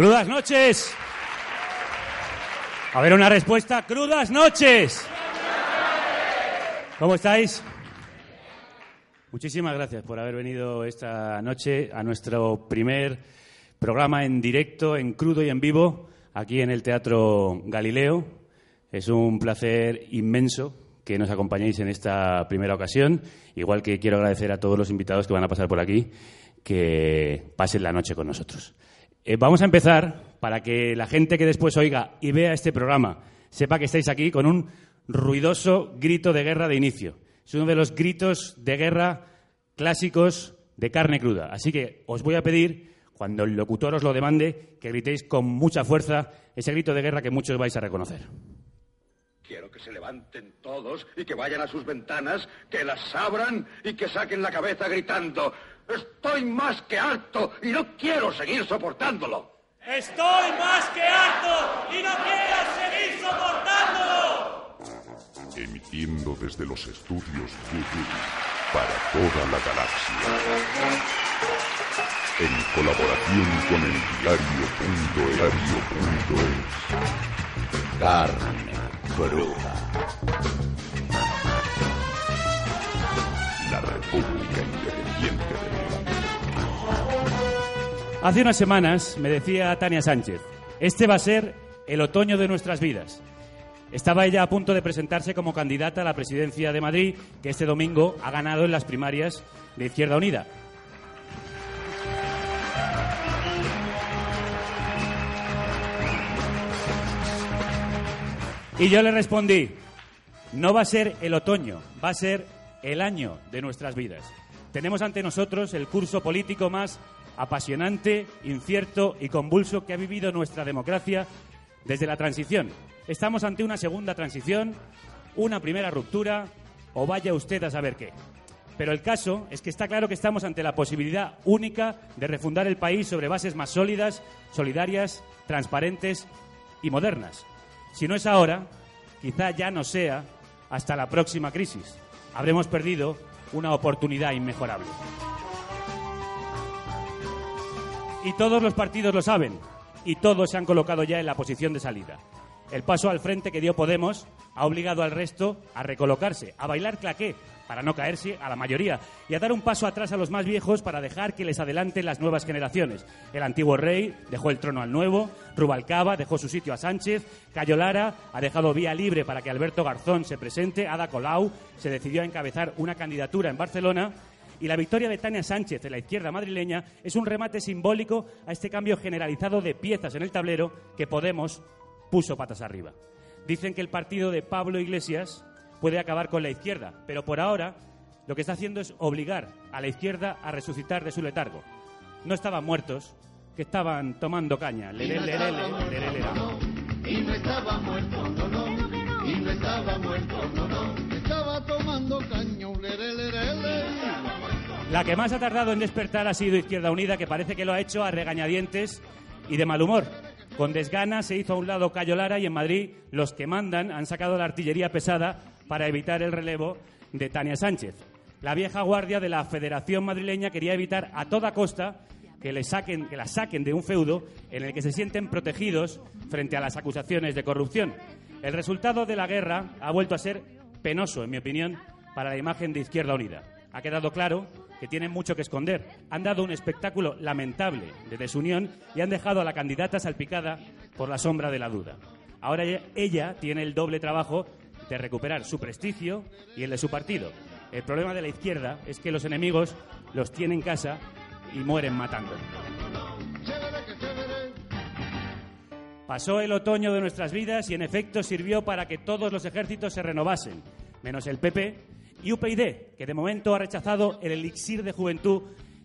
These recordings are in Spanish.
Crudas noches. A ver una respuesta. Crudas noches. ¿Cómo estáis? Muchísimas gracias por haber venido esta noche a nuestro primer programa en directo, en crudo y en vivo, aquí en el Teatro Galileo. Es un placer inmenso que nos acompañéis en esta primera ocasión, igual que quiero agradecer a todos los invitados que van a pasar por aquí que pasen la noche con nosotros. Eh, vamos a empezar para que la gente que después oiga y vea este programa sepa que estáis aquí con un ruidoso grito de guerra de inicio. Es uno de los gritos de guerra clásicos de carne cruda. Así que os voy a pedir, cuando el locutor os lo demande, que gritéis con mucha fuerza ese grito de guerra que muchos vais a reconocer. Quiero que se levanten todos y que vayan a sus ventanas, que las abran y que saquen la cabeza gritando Estoy más que harto y no quiero seguir soportándolo. Estoy más que harto y no quiero seguir soportándolo. Emitiendo desde los estudios YouTube para toda la galaxia. En colaboración con el diario.erario.es. Carne cruda. La República Independiente Hace unas semanas me decía Tania Sánchez, este va a ser el otoño de nuestras vidas. Estaba ella a punto de presentarse como candidata a la presidencia de Madrid, que este domingo ha ganado en las primarias de Izquierda Unida. Y yo le respondí, no va a ser el otoño, va a ser el año de nuestras vidas. Tenemos ante nosotros el curso político más apasionante, incierto y convulso que ha vivido nuestra democracia desde la transición. Estamos ante una segunda transición, una primera ruptura o vaya usted a saber qué. Pero el caso es que está claro que estamos ante la posibilidad única de refundar el país sobre bases más sólidas, solidarias, transparentes y modernas. Si no es ahora, quizá ya no sea hasta la próxima crisis. Habremos perdido una oportunidad inmejorable. Y todos los partidos lo saben, y todos se han colocado ya en la posición de salida. El paso al frente que dio Podemos ha obligado al resto a recolocarse, a bailar claqué para no caerse a la mayoría y a dar un paso atrás a los más viejos para dejar que les adelanten las nuevas generaciones. El antiguo rey dejó el trono al nuevo, Rubalcaba dejó su sitio a Sánchez, Cayo Lara ha dejado vía libre para que Alberto Garzón se presente, Ada Colau se decidió a encabezar una candidatura en Barcelona y la victoria de Tania Sánchez en la izquierda madrileña es un remate simbólico a este cambio generalizado de piezas en el tablero que Podemos puso patas arriba. Dicen que el partido de Pablo Iglesias puede acabar con la izquierda, pero por ahora lo que está haciendo es obligar a la izquierda a resucitar de su letargo. No estaban muertos, que estaban tomando caña. Y no estaba muerto, no, no. Y no estaba muerto, no, no. Estaba tomando caña. La que más ha tardado en despertar ha sido Izquierda Unida, que parece que lo ha hecho a regañadientes y de mal humor. Con desgana se hizo a un lado Cayo Lara y en Madrid los que mandan han sacado la artillería pesada para evitar el relevo de Tania Sánchez. La vieja guardia de la Federación Madrileña quería evitar a toda costa que, saquen, que la saquen de un feudo en el que se sienten protegidos frente a las acusaciones de corrupción. El resultado de la guerra ha vuelto a ser penoso, en mi opinión, para la imagen de Izquierda Unida. Ha quedado claro que tienen mucho que esconder. Han dado un espectáculo lamentable de desunión y han dejado a la candidata salpicada por la sombra de la duda. Ahora ella tiene el doble trabajo de recuperar su prestigio y el de su partido. El problema de la izquierda es que los enemigos los tienen en casa y mueren matando. Pasó el otoño de nuestras vidas y en efecto sirvió para que todos los ejércitos se renovasen, menos el PP y UPyD, que de momento ha rechazado el elixir de juventud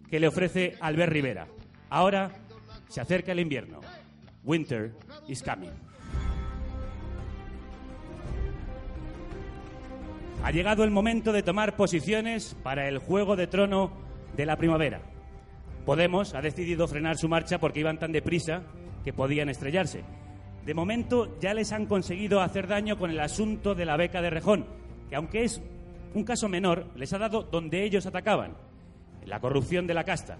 que le ofrece Albert Rivera. Ahora se acerca el invierno. Winter is coming. Ha llegado el momento de tomar posiciones para el juego de trono de la primavera. Podemos ha decidido frenar su marcha porque iban tan deprisa que podían estrellarse. De momento ya les han conseguido hacer daño con el asunto de la beca de Rejón, que aunque es un caso menor, les ha dado donde ellos atacaban, la corrupción de la casta.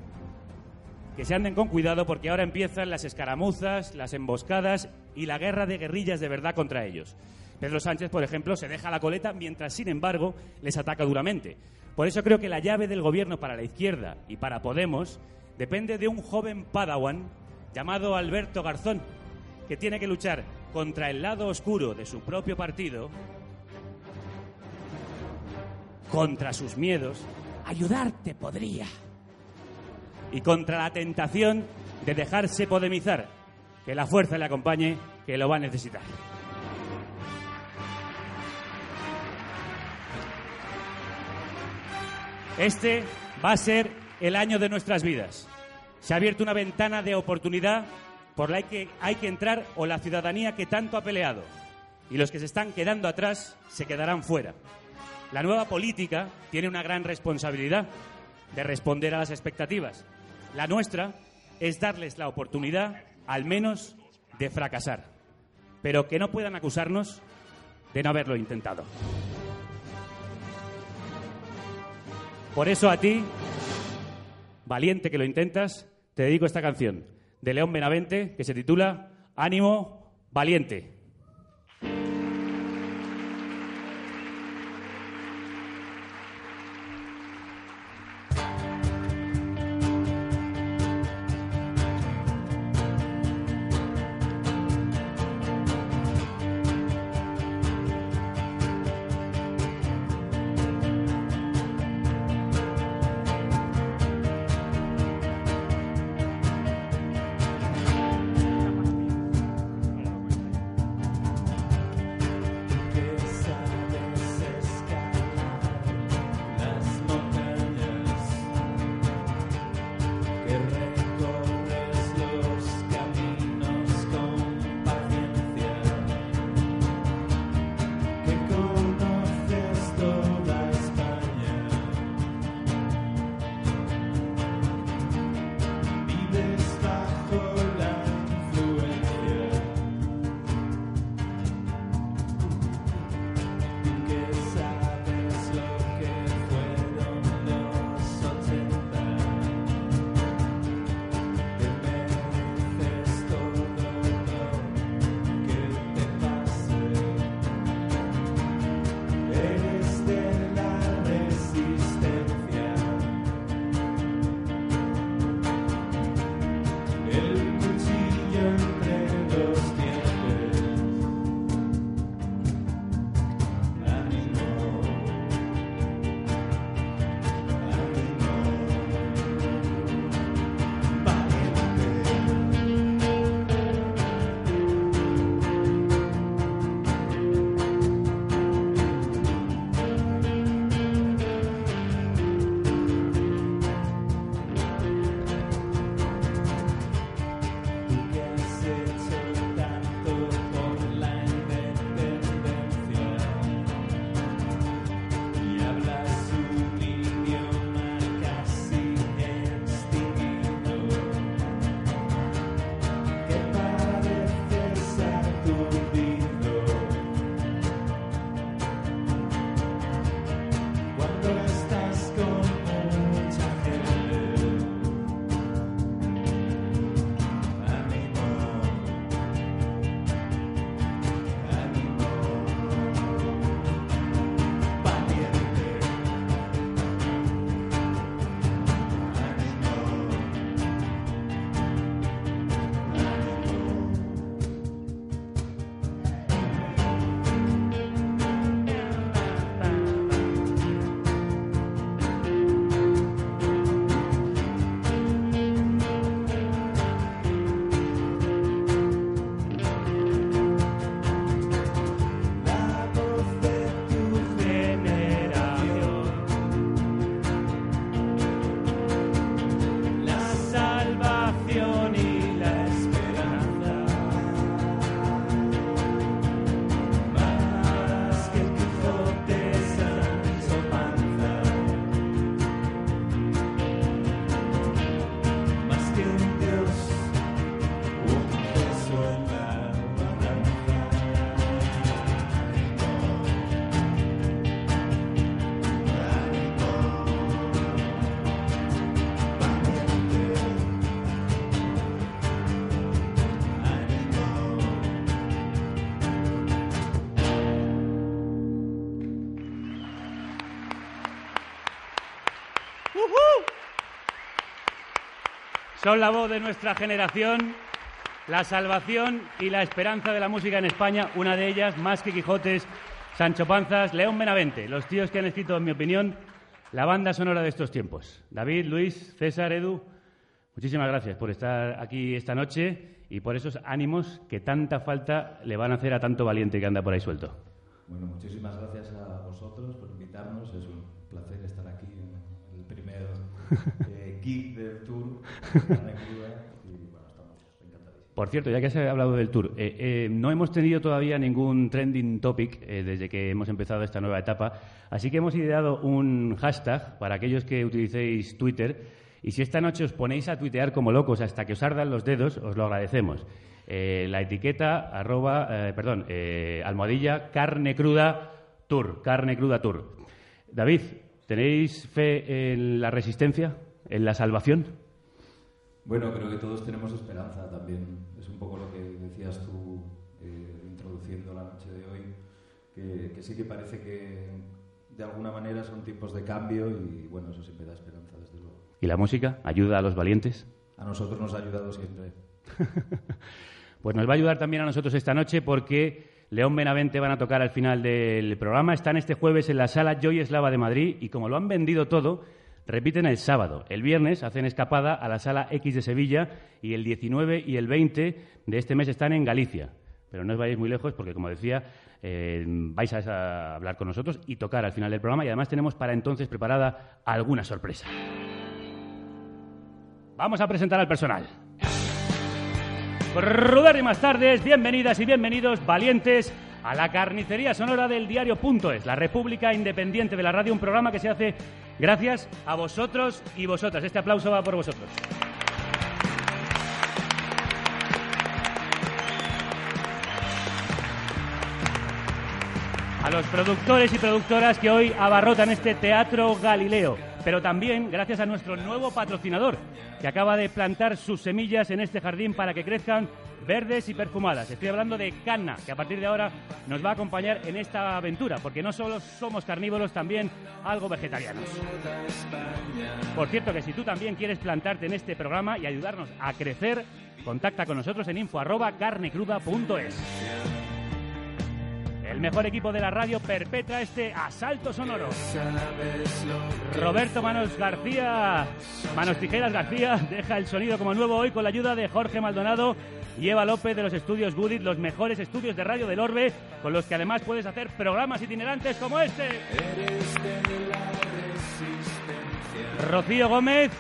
que se anden con cuidado porque ahora empiezan las escaramuzas, las emboscadas y la guerra de guerrillas de verdad contra ellos. Pedro Sánchez, por ejemplo, se deja la coleta mientras, sin embargo, les ataca duramente. Por eso creo que la llave del gobierno para la izquierda y para Podemos depende de un joven padawan llamado Alberto Garzón, que tiene que luchar contra el lado oscuro de su propio partido, contra sus miedos, ayudarte podría, y contra la tentación de dejarse podemizar. Que la fuerza le acompañe, que lo va a necesitar. Este va a ser el año de nuestras vidas. Se ha abierto una ventana de oportunidad por la que hay que entrar o la ciudadanía que tanto ha peleado. Y los que se están quedando atrás se quedarán fuera. La nueva política tiene una gran responsabilidad de responder a las expectativas. La nuestra es darles la oportunidad, al menos, de fracasar. Pero que no puedan acusarnos de no haberlo intentado. Por eso a ti, valiente que lo intentas, te dedico esta canción de León Benavente que se titula Ánimo Valiente. Son la voz de nuestra generación, la salvación y la esperanza de la música en España. Una de ellas, más que Quijotes, Sancho Panzas, León Benavente. Los tíos que han escrito, en mi opinión, la banda sonora de estos tiempos. David, Luis, César, Edu, muchísimas gracias por estar aquí esta noche y por esos ánimos que tanta falta le van a hacer a tanto valiente que anda por ahí suelto. Bueno, muchísimas gracias a vosotros por invitarnos. Es un placer estar aquí en el primer del tour. Por cierto, ya que se ha hablado del tour, eh, eh, no hemos tenido todavía ningún trending topic eh, desde que hemos empezado esta nueva etapa, así que hemos ideado un hashtag para aquellos que utilicéis Twitter. Y si esta noche os ponéis a tuitear como locos hasta que os ardan los dedos, os lo agradecemos. La etiqueta, arroba, perdón, almohadilla, carne cruda tour, carne cruda tour. David, ¿tenéis fe en la resistencia, en la salvación? Bueno, creo que todos tenemos esperanza también. Es un poco lo que decías tú eh, introduciendo la noche de hoy, que, que sí que parece que de alguna manera son tiempos de cambio y bueno, eso siempre da esperanza, desde luego. ¿Y la música ayuda a los valientes? A nosotros nos ha ayudado siempre. Pues nos va a ayudar también a nosotros esta noche porque León Benavente van a tocar al final del programa. Están este jueves en la sala Joy Eslava de Madrid y como lo han vendido todo, repiten el sábado. El viernes hacen escapada a la sala X de Sevilla y el 19 y el 20 de este mes están en Galicia. Pero no os vayáis muy lejos porque, como decía, eh, vais a hablar con nosotros y tocar al final del programa y además tenemos para entonces preparada alguna sorpresa. Vamos a presentar al personal. más tardes, bienvenidas y bienvenidos, valientes, a la carnicería sonora del diario.es, la República Independiente de la Radio, un programa que se hace gracias a vosotros y vosotras. Este aplauso va por vosotros. A los productores y productoras que hoy abarrotan este Teatro Galileo, pero también gracias a nuestro nuevo patrocinador, que acaba de plantar sus semillas en este jardín para que crezcan verdes y perfumadas. Estoy hablando de Canna, que a partir de ahora nos va a acompañar en esta aventura, porque no solo somos carnívoros, también algo vegetarianos. Por cierto, que si tú también quieres plantarte en este programa y ayudarnos a crecer, contacta con nosotros en info arroba carnecruda.es. El mejor equipo de la radio perpetra este asalto sonoro. Roberto Manos García, Manos Tijeras García, deja el sonido como nuevo hoy con la ayuda de Jorge Maldonado y Eva López de los estudios Goodit, los mejores estudios de radio del Orbe, con los que además puedes hacer programas itinerantes como este. Rocío Gómez,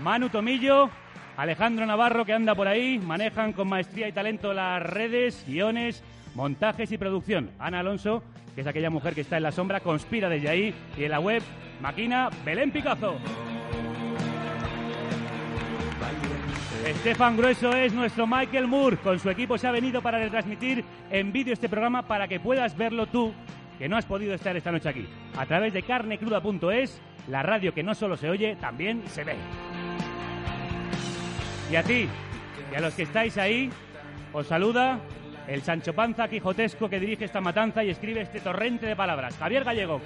Manu Tomillo, Alejandro Navarro que anda por ahí, manejan con maestría y talento las redes, guiones, montajes y producción. Ana Alonso, que es aquella mujer que está en la sombra, conspira desde ahí y en la web, máquina Belén Picazo. Estefan Grueso es nuestro Michael Moore. Con su equipo se ha venido para retransmitir en vídeo este programa para que puedas verlo tú, que no has podido estar esta noche aquí. A través de carnecruda.es, la radio que no solo se oye, también se ve. Y a ti, y a los que estáis ahí, os saluda el Sancho Panza quijotesco que dirige esta matanza y escribe este torrente de palabras. Javier Gallego.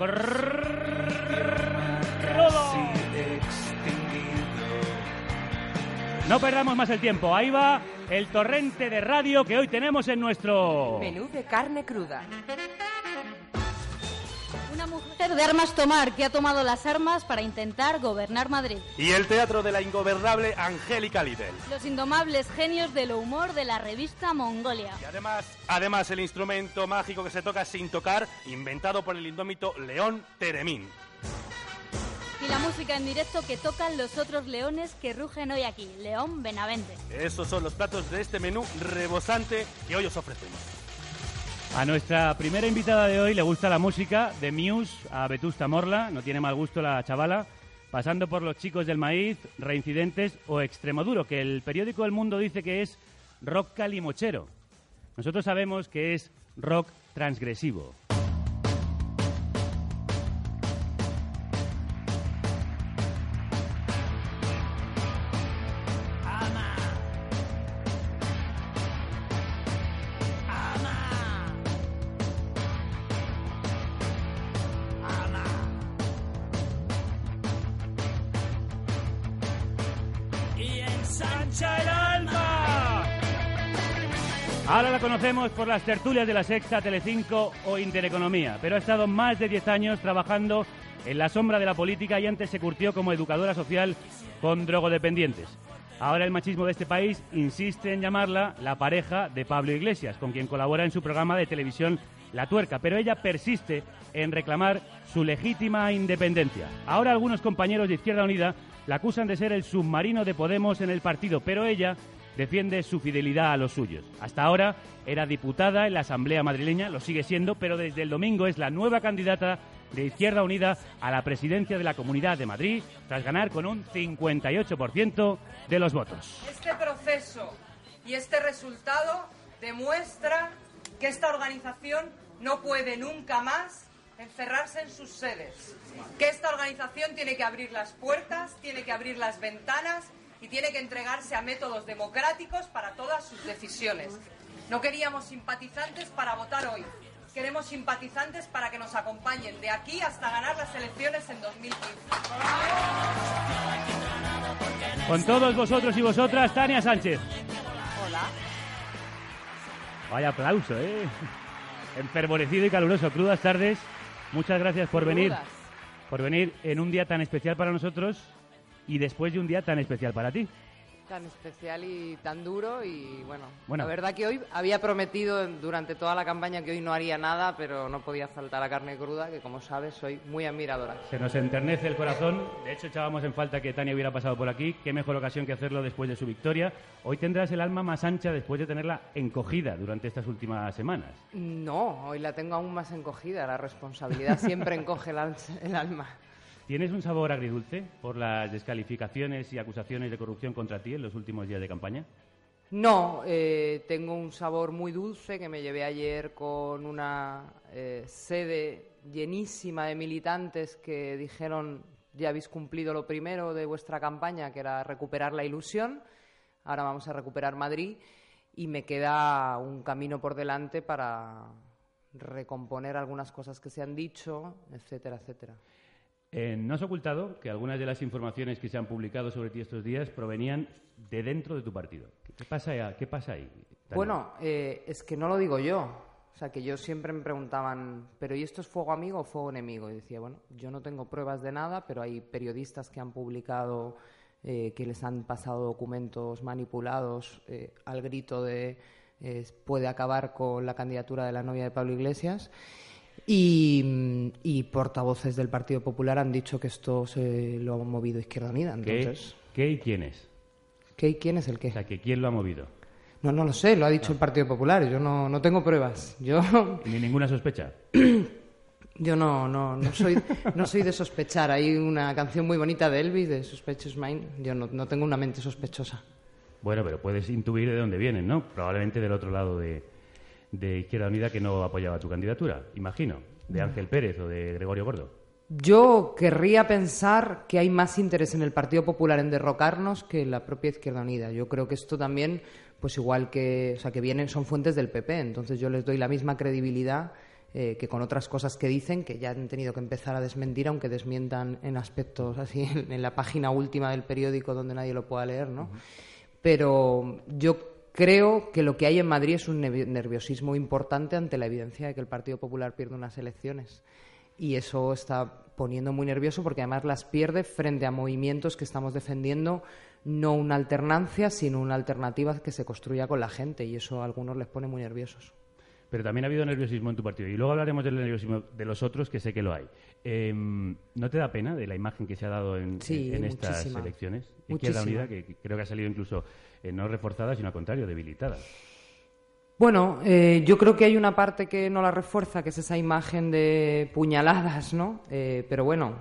No perdamos más el tiempo. Ahí va el torrente de radio que hoy tenemos en nuestro... Menú de carne cruda. Una mujer de armas tomar que ha tomado las armas para intentar gobernar Madrid. Y el teatro de la ingobernable Angélica Lidl. Los indomables genios del humor de la revista Mongolia. Y además, además el instrumento mágico que se toca sin tocar, inventado por el indómito León Teremín. Y la música en directo que tocan los otros leones que rugen hoy aquí, León Benavente. Esos son los platos de este menú rebosante que hoy os ofrecemos. A nuestra primera invitada de hoy le gusta la música, de Muse a Vetusta Morla, no tiene mal gusto la chavala, pasando por los chicos del maíz, reincidentes o Extremoduro, que el periódico El Mundo dice que es rock calimochero. Nosotros sabemos que es rock transgresivo. La conocemos por las tertulias de la Sexta, Telecinco o Intereconomía, pero ha estado más de 10 años trabajando en la sombra de la política y antes se curtió como educadora social con drogodependientes. Ahora el machismo de este país insiste en llamarla la pareja de Pablo Iglesias, con quien colabora en su programa de televisión La Tuerca, pero ella persiste en reclamar su legítima independencia. Ahora algunos compañeros de Izquierda Unida la acusan de ser el submarino de Podemos en el partido, pero ella defiende su fidelidad a los suyos. Hasta ahora era diputada en la Asamblea madrileña, lo sigue siendo, pero desde el domingo es la nueva candidata de Izquierda Unida a la presidencia de la Comunidad de Madrid, tras ganar con un 58% de los votos. Este proceso y este resultado demuestra que esta organización no puede nunca más encerrarse en sus sedes, que esta organización tiene que abrir las puertas, tiene que abrir las ventanas y tiene que entregarse a métodos democráticos para todas sus decisiones. No queríamos simpatizantes para votar hoy. Queremos simpatizantes para que nos acompañen de aquí hasta ganar las elecciones en 2015. Con todos vosotros y vosotras, Tania Sánchez. Hola. Vaya aplauso, ¿eh? Enfervorecido y caluroso. Crudas tardes. Muchas gracias por venir. Por venir en un día tan especial para nosotros y después de un día tan especial para ti. Tan especial y tan duro y bueno, Bueno. la verdad que hoy había prometido durante toda la campaña que hoy no haría nada, pero no podía faltar la carne cruda, que como sabes soy muy admiradora. Se nos enternece el corazón. De hecho, echábamos en falta que Tania hubiera pasado por aquí. Qué mejor ocasión que hacerlo después de su victoria. Hoy tendrás el alma más ancha después de tenerla encogida durante estas últimas semanas. No, hoy la tengo aún más encogida, la responsabilidad siempre encoge el, el alma. ¿Tienes un sabor agridulce por las descalificaciones y acusaciones de corrupción contra ti en los últimos días de campaña? No, eh, tengo un sabor muy dulce que me llevé ayer con una eh, sede llenísima de militantes que dijeron ya habéis cumplido lo primero de vuestra campaña, que era recuperar la ilusión, ahora vamos a recuperar Madrid y me queda un camino por delante para recomponer algunas cosas que se han dicho, etcétera, etcétera. Eh, no has ocultado que algunas de las informaciones que se han publicado sobre ti estos días provenían de dentro de tu partido. ¿Qué pasa, qué pasa ahí? Bueno, eh, es que no lo digo yo. O sea, que yo siempre me preguntaban, ¿pero y esto es fuego amigo o fuego enemigo? Y decía, bueno, yo no tengo pruebas de nada, pero hay periodistas que han publicado eh, que les han pasado documentos manipulados eh, al grito de eh, puede acabar con la candidatura de la novia de Pablo Iglesias. Y, y portavoces del Partido Popular han dicho que esto se lo ha movido Izquierda Unida. ¿Qué, Entonces, qué y quién es? ¿qué y quién es el qué? O sea, que ¿quién lo ha movido? No, no lo sé, lo ha dicho el Partido Popular. Yo no, no tengo pruebas. Yo, Ni ninguna sospecha. yo no, no, no, soy, no soy de sospechar. Hay una canción muy bonita de Elvis, de Suspicious Mind. Yo no, no tengo una mente sospechosa. Bueno, pero puedes intuir de dónde vienen, ¿no? Probablemente del otro lado de, de Izquierda Unida que no apoyaba tu candidatura, imagino. De Ángel Pérez o de Gregorio Gordo. Yo querría pensar que hay más interés en el Partido Popular en derrocarnos que en la propia Izquierda Unida. Yo creo que esto también, pues igual que, o sea, que vienen, son fuentes del PP. Entonces yo les doy la misma credibilidad eh, que con otras cosas que dicen, que ya han tenido que empezar a desmentir, aunque desmientan en aspectos así, en, en la página última del periódico donde nadie lo pueda leer, ¿no? Pero yo creo que lo que hay en Madrid es un nervi- nerviosismo importante ante la evidencia de que el Partido Popular pierde unas elecciones. Y eso está poniendo muy nervioso porque además las pierde frente a movimientos que estamos defendiendo no una alternancia, sino una alternativa que se construya con la gente. Y eso a algunos les pone muy nerviosos. Pero también ha habido nerviosismo en tu partido. Y luego hablaremos del nerviosismo de los otros, que sé que lo hay. Eh, ¿No te da pena de la imagen que se ha dado en, Sí, en estas muchísima. elecciones? Izquierda. Unida, que creo que ha salido incluso eh, no reforzada, sino al contrario, debilitada. Bueno, eh, yo creo que hay una parte que no la refuerza, que es esa imagen de puñaladas, ¿no? Eh, pero bueno,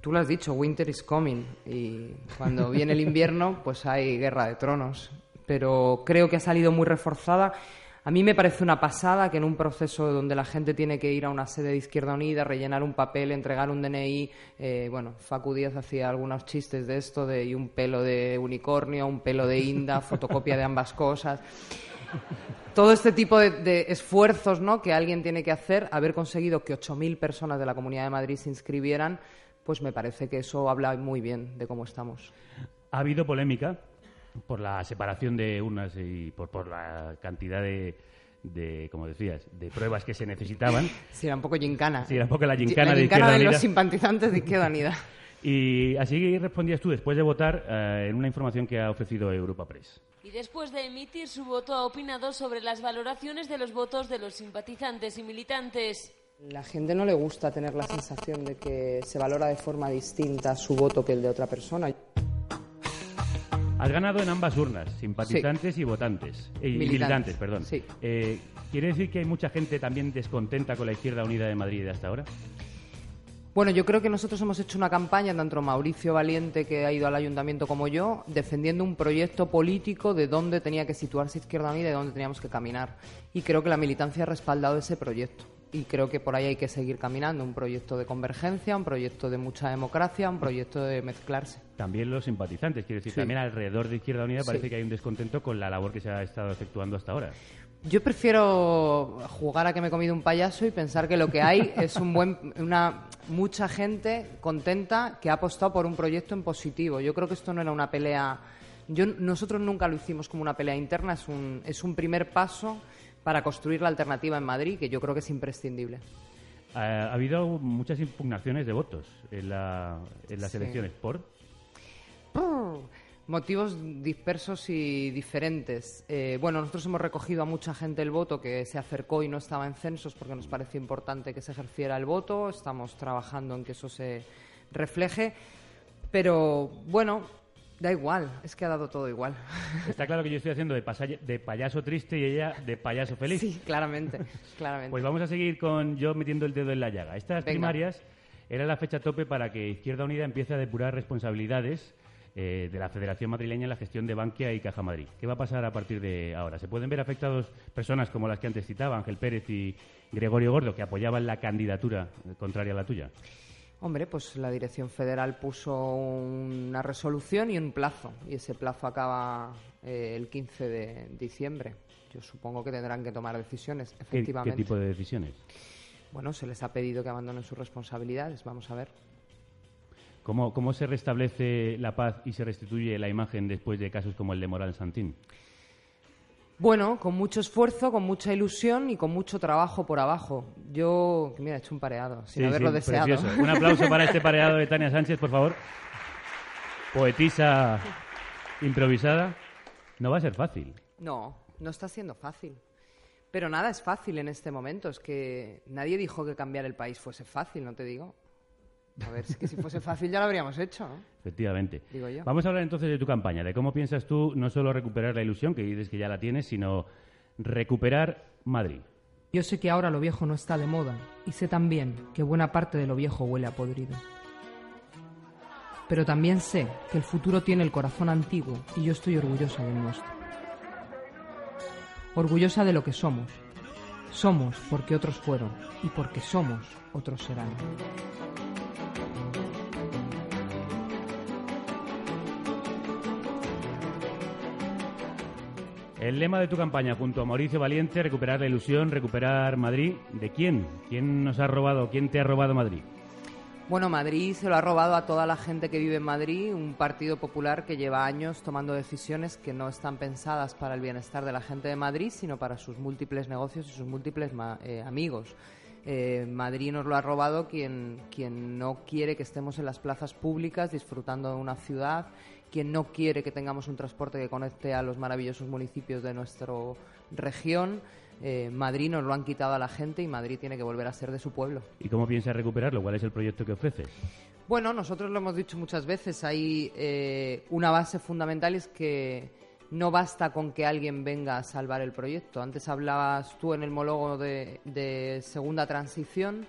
tú lo has dicho, winter is coming. Y cuando viene el invierno, pues hay guerra de tronos. Pero creo que ha salido muy reforzada. A mí me parece una pasada que en un proceso donde la gente tiene que ir a una sede de Izquierda Unida, rellenar un papel, entregar un DNI, eh, bueno, Facu Díaz hacía algunos chistes de esto, de y un pelo de unicornio, un pelo de inda, fotocopia de ambas cosas todo este tipo de, esfuerzos ¿no? que alguien tiene que hacer, haber conseguido que 8.000 personas de la Comunidad de Madrid se inscribieran, pues me parece que eso habla muy bien de cómo estamos. Ha habido polémica por la separación de unas y por, por la cantidad de, de, como decías, de pruebas que se necesitaban. Sí, era un poco gincana. Sí, era un poco la gincana, la de gincana Izquierda de Unida. los simpatizantes de Izquierda Unida. Y así respondías tú después de votar eh, en una información que ha ofrecido Europa Press. Y después de emitir su voto ha opinado sobre las valoraciones de los votos de los simpatizantes y militantes. La gente no le gusta tener la sensación de que se valora de forma distinta su voto que el de otra persona. Has ganado en ambas urnas, simpatizantes y votantes. eh, y Militantes, militantes, perdón. sí. Eh, ¿Quiere decir que hay mucha gente también descontenta con la Izquierda Unida de Madrid de hasta ahora? Bueno, yo creo que nosotros hemos hecho una campaña, tanto Mauricio Valiente, que ha ido al ayuntamiento, como yo, defendiendo un proyecto político de dónde tenía que situarse Izquierda Unida y de dónde teníamos que caminar. Y creo que la militancia ha respaldado ese proyecto. Y creo que por ahí hay que seguir caminando. Un proyecto de convergencia, un proyecto de mucha democracia, un proyecto de mezclarse. También los simpatizantes, quiero decir, Sí. también alrededor de Izquierda Unida Sí. parece que hay un descontento con la labor que se ha estado efectuando hasta ahora. Yo prefiero jugar a que me he comido un payaso y pensar que lo que hay es un buen, una mucha gente contenta que ha apostado por un proyecto en positivo. Yo creo que esto no era una pelea. Yo, nosotros nunca lo hicimos como una pelea interna, es un, es un primer paso para construir la alternativa en Madrid, que yo creo que es imprescindible. Ha, ha habido muchas impugnaciones de votos en, la- en las Sí. elecciones. ¿Por? Motivos dispersos y diferentes. Eh, bueno, nosotros hemos recogido a mucha gente el voto que se acercó y no estaba en censos porque nos pareció importante que se ejerciera el voto. Estamos trabajando en que eso se refleje. Pero bueno, da igual, es que ha dado todo igual. Está claro que yo estoy haciendo de, payaso triste y ella de payaso feliz. Sí, claramente, claramente. Pues vamos a seguir con yo metiendo el dedo en la llaga. Estas Venga. primarias era la fecha tope para que Izquierda Unida empiece a depurar responsabilidades eh, de la Federación Madrileña en la gestión de Bankia y Caja Madrid. ¿Qué va a pasar a partir de ahora? ¿Se pueden ver afectados personas como las que antes citaba, Ángel Pérez y Gregorio Gordo, que apoyaban la candidatura contraria a la tuya? Hombre, pues la Dirección Federal puso una resolución y un plazo, y ese plazo acaba eh, el 15 de diciembre. Yo supongo que tendrán que tomar decisiones, ¿Qué, efectivamente. qué tipo de decisiones? Bueno, se les ha pedido que abandonen sus responsabilidades, vamos a ver. ¿Cómo, ¿Cómo se restablece la paz y se restituye la imagen después de casos como el de Moral Santín? Bueno, con mucho esfuerzo, con mucha ilusión y con mucho trabajo por abajo. Yo, mira, he hecho un pareado, sin Sí, haberlo sí, deseado. precioso. Un aplauso para este pareado de Tania Sánchez, por favor. Poetisa improvisada. No va a ser fácil. No, no está siendo fácil. Pero nada es fácil en este momento. Es que nadie dijo que cambiar el país fuese fácil, no te digo. A ver, es que si fuese fácil ya lo habríamos hecho, ¿no? Efectivamente. Digo yo. Vamos a hablar entonces de tu campaña, de cómo piensas tú no solo recuperar la ilusión, que dices que ya la tienes, sino recuperar Madrid. Yo sé que ahora lo viejo no está de moda y sé también que buena parte de lo viejo huele a podrido. Pero también sé que el futuro tiene el corazón antiguo y yo estoy orgullosa del nuestro. Orgullosa de lo que somos. Somos porque otros fueron y porque somos otros serán. El lema de tu campaña, junto a Mauricio Valiente, recuperar la ilusión, recuperar Madrid. ¿De quién? ¿Quién nos ha robado? ¿Quién te ha robado Madrid? Bueno, Madrid se lo ha robado a toda la gente que vive en Madrid, un partido popular que lleva años tomando decisiones que no están pensadas para el bienestar de la gente de Madrid, sino para sus múltiples negocios y sus múltiples eh, amigos. Eh, Madrid nos lo ha robado quien, quien no quiere que estemos en las plazas públicas disfrutando de una ciudad, quien no quiere que tengamos un transporte que conecte a los maravillosos municipios de nuestra región. Eh, Madrid nos lo han quitado a la gente y Madrid tiene que volver a ser de su pueblo. ¿Y cómo piensas recuperarlo? ¿Cuál es el proyecto que ofreces? Bueno, nosotros lo hemos dicho muchas veces, hay eh, una base fundamental es que no basta con que alguien venga a salvar el proyecto. Antes hablabas tú en el monólogo de, de segunda transición.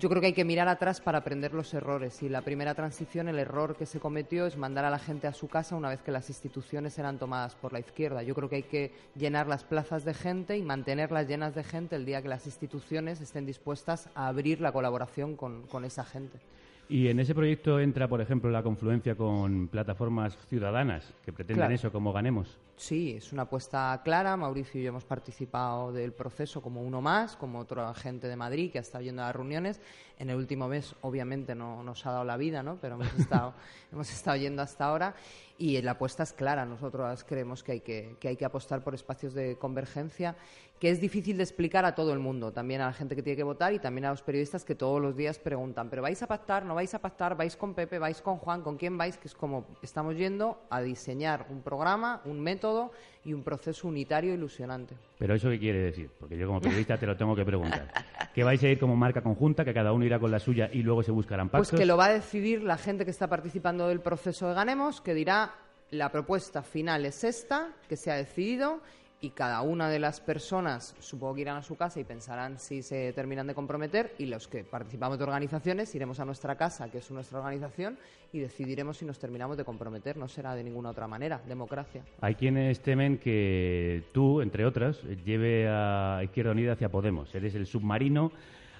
Yo creo que hay que mirar atrás para aprender los errores. Y la primera transición, el error que se cometió es mandar a la gente a su casa una vez que las instituciones eran tomadas por la izquierda. Yo creo que hay que llenar las plazas de gente y mantenerlas llenas de gente el día que las instituciones estén dispuestas a abrir la colaboración con, con esa gente. Y en ese proyecto entra, por ejemplo, la confluencia con plataformas ciudadanas que pretenden Claro. eso, como ganemos. Sí, es una apuesta clara. Mauricio y yo hemos participado del proceso como uno más, como otro agente de Madrid que ha estado yendo a las reuniones. En el último mes, obviamente, no nos ha dado la vida, ¿no? Pero hemos estado, hemos estado yendo hasta ahora y la apuesta es clara. Nosotros creemos que hay que, que hay que apostar por espacios de convergencia que es difícil de explicar a todo el mundo, también a la gente que tiene que votar y también a los periodistas que todos los días preguntan, pero vais a pactar, no vais a pactar, vais con Pepe, vais con Juan, con quién vais, que es como estamos yendo a diseñar un programa, un método y un proceso unitario ilusionante. Pero eso qué quiere decir, porque yo como periodista te lo tengo que preguntar. ¿Que vais a ir como marca conjunta, que cada uno irá con la suya y luego se buscarán pactos? Pues que lo va a decidir la gente que está participando del proceso de Ganemos, que dirá la propuesta final es esta, que se ha decidido y cada una de las personas supongo que irán a su casa y pensarán si se terminan de comprometer y los que participamos de organizaciones iremos a nuestra casa, que es nuestra organización, y decidiremos si nos terminamos de comprometer. No será de ninguna otra manera. Democracia. Hay quienes temen que tú, entre otras, lleve a Izquierda Unida hacia Podemos. Eres el submarino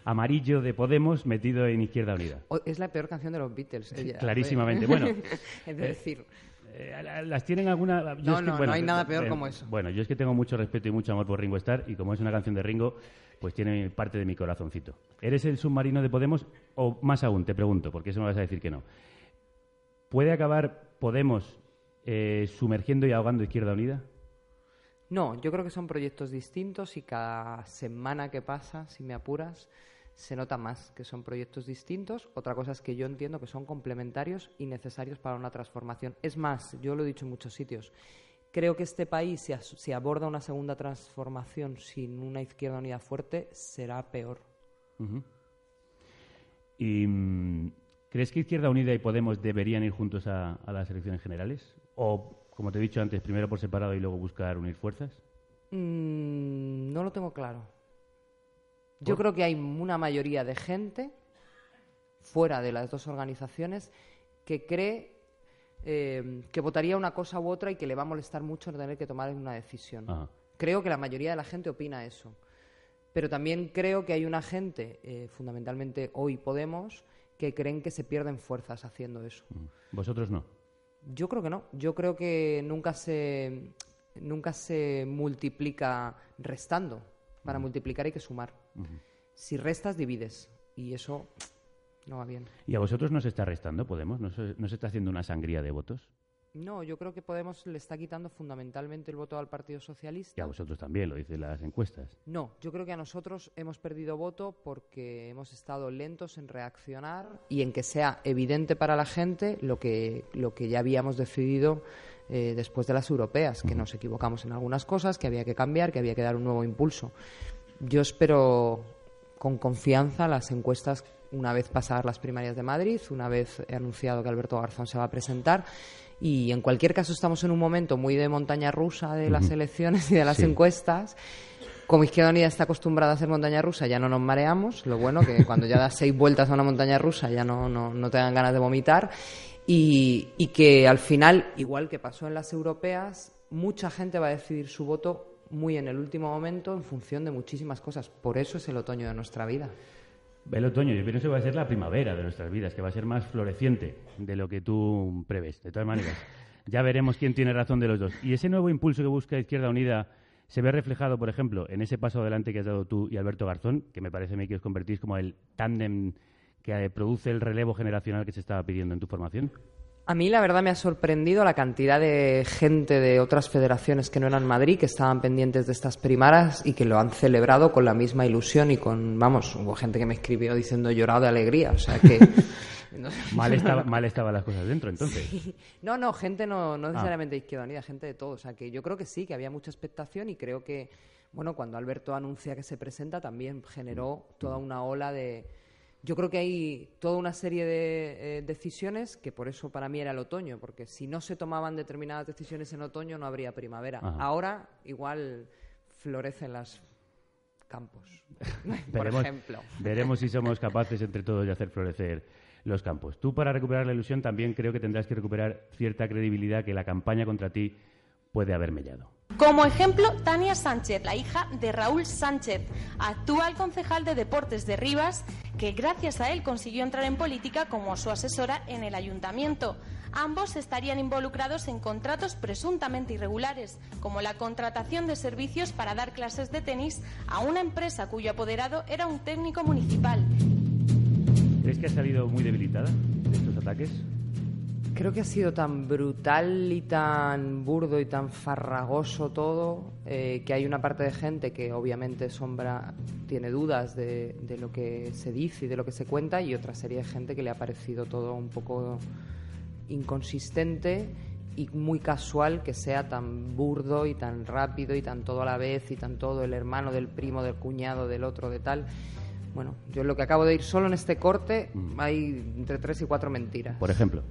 amarillo de Podemos metido en Izquierda Unida. Es la peor canción de los Beatles. Clarísimamente. Bueno, es decir... Eh, ¿Las tienen alguna...? no, no, no hay nada peor como eso. Bueno, yo es que tengo mucho respeto y mucho amor por Ringo Starr y como es una canción de Ringo, pues tiene parte de mi corazoncito. ¿Eres el submarino de Podemos o más aún, te pregunto, porque eso me vas a decir que no? ¿Puede acabar Podemos eh, sumergiendo y ahogando Izquierda Unida? No, yo creo que son proyectos distintos y cada semana que pasa, si me apuras, se nota más que son proyectos distintos. Otra cosa es que yo entiendo que son complementarios y necesarios para una transformación. Es más, yo lo he dicho en muchos sitios, creo que este país, si, aborda una segunda transformación sin una izquierda unida fuerte, será peor. ¿Y mm, crees que Izquierda Unida y Podemos deberían ir juntos a, las elecciones generales? ¿O, como te he dicho antes, primero por separado y luego buscar unir fuerzas? Mm, no lo tengo claro. Yo creo que hay una mayoría de gente fuera de las dos organizaciones que cree eh, que votaría una cosa u otra y que le va a molestar mucho no tener que tomar una decisión. Creo que la mayoría de la gente opina eso. Pero también creo que hay una gente, eh, fundamentalmente hoy Podemos, que creen que se pierden fuerzas haciendo eso. Mm. ¿Vosotros no? Yo creo que no. Yo creo que nunca se, nunca se multiplica restando. Para multiplicar hay que sumar. Si restas, divides. Y eso no va bien. ¿Y a vosotros no se está restando, Podemos? ¿No se, está haciendo una sangría de votos? No, yo creo que Podemos le está quitando fundamentalmente el voto al Partido Socialista. Y a vosotros también, lo dicen las encuestas. No, yo creo que a nosotros hemos perdido voto porque hemos estado lentos en reaccionar y en que sea evidente para la gente lo que, lo que ya habíamos decidido eh, después de las europeas, que nos equivocamos en algunas cosas, que había que cambiar, que había que dar un nuevo impulso. Yo espero con confianza las encuestas una vez pasadas las primarias de Madrid, una vez he anunciado que Alberto Garzón se va a presentar. Y en cualquier caso estamos en un momento muy de montaña rusa de las elecciones y de las encuestas. Como Izquierda Unida está acostumbrada a hacer montaña rusa, ya no nos mareamos. Lo bueno que cuando ya das seis vueltas a una montaña rusa ya no, no, no te dan ganas de vomitar y, que al final, igual que pasó en las europeas, mucha gente va a decidir su voto muy en el último momento en función de muchísimas cosas. Por eso es el otoño de nuestra vida. El otoño, yo pienso que va a ser la primavera de nuestras vidas, que va a ser más floreciente de lo que tú prevés. De todas maneras, ya veremos quién tiene razón de los dos. Y ese nuevo impulso que busca Izquierda Unida se ve reflejado, por ejemplo, en ese paso adelante que has dado tú y Alberto Garzón, que me parece a mí que os convertís como el tándem que produce el relevo generacional que se estaba pidiendo en tu formación? A mí la verdad me ha sorprendido la cantidad de gente de otras federaciones que no eran Madrid, que estaban pendientes de estas primaras y que lo han celebrado con la misma ilusión y con, vamos, hubo gente que me escribió diciendo llorado de alegría, o sea que... mal, estaba, mal estaban las cosas dentro, entonces. No, no, gente no, no ah. necesariamente de Izquierda Unida, gente de todo, o sea que yo creo que sí, que había mucha expectación y creo que, bueno, cuando Alberto anuncia que se presenta también generó toda una ola de yo creo que hay toda una serie de eh, decisiones que por eso para mí era el otoño, porque si no se tomaban determinadas decisiones en otoño no habría primavera. Ahora igual florecen los campos, por ejemplo. Veremos si somos capaces entre todos de hacer florecer los campos. Tú para recuperar la ilusión también creo que tendrás que recuperar cierta credibilidad que la campaña contra ti puede haber mellado. Como ejemplo, Tania Sánchez, la hija de Raúl Sánchez, actual concejal de deportes de Rivas, que gracias a él consiguió entrar en política como su asesora en el ayuntamiento. Ambos estarían involucrados en contratos presuntamente irregulares, como la contratación de servicios para dar clases de tenis a una empresa cuyo apoderado era un técnico municipal. ¿Crees que ha salido muy debilitada de estos ataques? Creo que ha sido tan brutal y tan burdo y tan farragoso todo eh, que hay una parte de gente que obviamente Sombra tiene dudas de, de lo que se dice y de lo que se cuenta y otra serie de gente que le ha parecido todo un poco inconsistente y muy casual que sea tan burdo y tan rápido y tan todo a la vez y tan todo el hermano del primo del cuñado del otro de tal. Bueno, yo lo que acabo de ir solo en este corte hay entre tres y cuatro mentiras. Por ejemplo.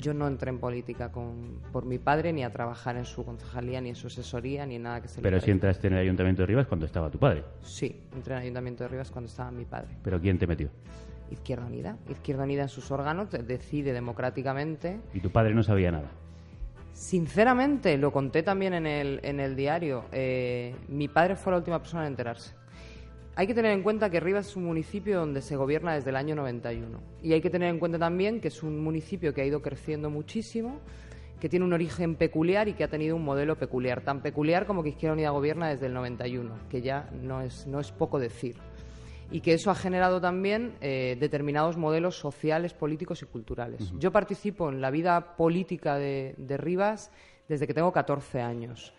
Yo no entré en política con, por mi padre ni a trabajar en su concejalía ni en su asesoría ni en nada que se le Pero si entraste en el Ayuntamiento de Rivas cuando estaba tu padre. Sí, entré en el Ayuntamiento de Rivas cuando estaba mi padre. ¿Pero quién te metió? Izquierda Unida. Izquierda Unida en sus órganos de- decide democráticamente. Y tu padre no sabía nada. Sinceramente, lo conté también en el, en el diario, eh, mi padre fue la última persona en enterarse. Hay que tener en cuenta que Rivas es un municipio donde se gobierna desde el año 91. Y hay que tener en cuenta también que es un municipio que ha ido creciendo muchísimo, que tiene un origen peculiar y que ha tenido un modelo peculiar. Tan peculiar como que Izquierda Unida gobierna desde el 91, que ya no es, no es poco decir y que eso ha generado también eh, determinados modelos sociales, políticos y culturales. Yo participo en la vida política de, de Rivas desde que tengo 14 años,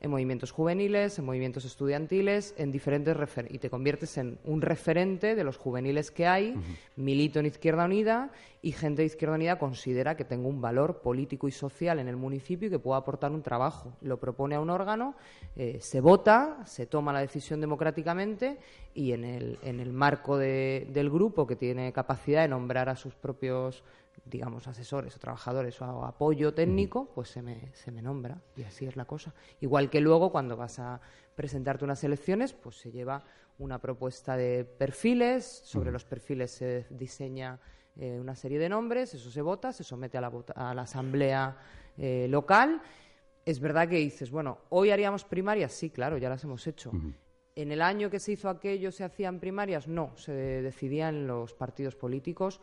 en movimientos juveniles, en movimientos estudiantiles, en diferentes y te conviertes en un referente de los juveniles que hay, milito en Izquierda Unida y gente de Izquierda Unida considera que tengo un valor político y social en el municipio y que puedo aportar un trabajo. Lo propone a un órgano, eh, se vota, se toma la decisión democráticamente y en el, en el marco de- del grupo que tiene capacidad de nombrar a sus propios digamos, asesores o trabajadores o apoyo técnico, pues se me, se me nombra y así es la cosa. Igual que luego cuando vas a presentarte unas elecciones, pues se lleva una propuesta de perfiles, sobre los perfiles se diseña eh, una serie de nombres, eso se vota, se somete a la, vota- a la asamblea eh, local. Es verdad que dices, bueno, hoy haríamos primarias, sí, claro, ya las hemos hecho. En el año que se hizo aquello se hacían primarias, no, se decidía en los partidos políticos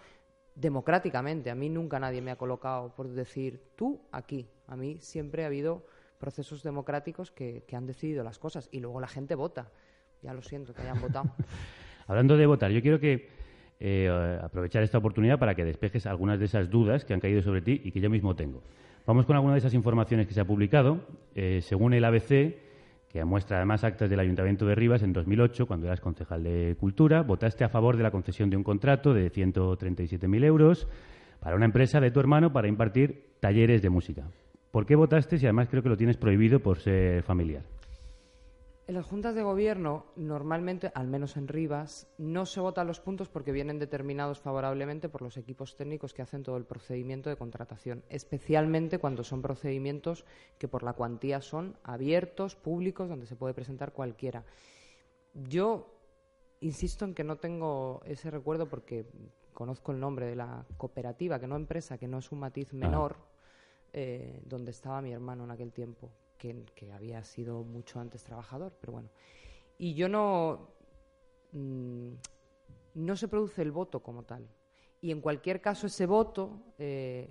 democráticamente. A mí nunca nadie me ha colocado por decir tú aquí. A mí siempre ha habido procesos democráticos que, que han decidido las cosas y luego la gente vota. Ya lo siento que hayan votado. Hablando de votar, yo quiero que eh, aprovechar esta oportunidad para que despejes algunas de esas dudas que han caído sobre ti y que yo mismo tengo. Vamos con alguna de esas informaciones que se ha publicado. Eh, según el ABC, que muestra además actas del Ayuntamiento de Rivas, en 2008, cuando eras concejal de Cultura, votaste a favor de la concesión de un contrato de 137.000 euros para una empresa de tu hermano para impartir talleres de música. ¿Por qué votaste si además creo que lo tienes prohibido por ser familiar? En las juntas de gobierno, normalmente, al menos en Rivas, no se votan los puntos porque vienen determinados favorablemente por los equipos técnicos que hacen todo el procedimiento de contratación, especialmente cuando son procedimientos que por la cuantía son abiertos, públicos, donde se puede presentar cualquiera. Yo insisto en que no tengo ese recuerdo porque conozco el nombre de la cooperativa, que no empresa, que no es un matiz menor, eh, donde estaba mi hermano en aquel tiempo, que, había sido mucho antes trabajador, pero bueno. Y yo no. mm, no se produce el voto como tal. Y en cualquier caso, ese voto eh,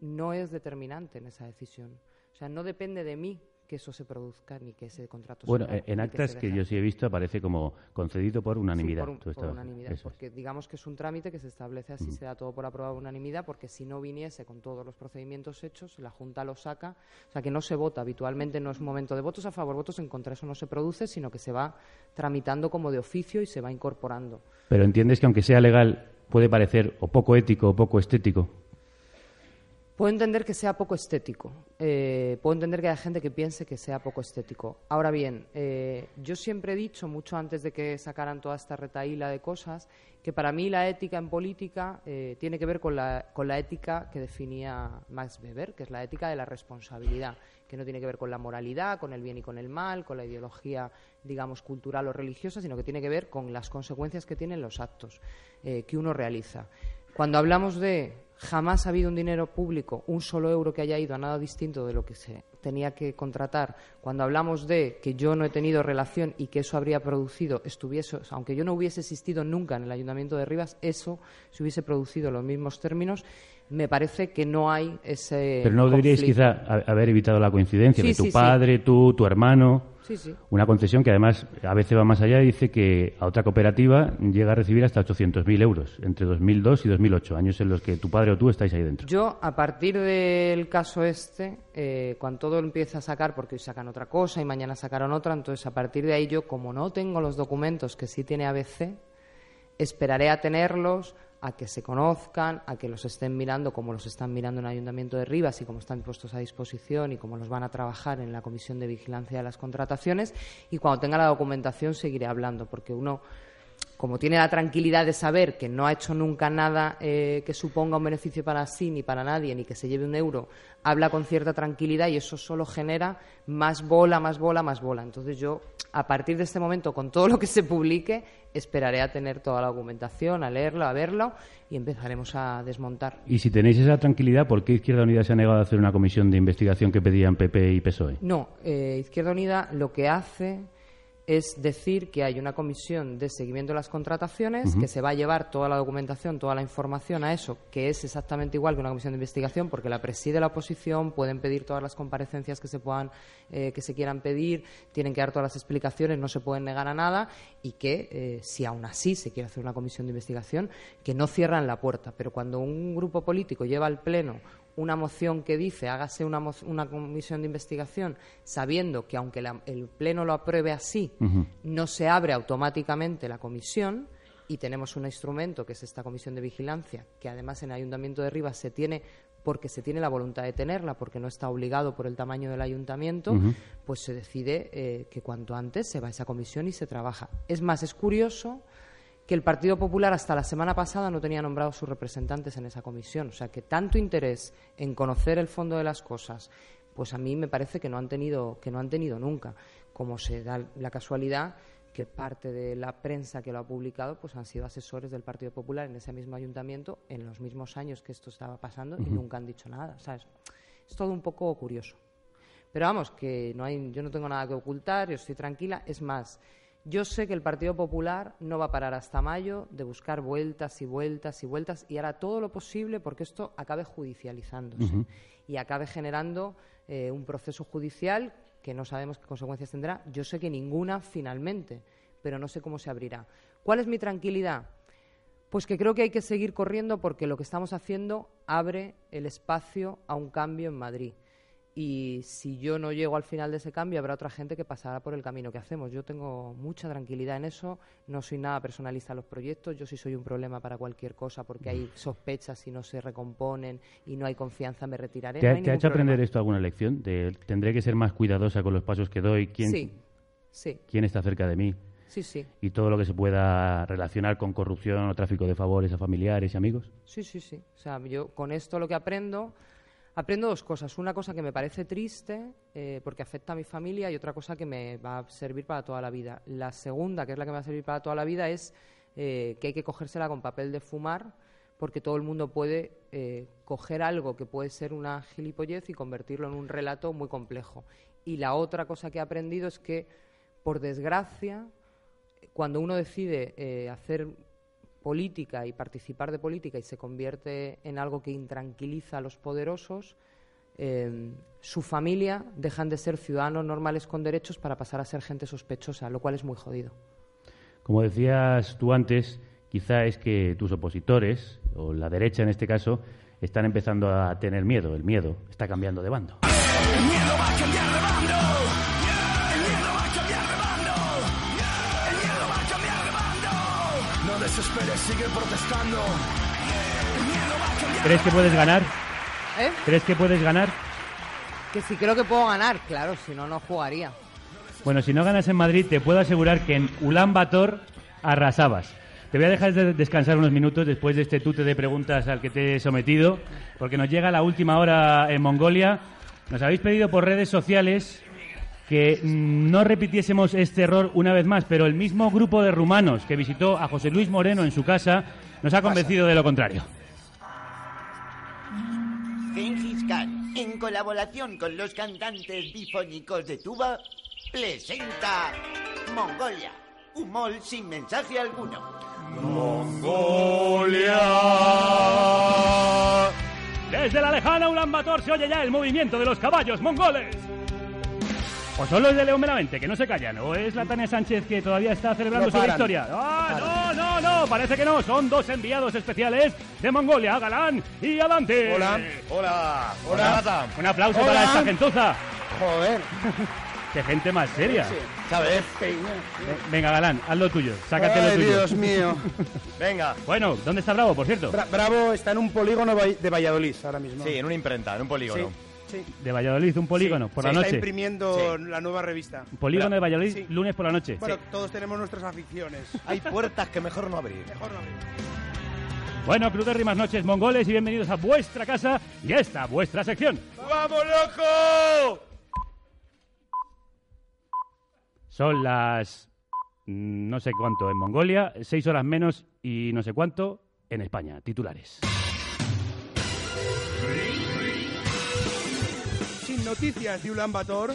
no es determinante en esa decisión. O sea, no depende de mí que eso se produzca ni que ese contrato Bueno, se eh, en actas que yo sí he visto aparece como concedido por unanimidad. Sí, por, por unanimidad, eso es. porque digamos que es un trámite que se establece así, se da todo por aprobado unanimidad, porque si no viniese con todos los procedimientos hechos, la Junta lo saca, o sea que no se vota, habitualmente no es un momento de votos a favor, votos en contra, eso no se produce, sino que se va tramitando como de oficio y se va incorporando. Pero entiendes que aunque sea legal, puede parecer o poco ético o poco estético. Puedo entender que sea poco estético. eh, puedo entender que haya gente que piense que sea poco estético. Ahora bien, eh, yo siempre he dicho, mucho antes de que sacaran toda esta retaíla de cosas, que para mí la ética en política eh, tiene que ver con la, con la ética que definía Max Weber, que es la ética de la responsabilidad, que no tiene que ver con la moralidad, con el bien y con el mal, con la ideología, digamos, cultural o religiosa, sino que tiene que ver con las consecuencias que tienen los actos que uno realiza. Cuando hablamos de Jamás ha habido un dinero público, un solo euro que haya ido a nada distinto de lo que se tenía que contratar. Cuando hablamos de que yo no he tenido relación y que eso habría producido, estuviese, aunque yo no hubiese existido nunca en el Ayuntamiento de Rivas, eso se hubiese producido en los mismos términos. Me parece que no hay ese. Pero no deberíais quizá ha- haber evitado la coincidencia Sí, de tu sí, sí. padre, tú, tu hermano. Sí, sí. Una concesión que además a veces va más allá y dice que a otra cooperativa llega a recibir hasta 800.000 euros entre 2002 y 2008, años en los que tu padre o tú estáis ahí dentro. Yo, a partir del caso este, eh, cuando todo empieza a sacar, porque hoy sacan otra cosa y mañana sacaron otra, entonces a partir de ahí yo, como no tengo los documentos que sí tiene ABC, esperaré a tenerlos, a que se conozcan, a que los estén mirando como los están mirando en el Ayuntamiento de Rivas y como están puestos a disposición y como los van a trabajar en la Comisión de Vigilancia de las Contrataciones. Y cuando tenga la documentación seguiré hablando, porque uno como tiene la tranquilidad de saber que no ha hecho nunca nada eh, que suponga un beneficio para sí ni para nadie, ni que se lleve un euro, habla con cierta tranquilidad y eso solo genera más bola, más bola, más bola. Entonces yo, a partir de este momento, con todo lo que se publique, esperaré a tener toda la documentación, a leerlo, a verlo y empezaremos a desmontar. Y si tenéis esa tranquilidad, ¿por qué Izquierda Unida se ha negado a hacer una comisión de investigación que pedían PP y PSOE? No, eh, Izquierda Unida lo que hace es decir que hay una comisión de seguimiento de las contrataciones que se va a llevar toda la documentación, toda la información a eso, que es exactamente igual que una comisión de investigación, porque la preside la oposición, pueden pedir todas las comparecencias que se puedan, eh, que se quieran pedir, tienen que dar todas las explicaciones, no se pueden negar a nada, y que eh, si aún así se quiere hacer una comisión de investigación, que no cierran la puerta. Pero cuando un grupo político lleva al pleno una moción que dice hágase una, mo- una comisión de investigación sabiendo que aunque la- el Pleno lo apruebe así, no se abre automáticamente la comisión y tenemos un instrumento que es esta comisión de vigilancia, que además en el Ayuntamiento de Rivas se tiene porque se tiene la voluntad de tenerla, porque no está obligado por el tamaño del ayuntamiento, pues se decide eh, que cuanto antes se va a esa comisión y se trabaja. Es más, es curioso que el Partido Popular hasta la semana pasada no tenía nombrados sus representantes en esa comisión. O sea, que tanto interés en conocer el fondo de las cosas, pues a mí me parece que no han tenido, que no han tenido nunca. Como se da la casualidad que parte de la prensa que lo ha publicado pues han sido asesores del Partido Popular en ese mismo ayuntamiento en los mismos años que esto estaba pasando y nunca han dicho nada. ¿sabes? Es todo un poco curioso. Pero vamos, que no hay, yo no tengo nada que ocultar, yo estoy tranquila. Es más, yo sé que el Partido Popular no va a parar hasta mayo de buscar vueltas y vueltas y vueltas y hará todo lo posible porque esto acabe judicializándose y acabe generando eh, un proceso judicial que no sabemos qué consecuencias tendrá. Yo sé que ninguna finalmente, pero no sé cómo se abrirá. ¿Cuál es mi tranquilidad? Pues que creo que hay que seguir corriendo porque lo que estamos haciendo abre el espacio a un cambio en Madrid. Y si yo no llego al final de ese cambio, habrá otra gente que pasará por el camino que hacemos. Yo tengo mucha tranquilidad en eso, no soy nada personalista en los proyectos, yo sí soy un problema para cualquier cosa porque hay sospechas y no se recomponen y no hay confianza, me retiraré. ¿Te, no ha- te hecho aprender esto alguna lección? De, ¿Tendré que ser más cuidadosa con los pasos que doy? ¿Quién, Sí, sí, ¿Quién está cerca de mí? sí, sí. Y todo lo que se pueda relacionar con corrupción o tráfico de favores a familiares y amigos. Sí, sí, sí. O sea, yo con esto lo que aprendo, aprendo dos cosas. Una cosa que me parece triste eh, porque afecta a mi familia y otra cosa que me va a servir para toda la vida. La segunda, que es la que me va a servir para toda la vida, es eh, que hay que cogérsela con papel de fumar porque todo el mundo puede eh, coger algo que puede ser una gilipollez y convertirlo en un relato muy complejo. Y la otra cosa que he aprendido es que, por desgracia, cuando uno decide hacer política y participar de política y se convierte en algo que intranquiliza a los poderosos, eh, su familia dejan de ser ciudadanos normales con derechos para pasar a ser gente sospechosa, lo cual es muy jodido. Como decías tú antes, quizá es que tus opositores, o la derecha en este caso, están empezando a tener miedo. El miedo está cambiando de bando. No desesperes, sigue protestando. ¿Crees que puedes ganar? ¿Eh? ¿Crees que puedes ganar? Que si creo que puedo ganar, claro, si no, no jugaría. Bueno, si no ganas en Madrid, te puedo asegurar que en Ulan Bator arrasabas. Te voy a dejar de descansar unos minutos después de este tute de preguntas al que te he sometido, porque nos llega la última hora en Mongolia. Nos habéis pedido por redes sociales que mm, no repitiésemos este error una vez más, pero el mismo grupo de rumanos que visitó a José Luis Moreno en su casa nos ha convencido de lo contrario. Can, en colaboración con los cantantes bifónicos de tuba, presenta Mongolia, un mol sin mensaje alguno. ¡Mongolia! Desde la lejana Ulan Bator se oye ya el movimiento de los caballos mongoles. O son los de León Benavente, que no se callan, o es la Tania Sánchez que todavía está celebrando No su victoria. ¡Ah, no, no, no! Parece que no. Son dos enviados especiales de Mongolia, Galán y Adante. Hola. Hola. Hola. Un aplauso Hola. para esta gentuza. Joder. Qué gente más seria. ¿Sabes? Venga, Galán, haz lo tuyo. Sácate lo Ay, tuyo. Dios mío. Venga. Bueno, ¿dónde está Bravo, por cierto? Bra- Bravo está en un polígono de Valladolid ahora mismo. Sí, en una imprenta, en un polígono. Sí, sí. De Valladolid, un polígono, por Se la está noche. imprimiendo la nueva revista. Un polígono de Valladolid, Sí. lunes por la noche. Bueno, todos tenemos nuestras aficiones. Hay puertas que mejor no abrir. Mejor no abrir. Bueno, noches mongoles y bienvenidos a vuestra casa y a esta vuestra sección. ¡Vamos, loco! Son las mm, no sé cuánto en Mongolia, seis horas menos y no sé cuánto en España. Titulares. Noticias de Ulan Bator.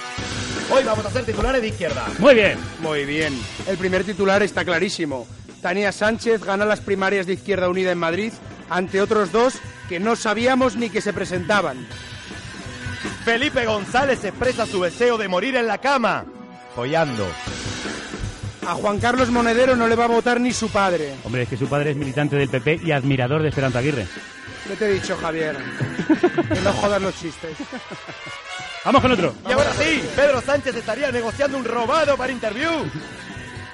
Hoy vamos a hacer titulares de izquierda. Muy bien. Muy bien. El primer titular está clarísimo. Tania Sánchez gana las primarias de Izquierda Unida en Madrid ante otros dos que no sabíamos ni que se presentaban. Felipe González expresa su deseo de morir en la cama. Follando. A Juan Carlos Monedero no le va a votar ni su padre. Hombre, es que su padre es militante del PP y admirador de Esperanza Aguirre. ¿Qué te he dicho, Javier? que no jodas los chistes. Vamos con otro. Y ahora sí, Pedro Sánchez estaría negociando un robado para interview.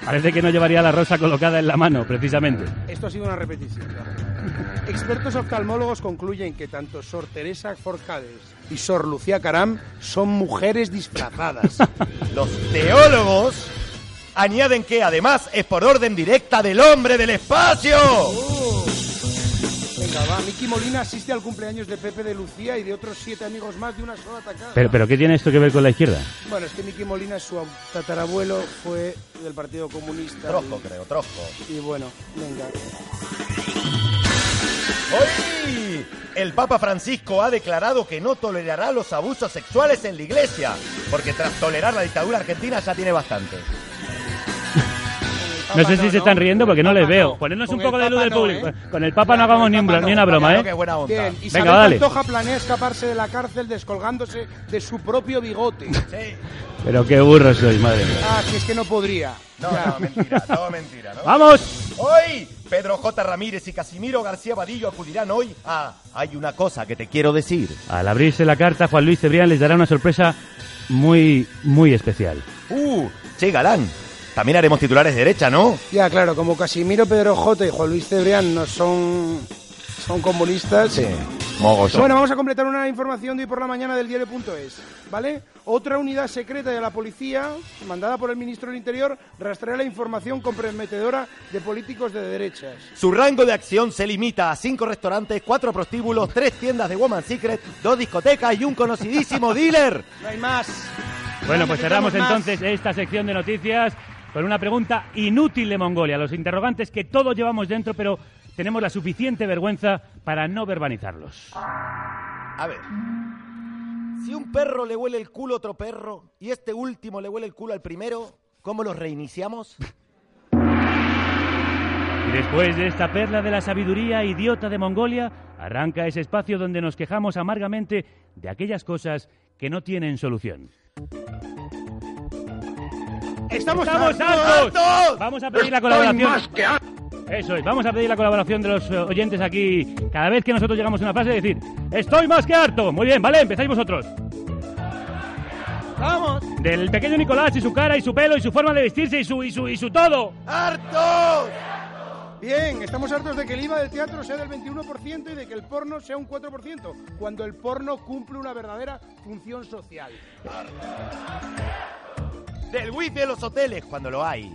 Parece que no llevaría la rosa colocada en la mano, precisamente. Esto ha sido una repetición. Expertos oftalmólogos concluyen que tanto Sor Teresa Forcades y Sor Lucía Caram son mujeres disfrazadas. Los teólogos añaden que además es por orden directa del hombre del espacio. Venga, va. Miki Molina asiste al cumpleaños de Pepe de Lucía y de otros siete amigos más de una sola atacada. Pero, pero ¿qué tiene esto que ver con la izquierda? Bueno, es que Miki Molina, su tatarabuelo, fue del Partido Comunista. Trojo, y- creo, trojo. Y bueno, venga. Hoy el Papa Francisco ha declarado que no tolerará los abusos sexuales en la iglesia, porque tras tolerar la dictadura argentina ya tiene bastante. No sé si se están riendo porque no les veo. Ponernos un poco de luz del público. Con el Papa no hagamos ni, un bro- ni una broma, ¿eh? Bien, Isabel Venga, dale. Pantoja planea escaparse de la cárcel descolgándose de su propio bigote. Pero qué burro sois, madre mía. Ah, que es que no podría. No, no, mentira, todo mentira, ¿no? ¡Vamos! Hoy Pedro J. Ramírez y Casimiro García Vadillo acudirán hoy a Hay una cosa que te quiero decir. Al abrirse la carta, Juan Luis Cebrián les dará una sorpresa muy, muy especial. Uh, che, galán. También haremos titulares de derecha, ¿no? Ya, claro, como Casimiro Pedro J y Juan Luis Cebrián no son, son comunistas. Sí, mogollón. Bueno, vamos a completar una información de hoy por la mañana del diario.es, ¿vale? Otra unidad secreta de la policía, mandada por el ministro del Interior, rastrea la información comprometedora de políticos de derechas. Su rango de acción se limita a cinco restaurantes, cuatro prostíbulos, tres tiendas de Woman Secret, dos discotecas y un conocidísimo dealer. No hay más. Bueno, pues cerramos entonces esta sección de noticias con una pregunta inútil de Mongolia. Los interrogantes que todos llevamos dentro, pero tenemos la suficiente vergüenza para no verbalizarlos. A ver. Si un perro le huele el culo a otro perro y este último le huele el culo al primero, ¿cómo los reiniciamos? Y después de esta perla de la sabiduría idiota de Mongolia, arranca ese espacio donde nos quejamos amargamente de aquellas cosas que no tienen solución. ¡Estamos, ¡Estamos hartos! hartos! Vamos a pedir la Estoy colaboración. más que harto. Eso es, vamos a pedir la colaboración de los eh, oyentes aquí. Cada vez que nosotros llegamos a una frase, decir, estoy más que harto. Muy bien, vale, empezáis vosotros. ¡Vamos! Del pequeño Nicolás y su cara y su pelo y su forma de vestirse y su, y su, y su todo. ¡Hartos! Bien, estamos hartos de que el IVA del teatro sea del 21% y de que el porno sea un 4%, cuando el porno cumple una verdadera función social. Del wifi de los hoteles cuando lo hay.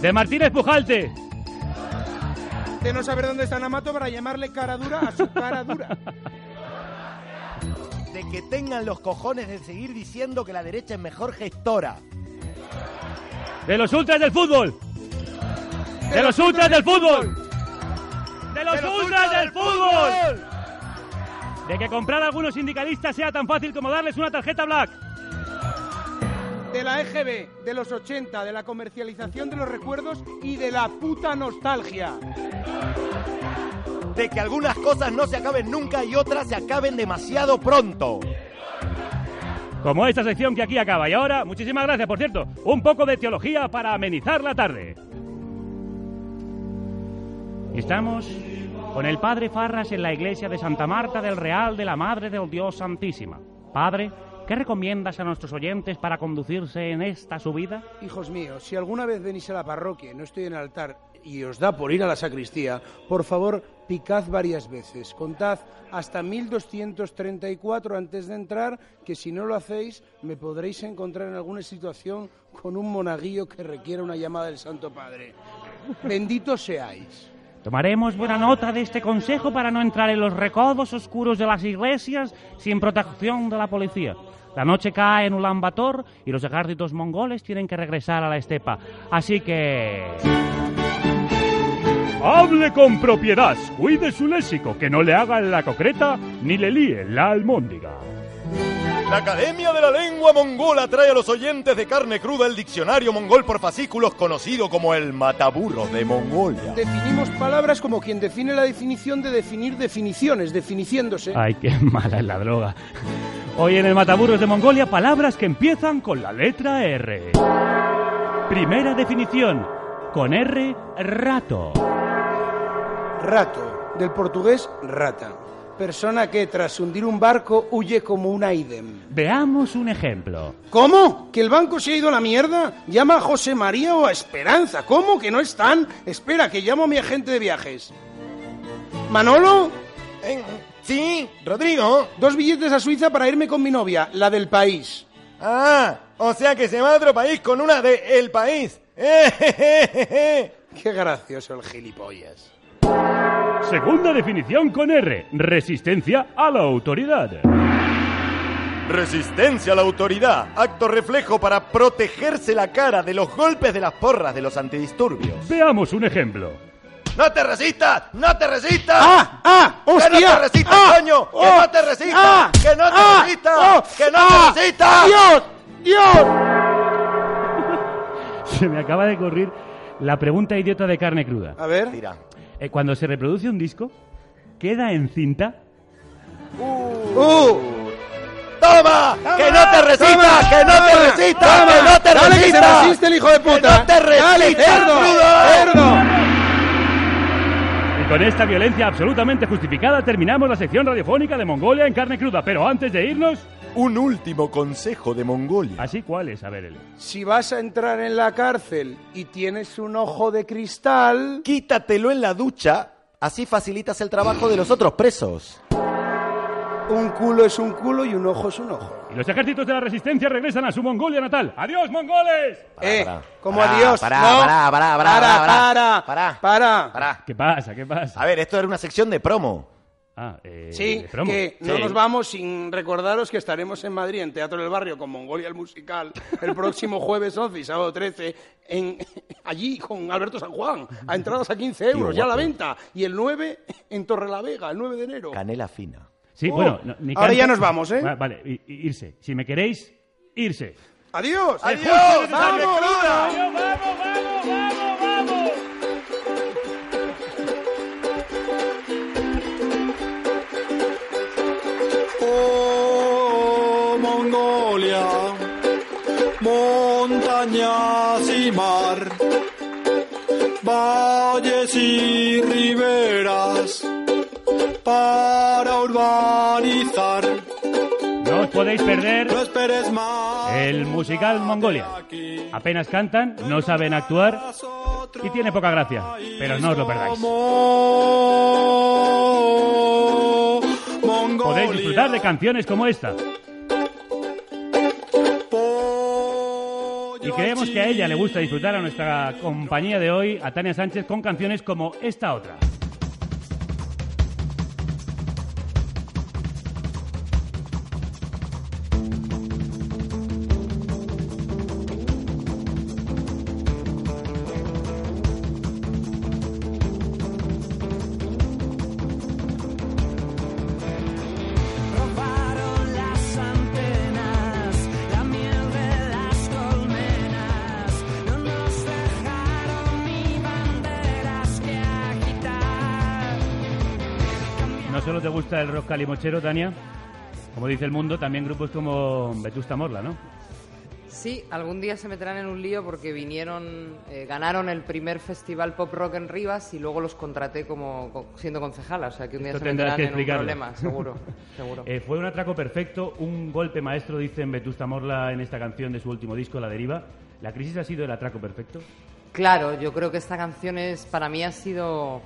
De Martínez Pujalte. De no saber dónde está Namato para llamarle cara dura a su cara dura. De que tengan los cojones de seguir diciendo que la derecha es mejor gestora. De los ultras del fútbol. De los ultras del fútbol. De los ultras del fútbol. de que comprar a algunos sindicalistas sea tan fácil como darles una tarjeta black. De la EGB, de los 80, de la comercialización de los recuerdos y de la puta nostalgia. De que algunas cosas no se acaben nunca y otras se acaben demasiado pronto. Como esta sección que aquí acaba. Y ahora, muchísimas gracias, por cierto, un poco de teología para amenizar la tarde. Estamos con el Padre Farras en la iglesia de Santa Marta del Real de la Madre del Dios Santísima. Padre, ¿qué recomiendas a nuestros oyentes para conducirse en esta subida? Hijos míos, si alguna vez venís a la parroquia no estoy en el altar y os da por ir a la sacristía, por favor, picad varias veces. Contad hasta 1234 antes de entrar, que si no lo hacéis, me podréis encontrar en alguna situación con un monaguillo que requiera una llamada del Santo Padre. Benditos seáis. Tomaremos buena nota de este consejo para no entrar en los recodos oscuros de las iglesias sin protección de la policía. La noche cae en Ulan Bator y los ejércitos mongoles tienen que regresar a la estepa. Así que... Hable con propiedad, cuide su léxico, que no le hagan la concreta ni le líe la almóndiga. La Academia de la Lengua Mongola trae a los oyentes de carne cruda el diccionario mongol por fascículos conocido como el mataburros de Mongolia. Definimos palabras como quien define la definición de definir definiciones, definiciéndose. Ay, qué mala es la droga. Hoy en el Mataburros de Mongolia, palabras que empiezan con la letra R. Primera definición. Con R, rato. Rato, del portugués rata. Persona que tras hundir un barco huye como un aidem. Veamos un ejemplo. ¿Cómo? ¿Que el banco se ha ido a la mierda? Llama a José María o a Esperanza. ¿Cómo? ¿Que no están? Espera, que llamo a mi agente de viajes. ¿Manolo? Sí, Rodrigo. Dos billetes a Suiza para irme con mi novia, la del país. Ah, o sea que se va a otro país con una de El País. Qué gracioso el gilipollas. Segunda definición con R. Resistencia a la autoridad. Resistencia a la autoridad, acto reflejo para protegerse la cara de los golpes de las porras de los antidisturbios. Veamos un ejemplo. ¡No te resistas! ¡No te resistas! ¡Ah! ¡Ah! ¡Que ¡Hostia! no te resistas, ¡Ah! coño! ¡Que ¡Oh! no te resistas! ¡Ah! ¡Que no te ¡Ah! resistas! ¡Oh! ¡Que no ¡Ah! te resistas! ¡Dios! ¡Dios! Se me acaba de ocurrir la pregunta idiota de carne cruda. A ver. Mira. Eh, cuando se reproduce un disco, ¿queda en cinta? ¡Uh! ¡Toma! ¡Que no te resistas! ¡Que no te resistas! ¡Que no te ¡Dale que se resistas! resiste el hijo de puta! ¡Que no te ¡Dale, resistas, cerdo! crudo! ¡Cerdo! Con esta violencia absolutamente justificada terminamos la sección radiofónica de Mongolia en carne cruda. Pero antes de irnos... Un último consejo de Mongolia. ¿Así cuál es? A ver, Eli. Si vas a entrar en la cárcel y tienes un ojo de cristal... Quítatelo en la ducha, así facilitas el trabajo de los otros presos. Un culo es un culo y un ojo es un ojo. Y los ejércitos de la resistencia regresan a su Mongolia natal. ¡Adiós, mongoles! eh, como adiós. no. pará, pará, pará, para, pará, para, pará. para. Pará. ¿Qué pasa? ¿Qué pasa? A ver, esto era una sección de promo. Ah, eh, Sí, promo. que no Sí. nos vamos sin recordaros que estaremos en Madrid, en Teatro del Barrio, con Mongolia el Musical, el próximo jueves 11 y sábado 13, en, allí con Alberto San Juan, a entradas a 15 euros, ya a la guapo. venta. Y el 9 en Torrelavega, el 9 de enero. Canela fina. Sí, Oh, bueno, no, ni ahora ya nos vamos, ¿eh? Va- Vale, irse. Si me queréis, irse. ¡Adiós! ¡Adiós! ¡Vamos, vamos! ¡Vamos, vamos, vamos, vamos! Oh, Mongolia, montañas y mar, valles y riberas para urbanizar. No os podéis perder No esperes más. el musical Mongolia. Apenas cantan, no saben actuar y tiene poca gracia. Pero no os lo perdáis. Podéis disfrutar de canciones como esta. Y creemos que a ella le gusta disfrutar a nuestra compañía de hoy, a Tania Sánchez, con canciones como esta otra. Gusta el rock calimochero, Tania, como dice el mundo, también grupos como Vetusta Morla, ¿no? Sí, algún día se meterán en un lío porque vinieron, eh, ganaron el primer festival pop rock en Rivas y luego los contraté como co- siendo concejala, o sea que un día Esto se meterán que en un problema, seguro, seguro. Eh, fue un atraco perfecto, un golpe maestro, dicen Vetusta Morla en esta canción de su último disco, La Deriva. ¿La crisis ha sido el atraco perfecto? Claro, yo creo que esta canción es, para mí ha sido,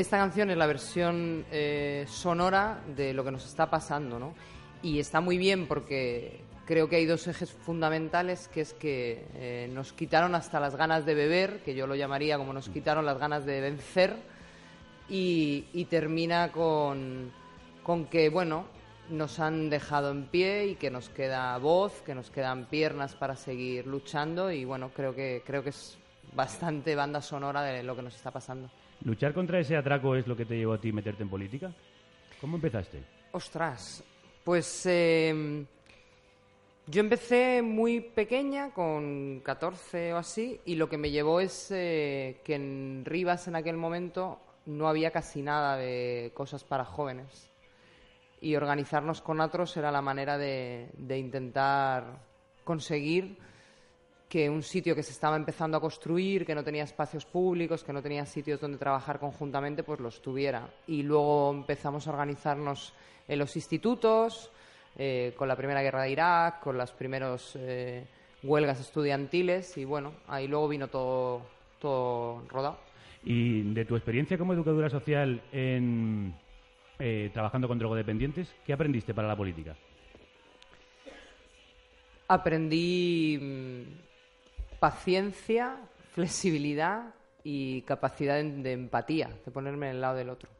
esta canción es la versión eh, sonora de lo que nos está pasando, ¿no? Y está muy bien porque creo que hay dos ejes fundamentales, que es que eh, nos quitaron hasta las ganas de beber, que yo lo llamaría como nos quitaron las ganas de vencer, y, termina con, con que, bueno, nos han dejado en pie y que nos queda voz, que nos quedan piernas para seguir luchando y bueno, creo que creo que es bastante banda sonora de lo que nos está pasando. ¿Luchar contra ese atraco es lo que te llevó a ti meterte en política? ¿Cómo empezaste? Ostras, pues eh, yo empecé muy pequeña, con 14 o así, y lo que me llevó es eh, que en Rivas en aquel momento no había casi nada de cosas para jóvenes. Y organizarnos con otros era la manera de intentar conseguir que un sitio que se estaba empezando a construir, que no tenía espacios públicos, que no tenía sitios donde trabajar conjuntamente, pues los tuviera. Y luego empezamos a organizarnos en los institutos, eh, con la Primera Guerra de Irak, con las primeros eh, huelgas estudiantiles, y bueno, ahí luego vino todo, todo rodado. Y de tu experiencia como educadora social en, eh, trabajando con drogodependientes, ¿qué aprendiste para la política? Aprendí mm, paciencia, flexibilidad y capacidad de, empatía, de ponerme en el lado del otro.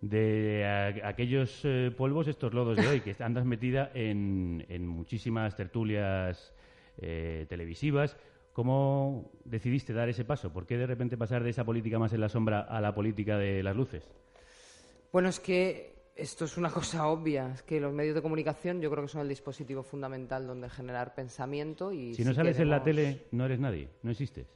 De a- aquellos eh, polvos, estos lodos de hoy, que andas metida en, en muchísimas tertulias eh, televisivas, ¿cómo decidiste dar ese paso? ¿Por qué de repente pasar de esa política más en la sombra a la política de las luces? Bueno, es que esto es una cosa obvia, es que los medios de comunicación yo creo que son el dispositivo fundamental donde generar pensamiento y Si no sales en la tele, no eres nadie, no existes.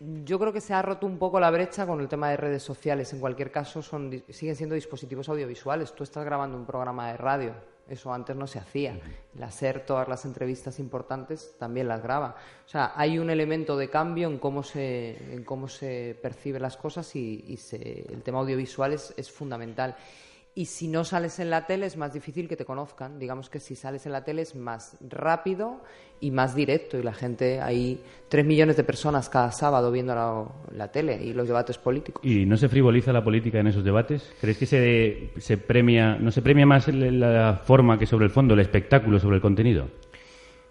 Yo creo que se ha roto un poco la brecha con el tema de redes sociales. En cualquier caso, son, siguen siendo dispositivos audiovisuales. Tú estás grabando un programa de radio. Eso antes no se hacía. La SER, todas las entrevistas importantes, también las graba. O sea, hay un elemento de cambio en cómo se, en cómo se perciben las cosas y, y se- el tema audiovisual es, es fundamental. Y si no sales en la tele es más difícil que te conozcan. Digamos que si sales en la tele es más rápido y más directo. Y la gente, hay tres millones de personas cada sábado viendo la, tele y los debates políticos. ¿Y no se frivoliza la política en esos debates? ¿Crees que se, se premia, no se premia más la forma que sobre el fondo, el espectáculo sobre el contenido?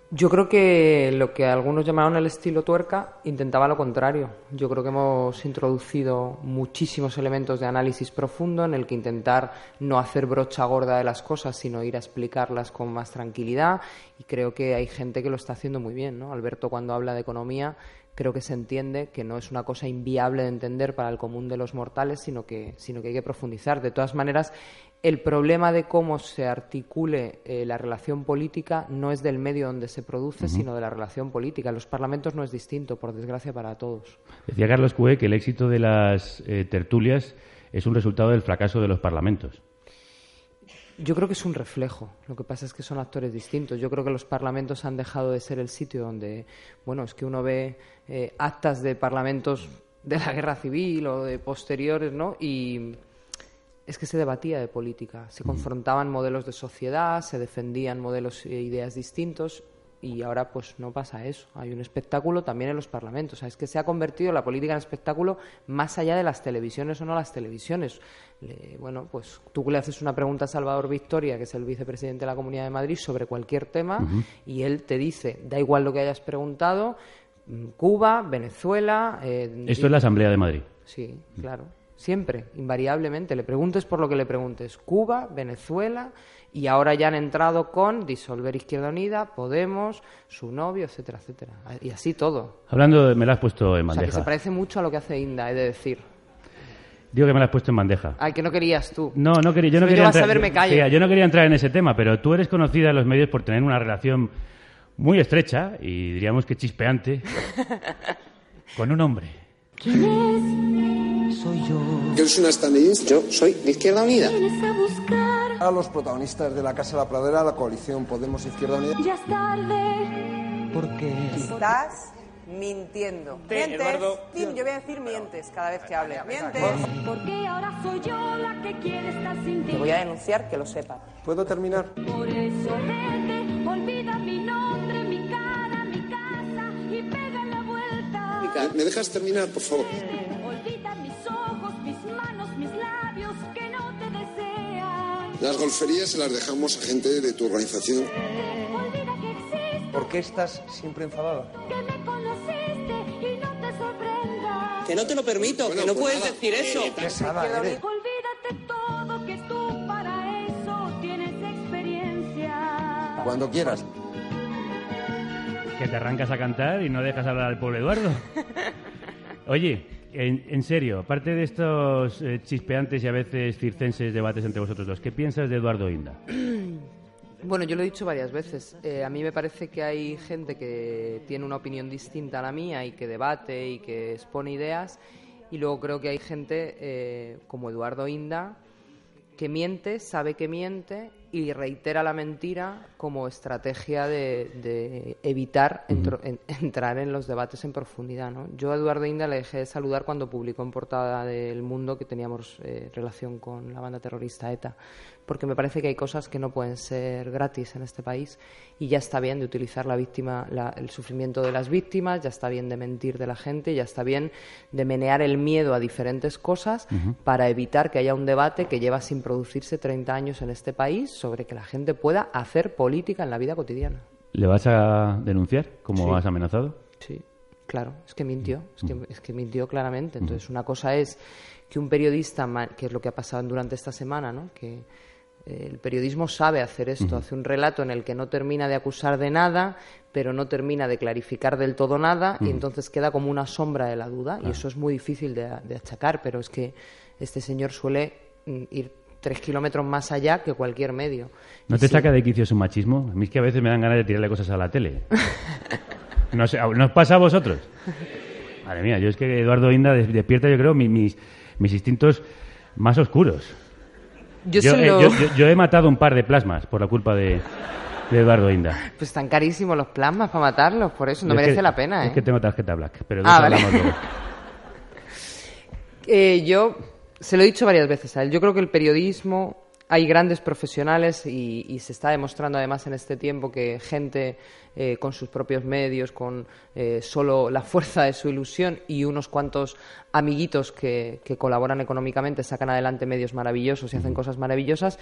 Yo creo que lo que algunos llamaron el estilo tuerca intentaba lo contrario. Yo creo que hemos introducido muchísimos elementos de análisis profundo en el que intentar no hacer brocha gorda de las cosas, sino ir a explicarlas con más tranquilidad. Y creo que hay gente que lo está haciendo muy bien. ¿no? Alberto, cuando habla de economía, creo que se entiende que no es una cosa inviable de entender para el común de los mortales, sino que, sino que hay que profundizar. De todas maneras, el problema de cómo se articule eh, la relación política no es del medio donde se produce, sino de la relación política. Los parlamentos no es distinto, por desgracia para todos. Decía Carlos Cue que el éxito de las eh, tertulias es un resultado del fracaso de los parlamentos. Yo creo que es un reflejo. Lo que pasa es que son actores distintos. Yo creo que los parlamentos han dejado de ser el sitio donde, bueno, es que uno ve eh, actas de parlamentos de la guerra civil o de posteriores, ¿no? Y es que se debatía de política, se confrontaban modelos de sociedad, se defendían modelos e ideas distintos y ahora pues no pasa eso. Hay un espectáculo también en los parlamentos. O sea, es que se ha convertido la política en espectáculo más allá de las televisiones o no las televisiones. Le- bueno, pues tú le haces una pregunta a Salvador Victoria, que es el vicepresidente de la Comunidad de Madrid, sobre cualquier tema y él te dice, da igual lo que hayas preguntado, mm, Cuba, Venezuela... eh, Esto es la Asamblea de Madrid. Sí, claro. Siempre, invariablemente. Le preguntes por lo que le preguntes. Cuba, Venezuela, y ahora ya han entrado con disolver Izquierda Unida, Podemos, su novio, etcétera, etcétera. Y así todo. Hablando de... me la has puesto en O sea, que bandeja. se parece mucho a lo que hace Inda, he de decir. Digo que me la has puesto en bandeja. Ay, que no querías tú. No, no quería, yo no Si quería vas a entrar, ver, me. Tía, yo no quería entrar en ese tema, pero tú eres conocida en los medios por tener una relación muy estrecha y diríamos que chispeante con un hombre. ¿Quién es? Soy yo. ¿Porque eres una estandinista? Yo soy de Izquierda Unida. A los protagonistas de la Casa de la Pradera, la coalición Podemos Izquierda Unida. Ya es tarde. Porque Estás mintiendo. Te, Mientes. Eduardo. Yo voy a decir mientes cada vez que hables. Mientes. Porque ahora soy yo la que quiere estar sin ti. Te voy a denunciar que lo sepas. ¿Puedo terminar? Por eso vete, olvida mi nombre, ¿Me dejas terminar, por favor? Olvida mis ojos, mis manos, mis labios que no te desean. Las golferías se las dejamos a gente de tu organización. Olvida que existo, ¿Por qué estás siempre enfadada? que me conociste y no te sorprenda. Que no te lo permito, que no pues puedes nada. decir eso. Qué pesada eres. Olvídate todo que tú para eso tienes experiencia. Cuando quieras. Que te arrancas a cantar y no dejas hablar al pobre Eduardo. Oye, en, serio, aparte de estos eh, chispeantes y a veces circenses debates entre vosotros dos, ¿qué piensas de Eduardo Inda? Bueno, yo lo he dicho varias veces. Eh, a mí me parece que hay gente que tiene una opinión distinta a la mía y que debate y que expone ideas. Y luego creo que hay gente eh, como Eduardo Inda que miente, sabe que miente y reitera la mentira como estrategia de, de evitar entro- en- entrar en los debates en profundidad. ¿no? Yo a Eduardo Inda le dejé de saludar cuando publicó en portada del Mundo que teníamos eh, relación con la banda terrorista ETA, porque me parece que hay cosas que no pueden ser gratis en este país y ya está bien de utilizar la víctima, la- el sufrimiento de las víctimas, ya está bien de mentir de la gente, ya está bien de menear el miedo a diferentes cosas para evitar que haya un debate que lleva sin producirse 30 años en este país sobre que la gente pueda hacer política en la vida cotidiana. ¿Le vas a denunciar como Sí. has amenazado? Sí, claro, es que mintió, es que, es que mintió claramente. Entonces, una cosa es que un periodista, que es lo que ha pasado durante esta semana, ¿no? que el periodismo sabe hacer esto, hace un relato en el que no termina de acusar de nada, pero no termina de clarificar del todo nada, y entonces queda como una sombra de la duda, y eso es muy difícil de, de achacar, pero es que este señor suele mm, ir tres kilómetros más allá que cualquier medio. ¿No Y te sí. saca de quicio su machismo? A mí es que a veces me dan ganas de tirarle cosas a la tele. No sé, ¿no os pasa a vosotros? Madre mía, yo es que Eduardo Inda des- despierta, yo creo, mi- mis, mis instintos más oscuros. Yo yo, se eh, yo- he matado un par de plasmas por la culpa de, de Eduardo Inda. Pues están carísimos los plasmas para matarlos, por eso no merece que- la pena. Es ¿eh? que tengo tarjeta black, pero Ah, vale. hablamos luego. Eh, yo se lo he dicho varias veces a él. Yo creo que el periodismo hay grandes profesionales y, y se está demostrando además en este tiempo que gente eh, con sus propios medios, con eh, solo la fuerza de su ilusión y unos cuantos amiguitos que, que colaboran económicamente sacan adelante medios maravillosos y hacen cosas maravillosas,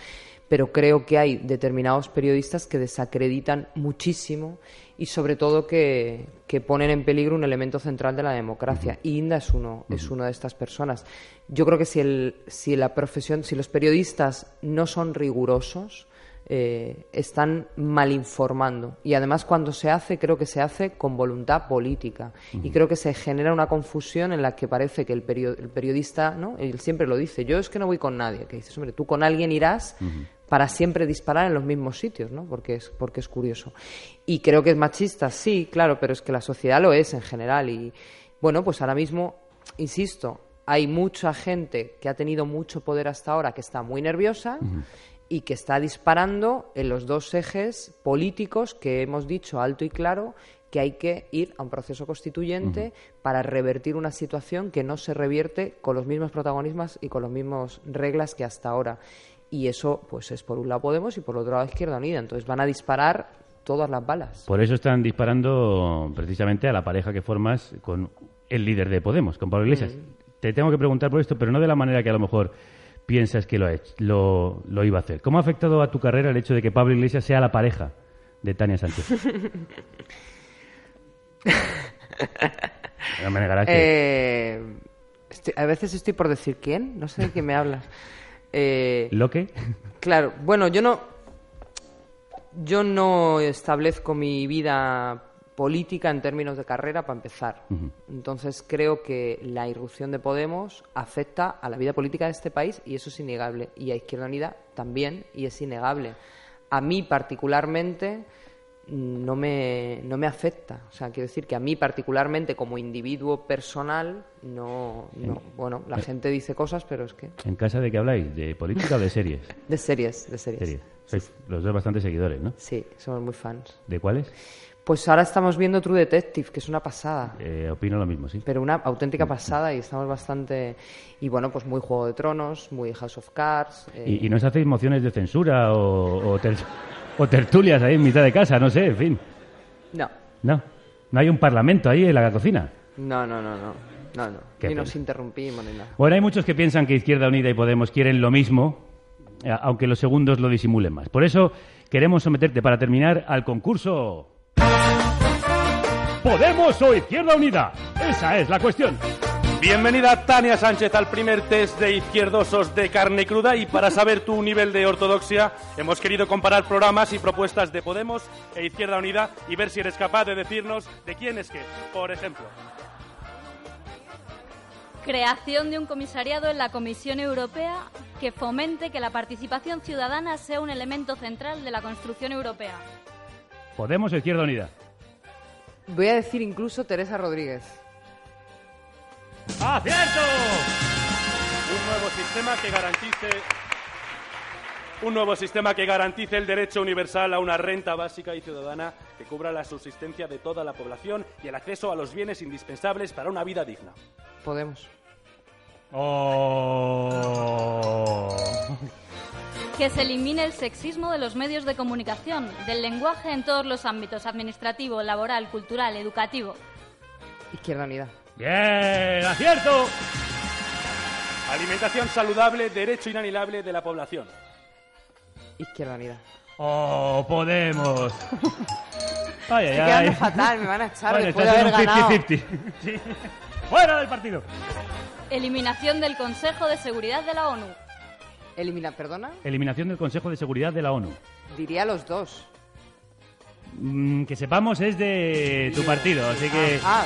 pero creo que hay determinados periodistas que desacreditan muchísimo y sobre todo que, que ponen en peligro un elemento central de la democracia. Y Inda es uno, es una de estas personas. Yo creo que si, el, si la profesión, si los periodistas no son rigurosos, eh, están mal informando. Y además cuando se hace, creo que se hace con voluntad política. Y creo que se genera una confusión en la que parece que el, perio- el periodista, ¿no? Él siempre lo dice, yo es que no voy con nadie. Que dices, hombre, tú con alguien irás para siempre disparar en los mismos sitios, ¿no? Porque es, porque es curioso. Y creo que es machista, sí, claro, pero es que la sociedad lo es en general. Y bueno, pues ahora mismo, insisto, hay mucha gente que ha tenido mucho poder hasta ahora que está muy nerviosa y que está disparando en los dos ejes políticos que hemos dicho alto y claro que hay que ir a un proceso constituyente para revertir una situación que no se revierte con los mismos protagonismos y con las mismas reglas que hasta ahora. Y eso, pues, es por un lado Podemos y por otro lado Izquierda Unida. Entonces van a disparar todas las balas. Por eso están disparando precisamente a la pareja que formas con el líder de Podemos, con Pablo Iglesias. Te tengo que preguntar por esto, pero no de la manera que a lo mejor piensas que lo, ha hecho, lo, lo iba a hacer. ¿Cómo ha afectado a tu carrera el hecho de que Pablo Iglesias sea la pareja de Tania Sánchez? No me negarás que... Eh, estoy- a veces estoy por decir quién, no sé de quién me hablas. Eh, ¿Lo que? Claro, bueno, yo no, yo no establezco mi vida política en términos de carrera para empezar. Entonces creo que la irrupción de Podemos afecta a la vida política de este país y eso es innegable. Y a Izquierda Unida también y es innegable. A mí particularmente no me, no me afecta. O sea, quiero decir que a mí particularmente como individuo personal, no, no. Bueno, la Eh. gente dice cosas, pero es que... ¿En casa de qué habláis? ¿De política o de series? De series, de series. Series. Sois los dos bastante seguidores, ¿no? Sí, somos muy fans. ¿De cuáles? Pues ahora estamos viendo True Detective, que es una pasada. Eh, opino lo mismo, sí. Pero una auténtica pasada y estamos bastante... Y bueno, pues muy Juego de Tronos, muy House of Cards. eh, ¿Y, y no os hacéis mociones de censura o, o, ter- o tertulias ahí en mitad de casa? No sé, en fin. No, No. No hay un parlamento ahí en la cocina. no, no, no, no. No, no. Qué Ni pena. nos interrumpimos ni nada. Bueno, hay muchos que piensan que Izquierda Unida y Podemos quieren lo mismo, eh, aunque los segundos lo disimulen más. Por eso queremos someterte para terminar al concurso. ¿Podemos o Izquierda Unida? Esa es la cuestión. Bienvenida Tania Sánchez al primer test de izquierdosos de carne cruda y para saber tu nivel de ortodoxia hemos querido comparar programas y propuestas de Podemos e Izquierda Unida y ver si eres capaz de decirnos de quién es qué. Por ejemplo, Creación de un comisariado en la Comisión Europea que fomente que la participación ciudadana sea un elemento central de la construcción europea. ¿Podemos o Izquierda Unida? Voy a decir incluso Teresa Rodríguez. ¡Acierto! un nuevo sistema que garantice un nuevo sistema que garantice el derecho universal a una renta básica y ciudadana que cubra la subsistencia de toda la población y el acceso a los bienes indispensables para una vida digna. Podemos. Oh. Que se elimine el sexismo de los medios de comunicación, del lenguaje en todos los ámbitos, administrativo, laboral, cultural, educativo. Izquierda Unida. Bien, acierto. Alimentación saludable, derecho inalienable de la población. Izquierda Unida. Oh, Podemos. Ay, ay, fatal, me van a echar Bueno, después de haber un ganado. 50-50. Sí. Fuera del partido. Eliminación del Consejo de Seguridad de la ONU. Elimina, perdona, Eliminación del Consejo de Seguridad de la ONU. diría los dos. Mm, que sepamos es de tu partido, así que Ah,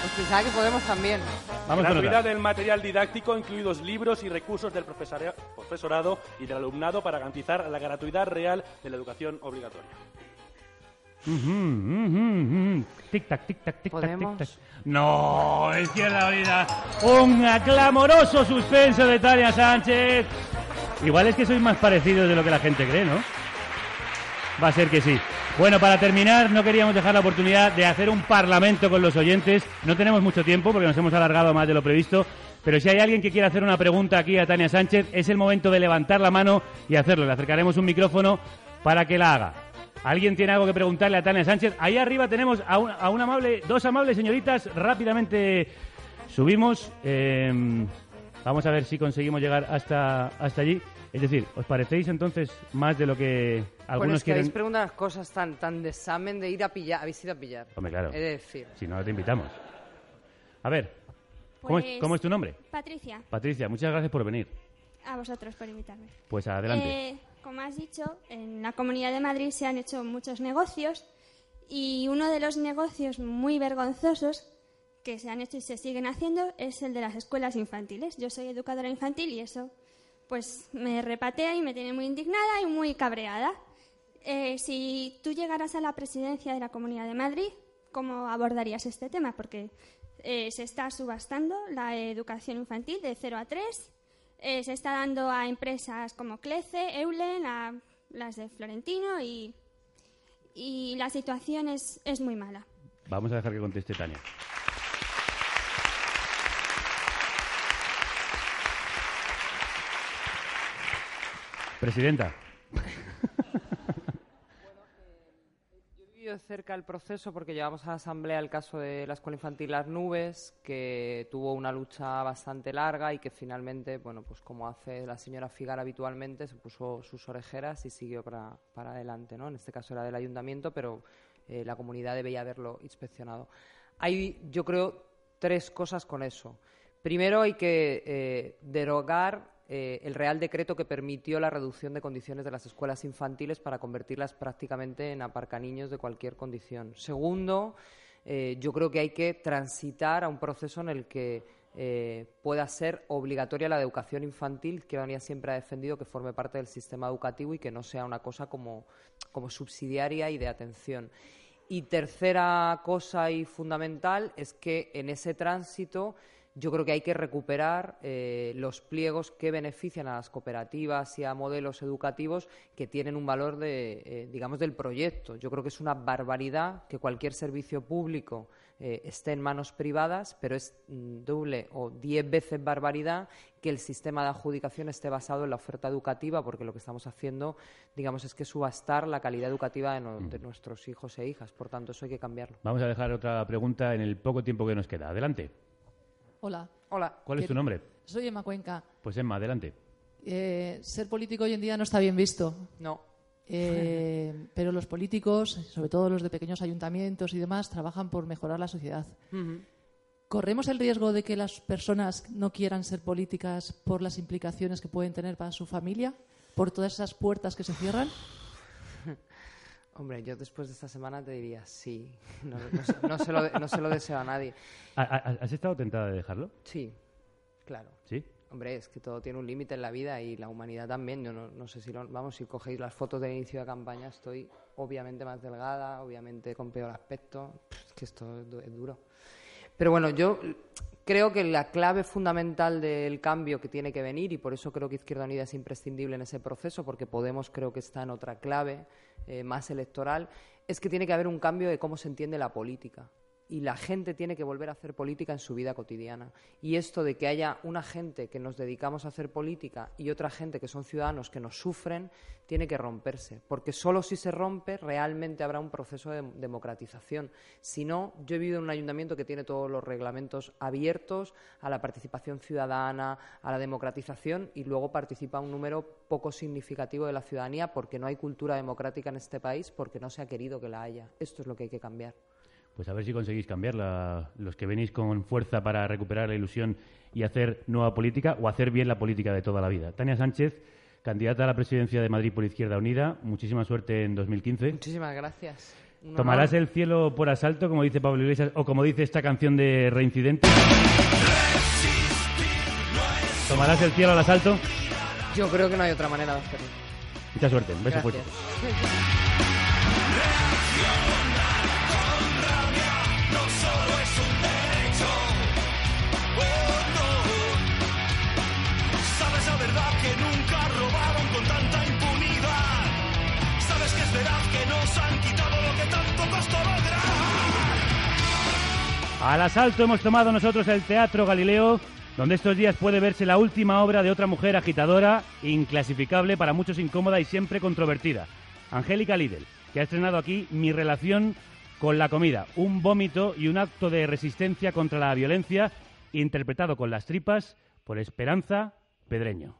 pues pensaba que Podemos también. vamos con Gratuidad otra. del material didáctico, incluidos libros y recursos del profesora- profesorado y del alumnado para garantizar la gratuidad real de la educación obligatoria. Ujú, ujú, ujú. Tic-tac, tic-tac, tic-tac, ¿Podemos? tic-tac. No, Izquierda Unida. Un clamoroso suspenso de Tania Sánchez. Igual es que sois más parecidos de lo que la gente cree, ¿no? Va a ser que sí. Bueno, para terminar, no queríamos dejar la oportunidad de hacer un parlamento con los oyentes. No tenemos mucho tiempo porque nos hemos alargado más de lo previsto. Pero si hay alguien que quiera hacer una pregunta aquí a Tania Sánchez, es el momento de levantar la mano y hacerlo. Le acercaremos un micrófono para que la haga. ¿Alguien tiene algo que preguntarle a Tania Sánchez? Ahí arriba tenemos a, un, a una amable, dos amables señoritas. Rápidamente subimos. Eh, vamos a ver si conseguimos llegar hasta, hasta allí. Es decir, ¿os parecéis entonces más de lo que bueno, algunos es que habéis quieren? preguntado unas cosas tan, tan de examen de ir a pillar. Habéis ido a pillar. Hombre, claro. He de decir. Si no, te invitamos. A ver, ¿cómo, es, Pues- cómo es tu nombre? Patricia, Patricia, muchas gracias por venir. a vosotros por invitarme. Pues adelante. Eh, como has dicho, en la Comunidad de Madrid se han hecho muchos negocios y uno de los negocios muy vergonzosos que se han hecho y se siguen haciendo es el de las escuelas infantiles. Yo soy educadora infantil y eso pues me repatea y me tiene muy indignada y muy cabreada. Eh, si tú llegaras a la presidencia de la Comunidad de Madrid, ¿cómo abordarías este tema? Porque eh, se está subastando la educación infantil de 0 a 3, eh, se está dando a empresas como Clece, Eulen, a las de Florentino y, y la situación es, es muy mala. Vamos a dejar que conteste Tania. Presidenta. Cerca el proceso porque llevamos a la Asamblea el caso de la Escuela Infantil Las Nubes, que tuvo una lucha bastante larga y que finalmente, bueno, pues como hace la señora Figar habitualmente, se puso sus orejeras y siguió para, para adelante, ¿no? En este caso era del ayuntamiento, pero eh, la comunidad debía haberlo inspeccionado. Hay, yo creo, tres cosas con eso. Primero hay que eh, derogar eh, el Real Decreto que permitió la reducción de condiciones de las escuelas infantiles para convertirlas prácticamente en aparcaniños de cualquier condición. Segundo, eh, yo creo que hay que transitar a un proceso en el que eh, pueda ser obligatoria la educación infantil, que Unida siempre ha defendido que forme parte del sistema educativo y que no sea una cosa como, como subsidiaria y de atención. Y tercera cosa y fundamental es que en ese tránsito yo creo que hay que recuperar eh, los pliegos que benefician a las cooperativas y a modelos educativos que tienen un valor de, eh, digamos, del proyecto. Yo creo que es una barbaridad que cualquier servicio público eh, esté en manos privadas, pero es mm, doble o diez veces barbaridad que el sistema de adjudicación esté basado en la oferta educativa, porque lo que estamos haciendo, digamos, es que subastar la calidad educativa de, no- de nuestros hijos e hijas. Por tanto, eso hay que cambiarlo. Vamos a dejar otra pregunta en el poco tiempo que nos queda. Adelante. Hola. Hola. ¿Cuál es tu nombre? Soy Emma Cuenca. Pues Emma, adelante. Eh, ser político hoy en día no está bien visto. No. Eh, pero los políticos, sobre todo los de pequeños ayuntamientos y demás, trabajan por mejorar la sociedad. ¿Corremos el riesgo de que las personas no quieran ser políticas por las implicaciones que pueden tener para su familia? ¿Por todas esas puertas que se cierran? Hombre, yo después de esta semana te diría sí. No, no se- no se lo, no se lo deseo a nadie. ¿Ha- ha- ¿Has estado tentada de dejarlo? Sí, claro. ¿Sí? Hombre, es que todo tiene un límite en la vida y la humanidad también. Yo no, sé si lo, vamos, si cogéis las fotos del inicio de campaña, estoy obviamente más delgada, obviamente con peor aspecto. Es que esto es duro. Pero bueno, yo creo que la clave fundamental del cambio que tiene que venir, y por eso creo que Izquierda Unida es imprescindible en ese proceso, porque Podemos creo que está en otra clave eh, más electoral, es que tiene que haber un cambio de cómo se entiende la política. Y la gente tiene que volver a hacer política en su vida cotidiana. Y esto de que haya una gente que nos dedicamos a hacer política y otra gente que son ciudadanos que nos sufren, tiene que romperse. Porque solo si se rompe realmente habrá un proceso de democratización. Si no, yo he vivido en un ayuntamiento que tiene todos los reglamentos abiertos a la participación ciudadana, a la democratización y luego participa un número poco significativo de la ciudadanía porque no hay cultura democrática en este país, porque no se ha querido que la haya. Esto es lo que hay que cambiar. Pues a ver si conseguís cambiarla, los que venís con fuerza para recuperar la ilusión y hacer nueva política o hacer bien la política de toda la vida. Tania Sánchez, candidata a la presidencia de Madrid por Izquierda Unida, muchísima suerte en 2015. Muchísimas gracias. ¿Tomarás el cielo por asalto, como dice Pablo Iglesias, o como dice esta canción de Reincidente? ¿Tomarás el cielo al asalto? Yo creo que no hay otra manera de hacerlo. Mucha suerte, un beso fuerte. Al asalto hemos tomado nosotros el Teatro Galileo, donde estos días puede verse la última obra de otra mujer agitadora, inclasificable, para muchos incómoda y siempre controvertida, Angélica Lidl, que ha estrenado aquí Mi relación con la comida, un vómito y un acto de resistencia contra la violencia, interpretado con las tripas por Esperanza Pedreño.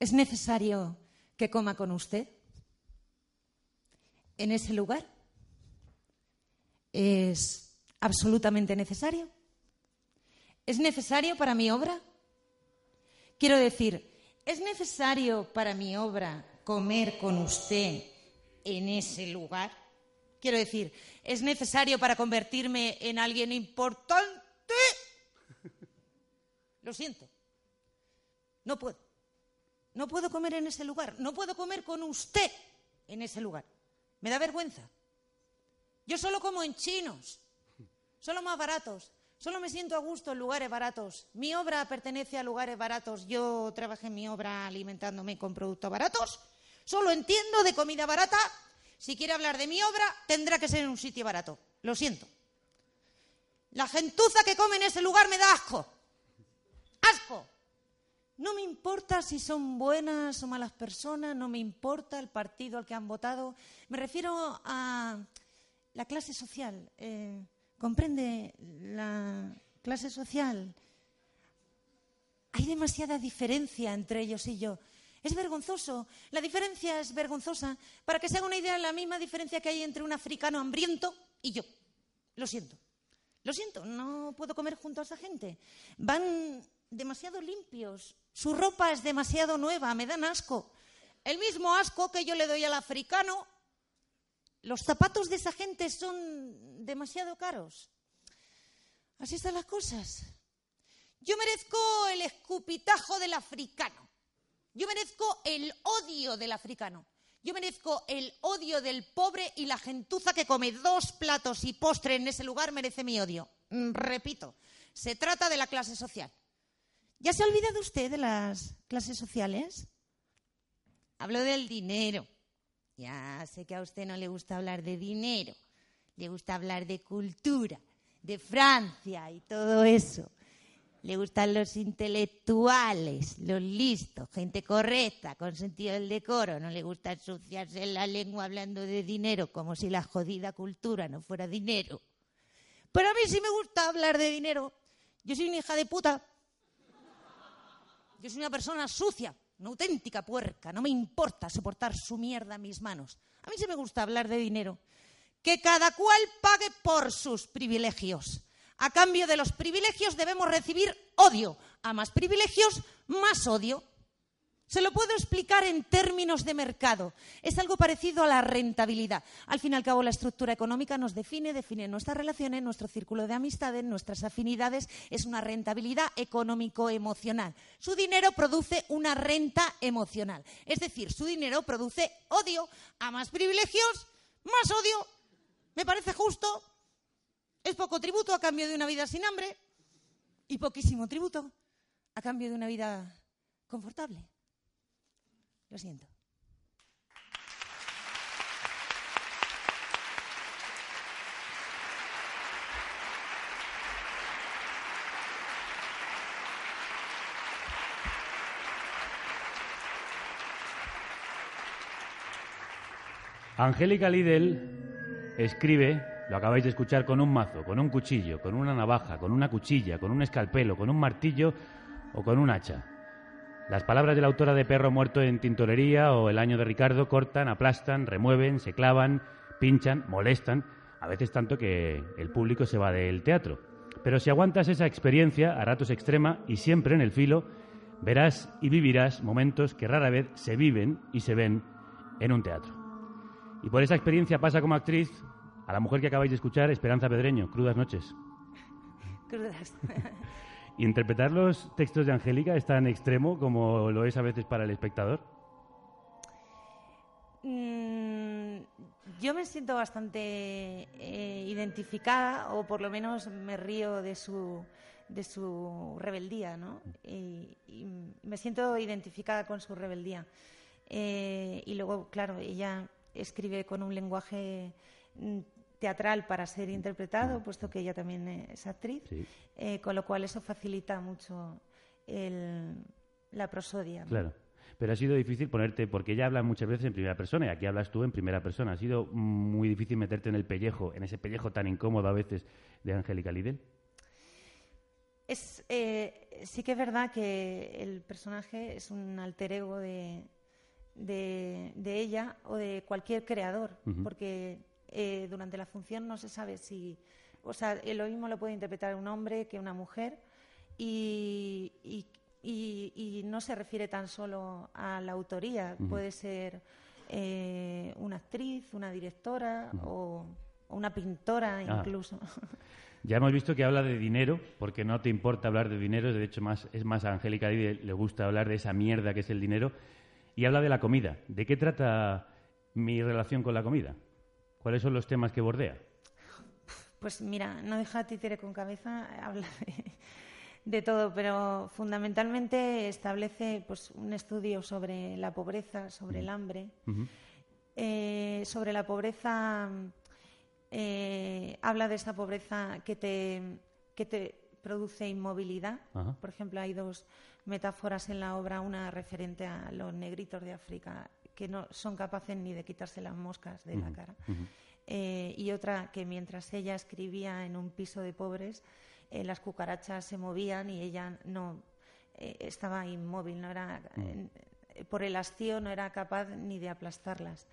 ¿Es necesario que coma con usted? ¿En ese lugar? ¿Es absolutamente necesario? ¿Es necesario para mi obra? Quiero decir, ¿es necesario para mi obra comer con usted en ese lugar? Quiero decir, ¿es necesario para convertirme en alguien importante? Lo siento. No puedo. No puedo comer en ese lugar. No puedo comer con usted en ese lugar. Me da vergüenza. Yo solo como en chinos. Solo más baratos. Solo me siento a gusto en lugares baratos. Mi obra pertenece a lugares baratos. Yo trabajé en mi obra alimentándome con productos baratos. Solo entiendo de comida barata. Si quiere hablar de mi obra, tendrá que ser en un sitio barato. Lo siento. La gentuza que come en ese lugar me da asco. ¡Asco! No me importa si son buenas o malas personas, no me importa el partido al que han votado. Me refiero a la clase social. eh, ¿Comprende la clase social? Hay demasiada diferencia entre ellos y yo. Es vergonzoso. La diferencia es vergonzosa. Para que se haga una idea, la misma diferencia que hay entre un africano hambriento y yo. Lo siento. Lo siento, no puedo comer junto a esa gente. Van demasiado limpios. Su ropa es demasiado nueva, me dan asco. El mismo asco que yo le doy al africano. Los zapatos de esa gente son demasiado caros. Así están las cosas. Yo merezco el escupitajo del africano. Yo merezco el odio del africano. Yo merezco el odio del pobre y la gentuza que come dos platos y postre en ese lugar merece mi odio. Mm, Repito, se trata de la clase social. ¿Ya se ha olvidado usted de las clases sociales? Hablo del dinero. Ya sé que a usted no le gusta hablar de dinero. Le gusta hablar de cultura, de Francia y todo eso. Le gustan los intelectuales, los listos, gente correcta, con sentido del decoro. No le gusta ensuciarse la lengua hablando de dinero como si la jodida cultura no fuera dinero. Pero a mí sí me gusta hablar de dinero. Yo soy una hija de puta. Yo soy una persona sucia, una auténtica puerca. No me importa soportar su mierda en mis manos. A mí sí me gusta hablar de dinero. Que cada cual pague por sus privilegios. A cambio de los privilegios debemos recibir odio. A más privilegios, más odio. Se lo puedo explicar en términos de mercado. Es algo parecido a la rentabilidad. Al fin y al cabo, la estructura económica nos define, define nuestras relaciones, nuestro círculo de amistades, nuestras afinidades. Es una rentabilidad económico-emocional. Su dinero produce una renta emocional. Es decir, su dinero produce odio. A más privilegios, más odio. Me parece justo. Es poco tributo a cambio de una vida sin hambre y poquísimo tributo a cambio de una vida confortable. Lo siento. Angélica Lidl escribe, lo acabáis de escuchar, con un mazo, con un cuchillo, con una navaja, con una cuchilla, con un escalpelo, con un martillo o con un hacha. Las palabras de la autora de Perro Muerto en Tintorería o El año de Ricardo cortan, aplastan, remueven, se clavan, pinchan, molestan, a veces tanto que el público se va del teatro. Pero si aguantas esa experiencia, a ratos extrema y siempre en el filo, verás y vivirás momentos que rara vez se viven y se ven en un teatro. Y por esa experiencia pasa como actriz a la mujer que acabáis de escuchar, Esperanza Pedreño, Crudas Noches. Crudas. ¿Interpretar los textos de Angélica es tan extremo como lo es a veces para el espectador? Mm, yo me siento bastante eh, identificada, o por lo menos me río de su, de su rebeldía, ¿no? Y, me siento identificada con su rebeldía. Eh, y luego, claro, ella escribe con un lenguaje mm, teatral para ser interpretado, puesto que ella también es actriz, eh, con lo cual eso facilita mucho el- la prosodia. ¿no? Claro. Pero ha sido difícil ponerte, porque ella habla muchas veces en primera persona y aquí hablas tú en primera persona. Ha sido muy difícil meterte en el pellejo, en ese pellejo tan incómodo a veces de Angélica Lidl. Es, eh, sí que es verdad que el personaje es un alter ego de, de, de ella o de cualquier creador, porque eh, durante la función no se sabe si... O sea, lo mismo lo puede interpretar un hombre que una mujer y, y- y- y no se refiere tan solo a la autoría, puede ser eh, una actriz, una directora o, o una pintora Ah. incluso. Ya hemos visto que habla de dinero, porque no te importa hablar de dinero, de hecho más, es más a Angélica le gusta hablar de esa mierda que es el dinero, y habla de la comida. ¿De qué trata mi relación con la comida? ¿Cuáles son los temas que bordea? Pues mira, no deja títere con cabeza, habla de, de todo, pero fundamentalmente establece pues, un estudio sobre la pobreza, sobre el hambre, Eh, sobre la pobreza, eh, habla de esa pobreza que te, que te produce inmovilidad. Por ejemplo, hay dos metáforas en la obra, una referente a los negritos de África, que no son capaces ni de quitarse las moscas de la cara. Eh, y otra que mientras ella escribía en un piso de pobres, eh, las cucarachas se movían y ella no eh, estaba inmóvil, no era por el hastío no era capaz ni de aplastarlas.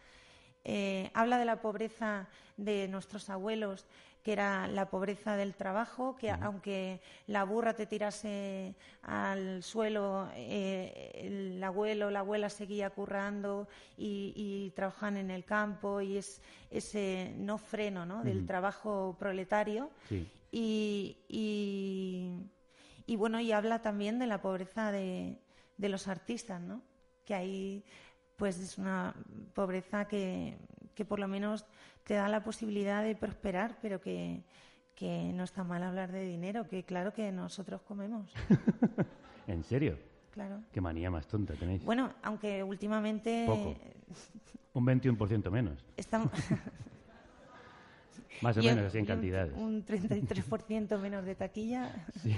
Habla de la pobreza de nuestros abuelos que era la pobreza del trabajo, que aunque la burra te tirase al suelo, eh, el abuelo o la abuela seguía currando y, y trabajaban en el campo y es ese no freno ¿no? del trabajo proletario. Sí. Y, y, y bueno, y habla también de la pobreza de, de los artistas, ¿no? Que ahí, pues es una pobreza que, que por lo menos te da la posibilidad de prosperar, pero que, que no está mal hablar de dinero, que claro que nosotros comemos, ¿En serio? claro. Qué manía más tonta tenéis. Bueno, aunque últimamente Poco. Un 21% menos. estamos... Más o y un- menos, así en y un- cantidades. Un 33% menos de taquilla. Sí.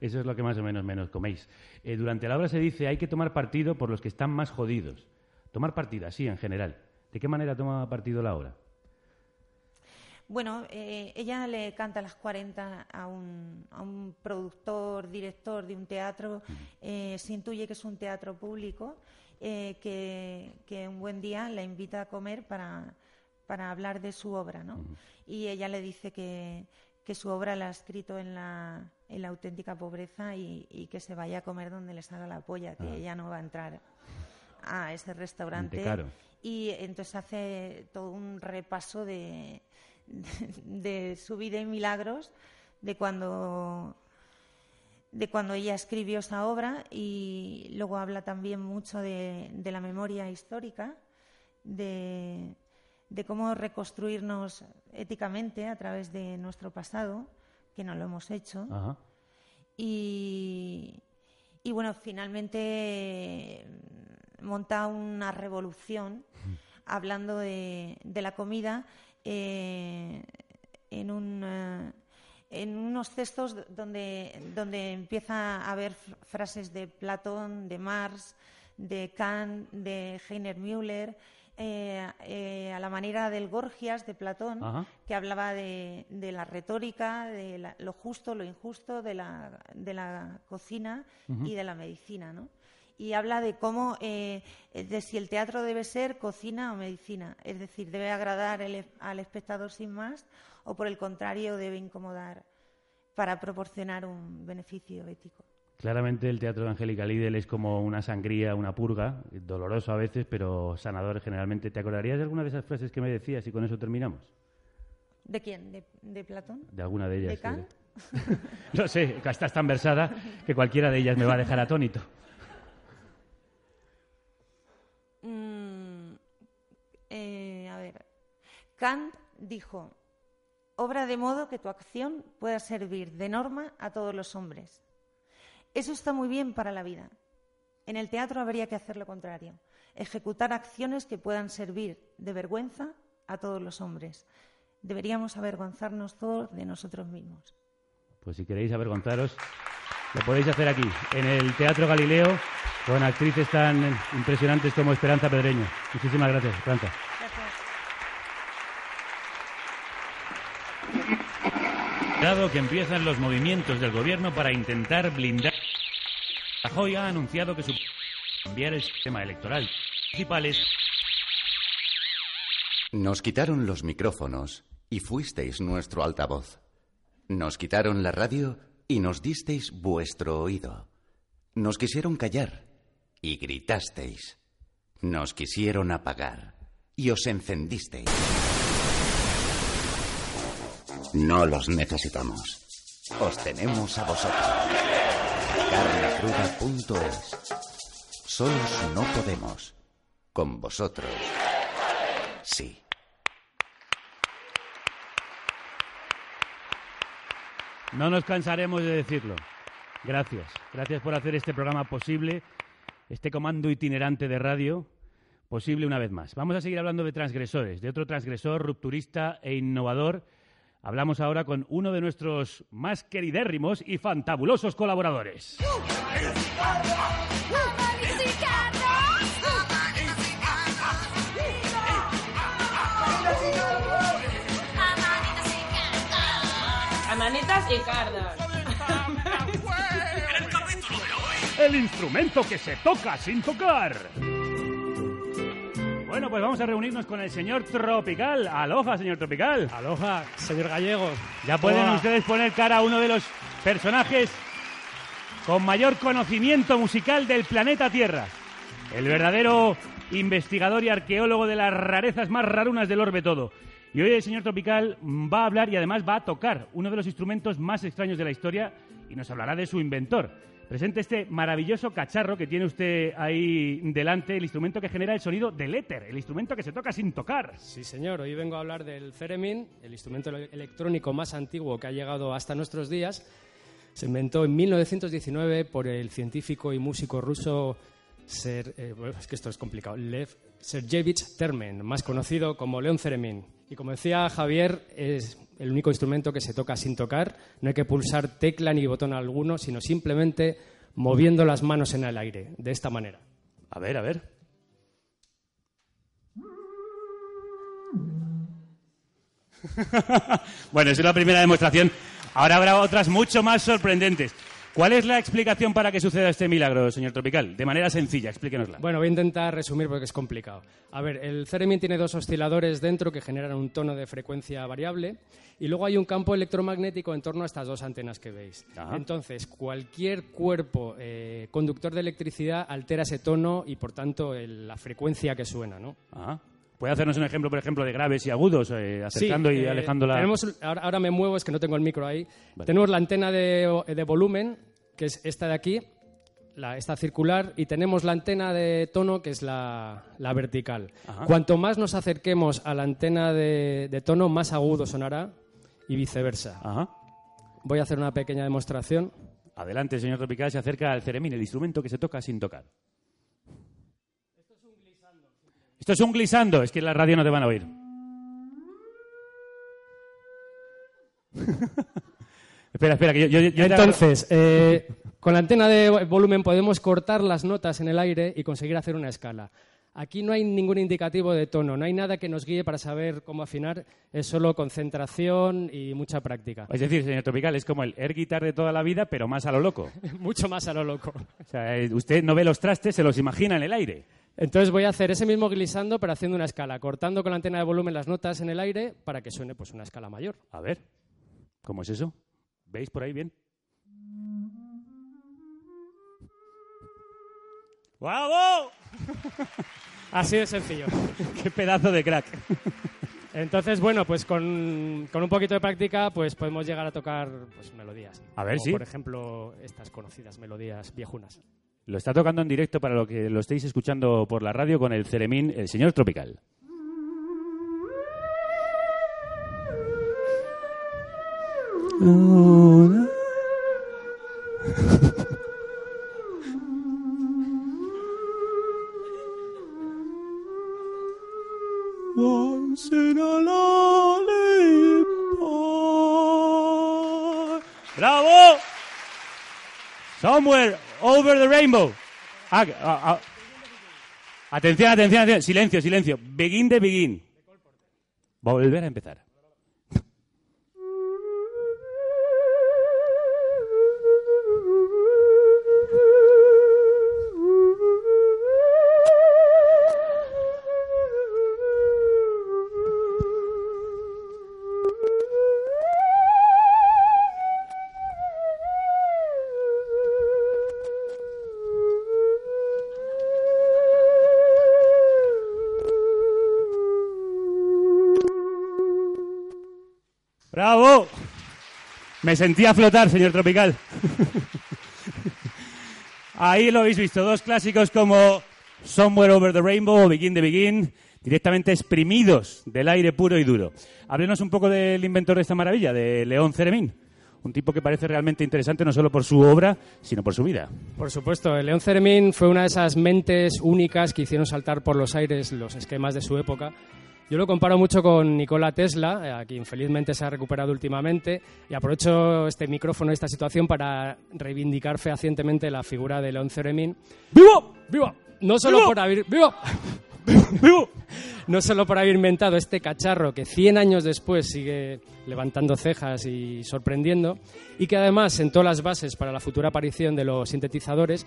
Eso es lo que más o menos menos coméis. Eh, durante la obra se dice hay que tomar partido por los que están más jodidos. Tomar partido, así en general. ¿De qué manera toma partido la obra? Bueno, eh, ella le canta a las 40 a un, a un productor, director de un teatro. eh, se intuye que es un teatro público, eh, que, que un buen día la invita a comer para, para hablar de su obra, ¿no? Y ella le dice que, que su obra la ha escrito en la, en la auténtica pobreza y, y que se vaya a comer donde le salga la polla, que Ah. ella no va a entrar a ese restaurante. Mentecaro. Y entonces hace todo un repaso de, de, de su vida y milagros, de cuando, de cuando ella escribió esa obra y luego habla también mucho de, de la memoria histórica, de, de cómo reconstruirnos éticamente a través de nuestro pasado, que no lo hemos hecho. Ajá. Y, y bueno, finalmente monta una revolución hablando de, de la comida eh, en, un, eh, en unos textos donde, donde empieza a haber fr- frases de Platón, de Marx, de Kant, de Heiner Müller, eh, eh, a la manera del Gorgias de Platón, Ajá. que hablaba de, de la retórica, de la- lo justo, lo injusto, de la, de la cocina y de la medicina, ¿no? Y habla de cómo, eh, de si el teatro debe ser cocina o medicina, es decir, debe agradar el- al espectador sin más o por el contrario debe incomodar para proporcionar un beneficio ético. Claramente el teatro de Angélica Lidl es como una sangría, una purga, doloroso a veces, pero sanador generalmente. ¿Te acordarías de alguna de esas frases que me decías y con eso terminamos? ¿De quién? ¿De, de Platón? De alguna de ellas. ¿De Kant? Lo sé, estás tan versada que cualquiera de ellas me va a dejar atónito. Mm, eh, a ver, Kant dijo, obra de modo que tu acción pueda servir de norma a todos los hombres. Eso está muy bien para la vida. En el teatro habría que hacer lo contrario, ejecutar acciones que puedan servir de vergüenza a todos los hombres. Deberíamos avergonzarnos todos de nosotros mismos. Pues si queréis avergonzaros, lo podéis hacer aquí, en el Teatro Galileo, con actrices tan impresionantes como Esperanza Pedreño. Muchísimas gracias, Esperanza. Que empiezan los movimientos del gobierno para intentar blindar. Rajoy ha anunciado que su cambiar el sistema electoral municipales Nos quitaron los micrófonos y fuisteis nuestro altavoz. Nos quitaron la radio y nos disteis vuestro oído. Nos quisieron callar y gritasteis. Nos quisieron apagar y os encendisteis. No los necesitamos. Os tenemos a vosotros. Carnacruda.es Solos no podemos. Con vosotros. Sí. No nos cansaremos de decirlo. Gracias. Gracias por hacer este programa posible, este comando itinerante de radio posible una vez más. Vamos a seguir hablando de transgresores, de otro transgresor rupturista e innovador. Hablamos ahora con uno de nuestros más queridérrimos y fantabulosos colaboradores. Amanitas y cardas. El instrumento que se toca sin tocar. Bueno, pues vamos a reunirnos con el señor Tropical. Aloha, señor Tropical. Aloha, señor Gallego. Ya pueden Hola. ustedes poner cara a uno de los personajes con mayor conocimiento musical del planeta Tierra. El verdadero investigador y arqueólogo de las rarezas más rarunas del orbe todo. Y hoy el señor Tropical va a hablar y además va a tocar uno de los instrumentos más extraños de la historia y nos hablará de su inventor. Presente este maravilloso cacharro que tiene usted ahí delante, el instrumento que genera el sonido del éter, el instrumento que se toca sin tocar. Sí, señor. Hoy vengo a hablar del Theremin, el instrumento ele- electrónico más antiguo que ha llegado hasta nuestros días. Se inventó en 1919 por el científico y músico ruso Ser, eh, es que esto es complicado. Lev Sergeyevich Termen, más conocido como León Theremin. Y como decía Javier, es el único instrumento que se toca sin tocar. No hay que pulsar tecla ni botón alguno, sino simplemente moviendo las manos en el aire, de esta manera. A ver, a ver. bueno, es la primera demostración. Ahora habrá otras mucho más sorprendentes. ¿Cuál es la explicación para que suceda este milagro, señor Tropical? De manera sencilla, explíquenosla. Bueno, voy a intentar resumir porque es complicado. A ver, el Theremin tiene dos osciladores dentro que generan un tono de frecuencia variable y luego hay un campo electromagnético en torno a estas dos antenas que veis. Ajá. Entonces, cualquier cuerpo eh, conductor de electricidad altera ese tono y, por tanto, el- la frecuencia que suena, ¿no? Ajá. ¿Puede hacernos un ejemplo, por ejemplo, de graves y agudos, eh, acercando Sí, y eh, alejando la... tenemos- ahora, ahora me muevo, es que no tengo el micro ahí. Tenemos la antena de, de volumen, que es esta de aquí, la, esta circular, y tenemos la antena de tono, que es la, la vertical. Ajá. Cuanto más nos acerquemos a la antena de, de tono, más agudo sonará y viceversa. Voy a hacer una pequeña demostración. Adelante, señor Tropical, se acerca al ceremín, el instrumento que se toca sin tocar. Esto es un glissando, es que en la radio no te van a oír. espera, espera, que yo... yo- yo- Entonces, eh, con la antena de volumen podemos cortar las notas en el aire y conseguir hacer una escala. Aquí no hay ningún indicativo de tono, no hay nada que nos guíe para saber cómo afinar, es solo concentración y mucha práctica. Es decir, señor Tropical, es como el air guitar de toda la vida, pero más a lo loco. Mucho más a lo loco. O sea, eh, usted no ve los trastes, se los imagina en el aire. Entonces voy a hacer ese mismo glissando, pero haciendo una escala, cortando con la antena de volumen las notas en el aire para que suene pues una escala mayor. A ver, ¿cómo es eso? ¿Veis por ahí bien? ¡Bravo! Así de sencillo. ¡Qué pedazo de crack! Entonces, bueno, pues con, con un poquito de práctica pues podemos llegar a tocar pues, melodías. A ver, sí. Por ejemplo, estas conocidas melodías viejunas. Lo está tocando en directo para lo que lo estéis escuchando por la radio con el Ceremín, el señor Tropical. Once in a lollipop. ¡Bravo! Somewhere over the rainbow. Ah, ah, ah. Atención, atención, atención. Silencio, silencio. Begin de begin. Volver a empezar. Me sentía flotar, señor Tropical. Ahí lo habéis visto, dos clásicos como Somewhere Over the Rainbow o Begin the Begin, directamente exprimidos del aire puro y duro. Háblenos un poco del inventor de esta maravilla, de León Ceremín. Un tipo que parece realmente interesante no solo por su obra, sino por su vida. Por supuesto, León Ceremín fue una de esas mentes únicas que hicieron saltar por los aires los esquemas de su época. Yo lo comparo mucho con Nikola Tesla, eh, a quien felizmente se ha recuperado últimamente, y aprovecho este micrófono, esta situación, para reivindicar fehacientemente la figura de León Ceremín. ¡Vivo! ¡Vivo! No solo ¡Vivo! por haber... ¡Vivo! ¡Vivo! No solo por haber inventado este cacharro que 100 años después sigue levantando cejas y sorprendiendo, y que además sentó las bases para la futura aparición de los sintetizadores,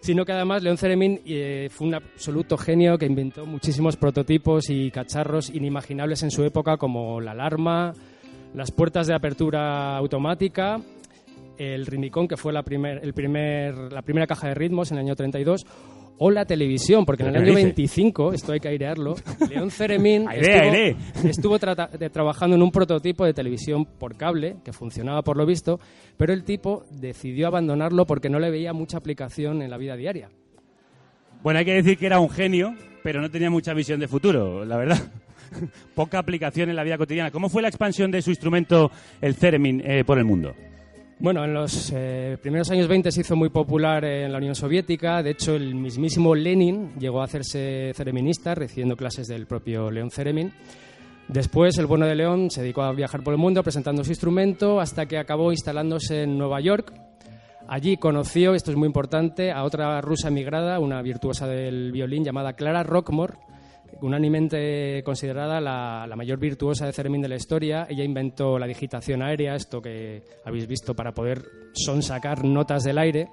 sino que además León Ceremín eh, fue un absoluto genio que inventó muchísimos prototipos y cacharros inimaginables en su época, como la alarma, las puertas de apertura automática, el Rimicón, que fue la, primer, el primer, la primera caja de ritmos en el año 32, o la televisión, porque en el ¿Pero año qué me dice? 25, esto hay que airearlo, León Ceremín Airea, estuvo, de- trabajando en un prototipo de televisión por cable, que funcionaba por lo visto, pero el tipo decidió abandonarlo porque no le veía mucha aplicación en la vida diaria. Bueno, hay que decir que era un genio, pero no tenía mucha visión de futuro, la verdad. Poca aplicación en la vida cotidiana. ¿Cómo fue la expansión de su instrumento, el theremin, eh, por el mundo? Bueno, en los eh, primeros años 20 se hizo muy popular en la Unión Soviética. De hecho, el mismísimo Lenin llegó a hacerse cereminista, recibiendo clases del propio León Ceremin. Después, el bueno de León se dedicó a viajar por el mundo presentando su instrumento hasta que acabó instalándose en Nueva York. Allí conoció, esto es muy importante, a otra rusa emigrada, una virtuosa del violín llamada Clara Rockmore, unánimemente considerada la, la mayor virtuosa de Ceremín de la historia. Ella inventó la digitación aérea, esto que habéis visto para poder sonsacar notas del aire.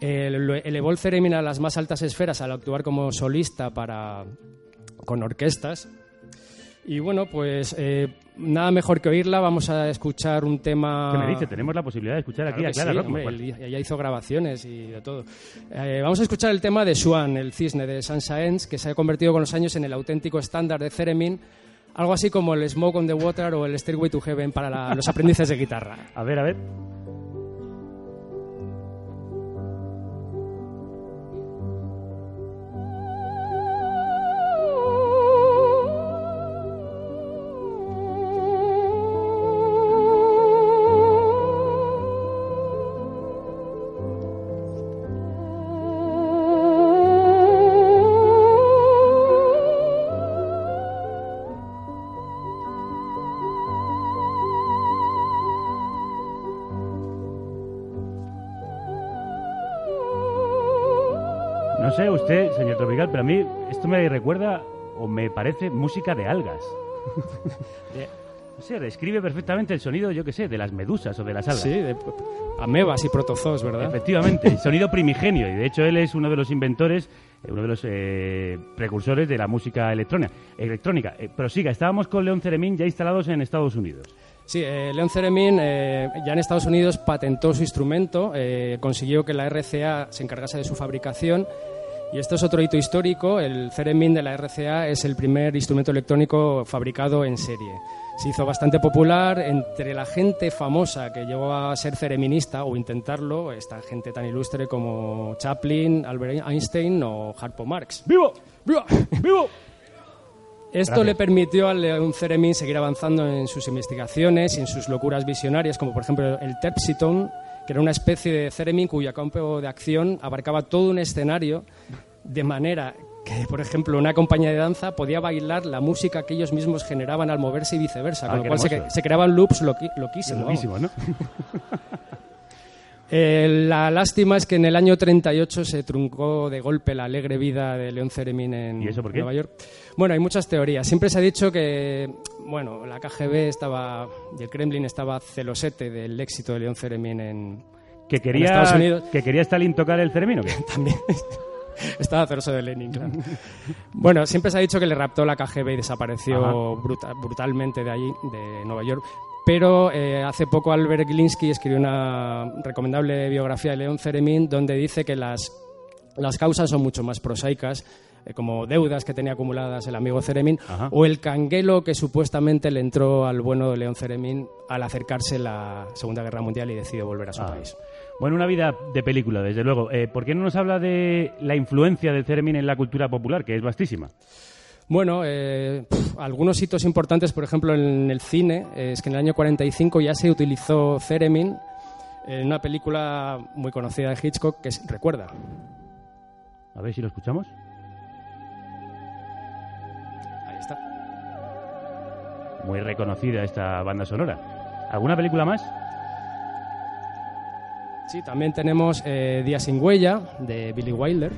El- elevó el Ceremín a las más altas esferas al actuar como solista para, con orquestas. Y bueno, pues eh, nada mejor que oírla. Vamos a escuchar un tema. ¿Qué me dice? Tenemos la posibilidad de escuchar aquí Claro a que Clara sí, Rockmore. hombre, él- ella hizo grabaciones y de todo. Eh, vamos a escuchar el tema de Swan, el cisne de Sansaens, que se ha convertido con los años en el auténtico estándar de Theremin, algo así como el Smoke on the Water o el Stairway to Heaven para la- los aprendices de guitarra. A ver, a ver. Pero a mí esto me recuerda o me parece música de algas. De- sé, describe perfectamente el sonido, yo qué sé, de las medusas o de las algas. Sí, de amebas y protozoos, ¿verdad? Efectivamente, el sonido primigenio. Y de hecho él es uno de los inventores, eh, uno de los eh, precursores de la música electrónica. electrónica. Eh, prosiga, estábamos con León Ceremín ya instalados en Estados Unidos. Sí, eh, Leon Theremin eh, ya en Estados Unidos patentó su instrumento, eh, consiguió que la RCA se encargase de su fabricación y esto es otro hito histórico. El Theremin de la RCA es el primer instrumento electrónico fabricado en serie. Se hizo bastante popular entre la gente famosa que llegó a ser cereminista o intentarlo, esta gente tan ilustre como Chaplin, Albert Einstein o Harpo Marx. ¡Vivo! ¡Vivo! ¡Vivo! Esto Gracias. le permitió al León Theremin seguir avanzando en sus investigaciones y en sus locuras visionarias, como por ejemplo el Terpsiton, que era una especie de Theremin cuyo campo de acción abarcaba todo un escenario, de manera que, por ejemplo, una compañía de danza podía bailar la música que ellos mismos generaban al moverse y viceversa, Ah, con lo cual se, creaban loops loqui- loquísimos. Loquísimos, ¿no? Eh, la lástima es que en el año 38 se truncó de golpe la alegre vida de León Ceremín en ¿Y eso por qué? Nueva York. Bueno, hay muchas teorías. Siempre se ha dicho que, bueno, la KGB estaba y el Kremlin estaba celosete del éxito de León Ceremín en, Que en quería, Estados Unidos. que quería Stalin tocar el Ceremín o qué? También. Estaba celoso de Lenin, claro. Bueno, siempre se ha dicho que le raptó la KGB y desapareció bruta- brutalmente de allí, de Nueva York. Pero eh, hace poco Albert Glinsky escribió una recomendable biografía de León Ceremín donde dice que las, las causas son mucho más prosaicas, eh, como deudas que tenía acumuladas el amigo Ceremín, o el canguelo que supuestamente le entró al bueno de León Ceremín al acercarse la Segunda Guerra Mundial y decidió volver a su Ah. país. Bueno, una vida de película, desde luego. Eh, ¿Por qué no nos habla de la influencia del Ceremín en la cultura popular, que es vastísima? Bueno, eh, algunos hitos importantes, por ejemplo, en el cine, eh, es que en el año 45 ya se utilizó Theremin en una película muy conocida de Hitchcock que es Recuerda. A ver si lo escuchamos. Muy reconocida esta banda sonora. ¿Alguna película más? Sí, también tenemos eh, Día sin huella de Billy Wilder.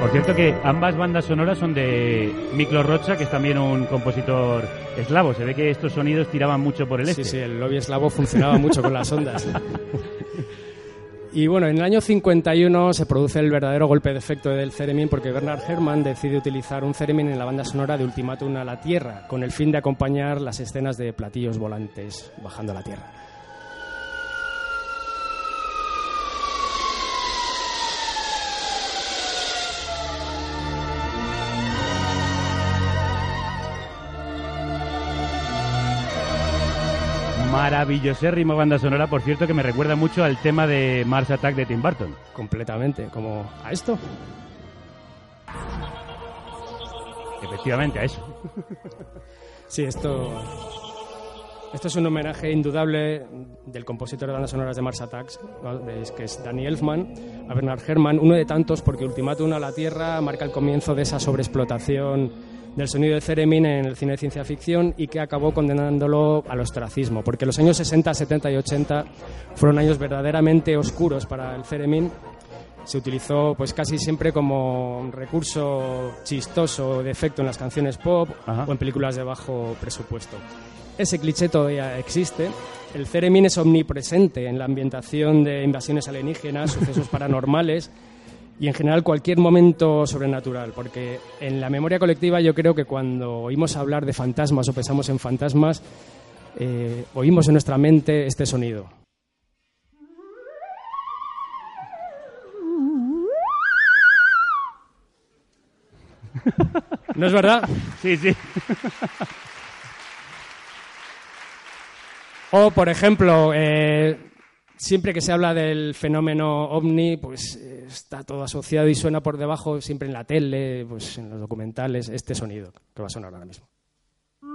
Por cierto que ambas bandas sonoras son de Miklo Rocha, que es también un compositor eslavo. Se ve que estos sonidos tiraban mucho por el Sí, este. sí, el lobby eslavo funcionaba mucho con las ondas. Y bueno, en el año 51 se produce el verdadero golpe de efecto del Theremin porque Bernard Herrmann decide utilizar un Theremin en la banda sonora de Ultimátum a la Tierra, con el fin de acompañar las escenas de platillos volantes bajando a la Tierra. Maravillosérrima banda sonora, por cierto, que me recuerda mucho al tema de Mars Attack de Tim Burton. Completamente, como a esto. Efectivamente, a eso. Sí, esto, esto es un homenaje indudable del compositor de bandas sonoras de Mars Attacks, que es Danny Elfman, a Bernard Herrmann, uno de tantos porque Ultimátum a la Tierra marca el comienzo de esa sobreexplotación del sonido de Theremin en el cine de ciencia ficción y que acabó condenándolo al ostracismo, porque los años 60, 70 y 80 fueron años verdaderamente oscuros para el Theremin se utilizó pues casi siempre como un recurso chistoso de efecto en las canciones pop o en películas de bajo presupuesto. Ese cliché todavía existe. El Theremin es omnipresente en la ambientación de invasiones alienígenas, sucesos paranormales y en general cualquier momento sobrenatural, porque en la memoria colectiva yo creo que cuando oímos hablar de fantasmas o pensamos en fantasmas, eh, oímos en nuestra mente este sonido. ¿No es verdad? Sí, sí. O, por ejemplo, eh, siempre que se habla del fenómeno ovni, pues eh, está todo asociado y suena por debajo, siempre en la tele, pues en los documentales, este sonido que va a sonar ahora mismo.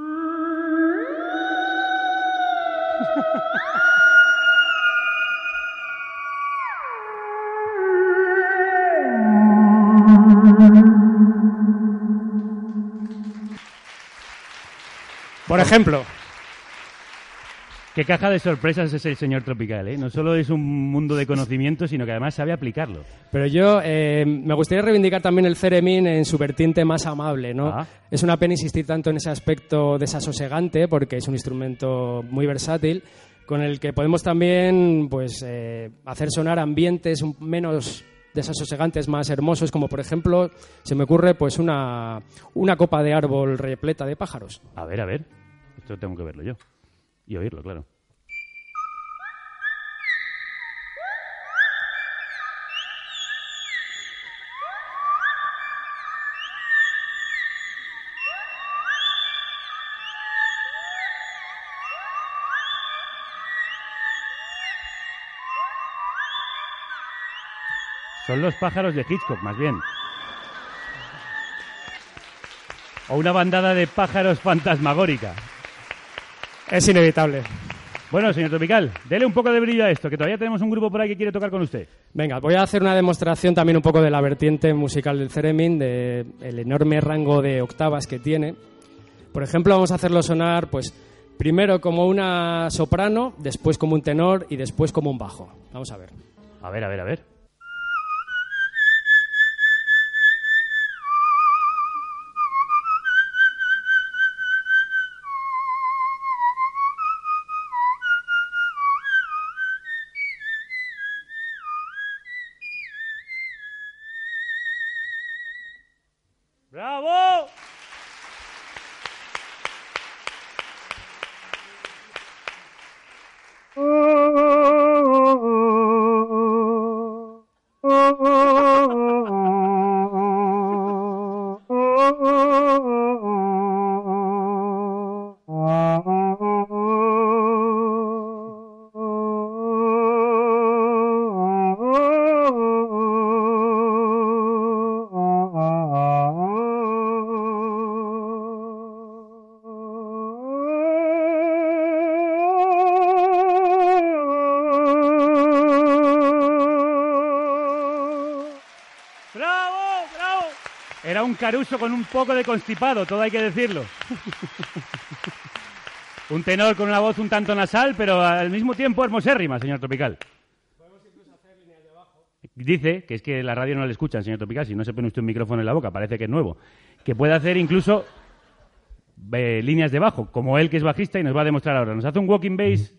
Por ejemplo. Qué caja de sorpresas es el señor Tropical, ¿eh? No solo es un mundo de conocimiento, sino que además sabe aplicarlo. Pero yo eh, me gustaría reivindicar también el Theremin en su vertiente más amable, ¿no? Ah. Es una pena insistir tanto en ese aspecto desasosegante, porque es un instrumento muy versátil, con el que podemos también pues, eh, hacer sonar ambientes menos desasosegantes, más hermosos, como por ejemplo, se me ocurre pues una, una copa de árbol repleta de pájaros. A ver, a ver. Esto tengo que verlo yo. Y oírlo, claro. Son los pájaros de Hitchcock, más bien. O una bandada de pájaros fantasmagórica. Es inevitable. Bueno, señor Tropical, dele un poco de brillo a esto, que todavía tenemos un grupo por ahí que quiere tocar con usted. Venga, voy a hacer una demostración también un poco de la vertiente musical del Theremin, de el enorme rango de octavas que tiene. Por ejemplo, vamos a hacerlo sonar, pues, primero como una soprano, después como un tenor y después como un bajo. Vamos a ver. A ver, a ver, a ver. Caruso con un poco de constipado, todo hay que decirlo. un tenor con una voz un tanto nasal, pero al mismo tiempo hermosérrima, señor Tropical. dice, que es que la radio no le escuchan, señor Tropical, si no se pone usted un micrófono en la boca, parece que es nuevo, que puede hacer incluso eh, líneas de bajo, como él que es bajista y nos va a demostrar ahora. Nos hace un walking bass.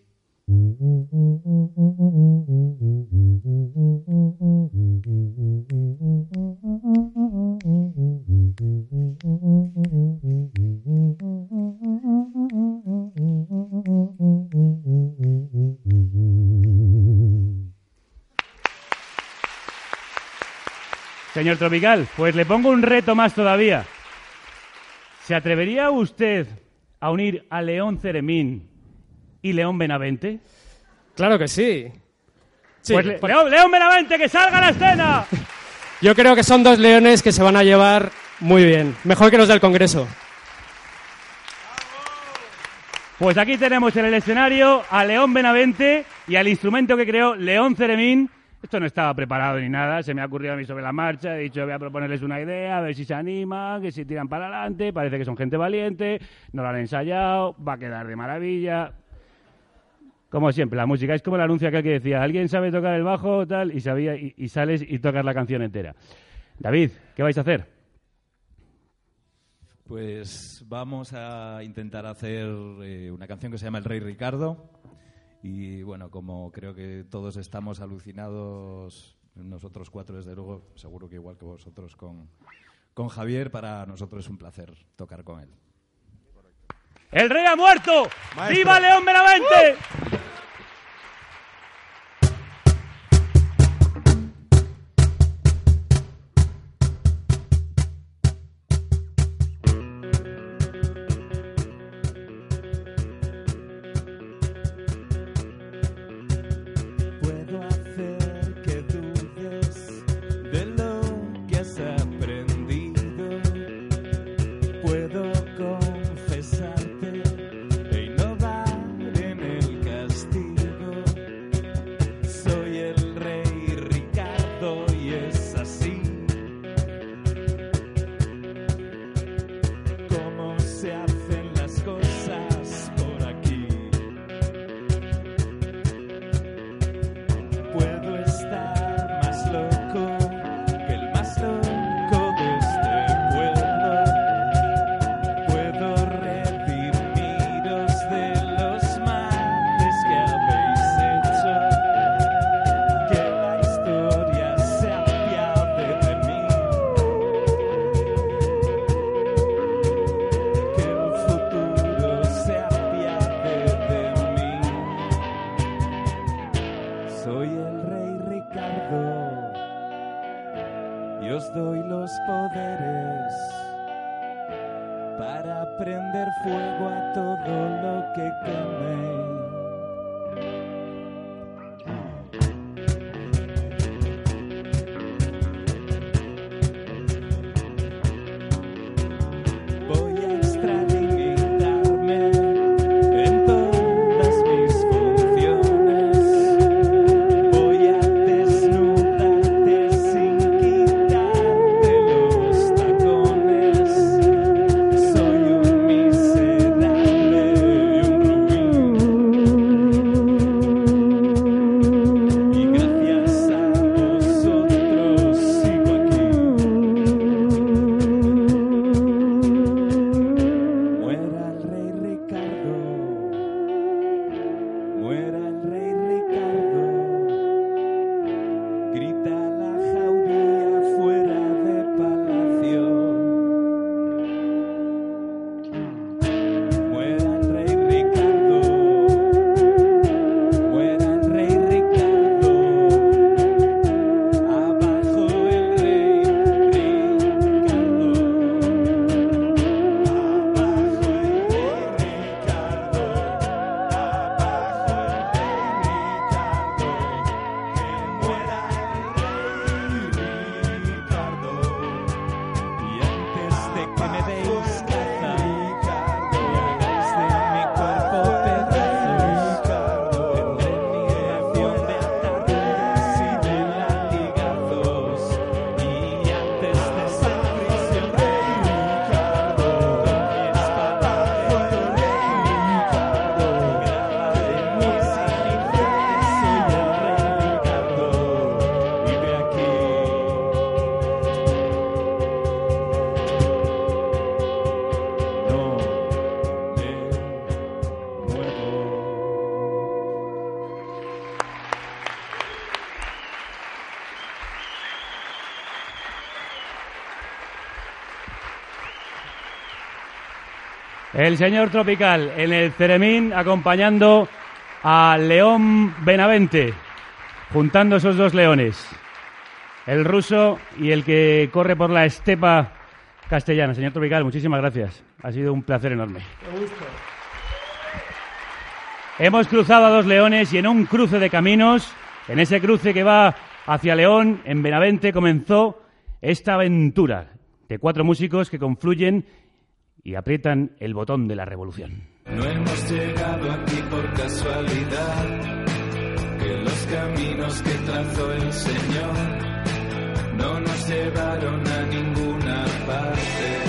Señor Tropical, pues le pongo un reto más todavía. ¿Se atrevería usted a unir a León Ceremín y León Benavente? Claro que sí. Sí, pues le- por- León, León Benavente, que salga a la escena. Yo creo que son dos leones que se van a llevar muy bien. Mejor que los del Congreso. Pues aquí tenemos en el escenario a León Benavente y al instrumento que creó León Ceremín. Esto no estaba preparado ni nada, se me ha ocurrido a mí sobre la marcha. He dicho, voy a proponerles una idea, a ver si se animan, que si tiran para adelante. Parece que son gente valiente, no lo han ensayado, va a quedar de maravilla. Como siempre, la música es como el anuncio aquel que decía, alguien sabe tocar el bajo, tal, y, sabía, y, sales y tocas la canción entera. David, ¿qué vais a hacer? Pues vamos a intentar hacer eh, una canción que se llama El Rey Ricardo. Y bueno, como creo que todos estamos alucinados, nosotros cuatro desde luego, seguro que igual que vosotros con, con Javier, para nosotros es un placer tocar con él. ¡El rey ha muerto! Maestro. ¡Viva León Benavente! Puedo El señor Tropical en el Ceremín acompañando a León Benavente, juntando esos dos leones, el ruso y el que corre por la estepa castellana. Señor Tropical, muchísimas gracias. Ha sido un placer enorme. Hemos cruzado a dos leones y en un cruce de caminos, en ese cruce que va hacia León, en Benavente, comenzó esta aventura de cuatro músicos que confluyen y aprietan el botón de la revolución. No hemos llegado aquí por casualidad, que los caminos que trazó el Señor no nos llevaron a ninguna parte.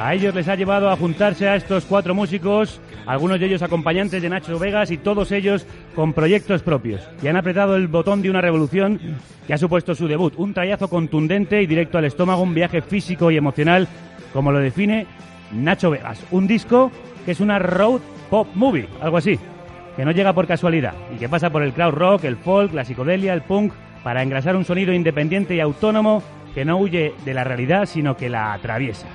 A ellos les ha llevado a juntarse a estos cuatro músicos, algunos de ellos acompañantes de Nacho Vegas y todos ellos con proyectos propios. Y han apretado el botón de una revolución que ha supuesto su debut. Un trayazo contundente y directo al estómago, un viaje físico y emocional, como lo define Nacho Vegas. Un disco que es una road pop movie, algo así, que no llega por casualidad y que pasa por el crowd rock, el folk, la psicodelia, el punk, para engrasar un sonido independiente y autónomo que no huye de la realidad, sino que la atraviesa.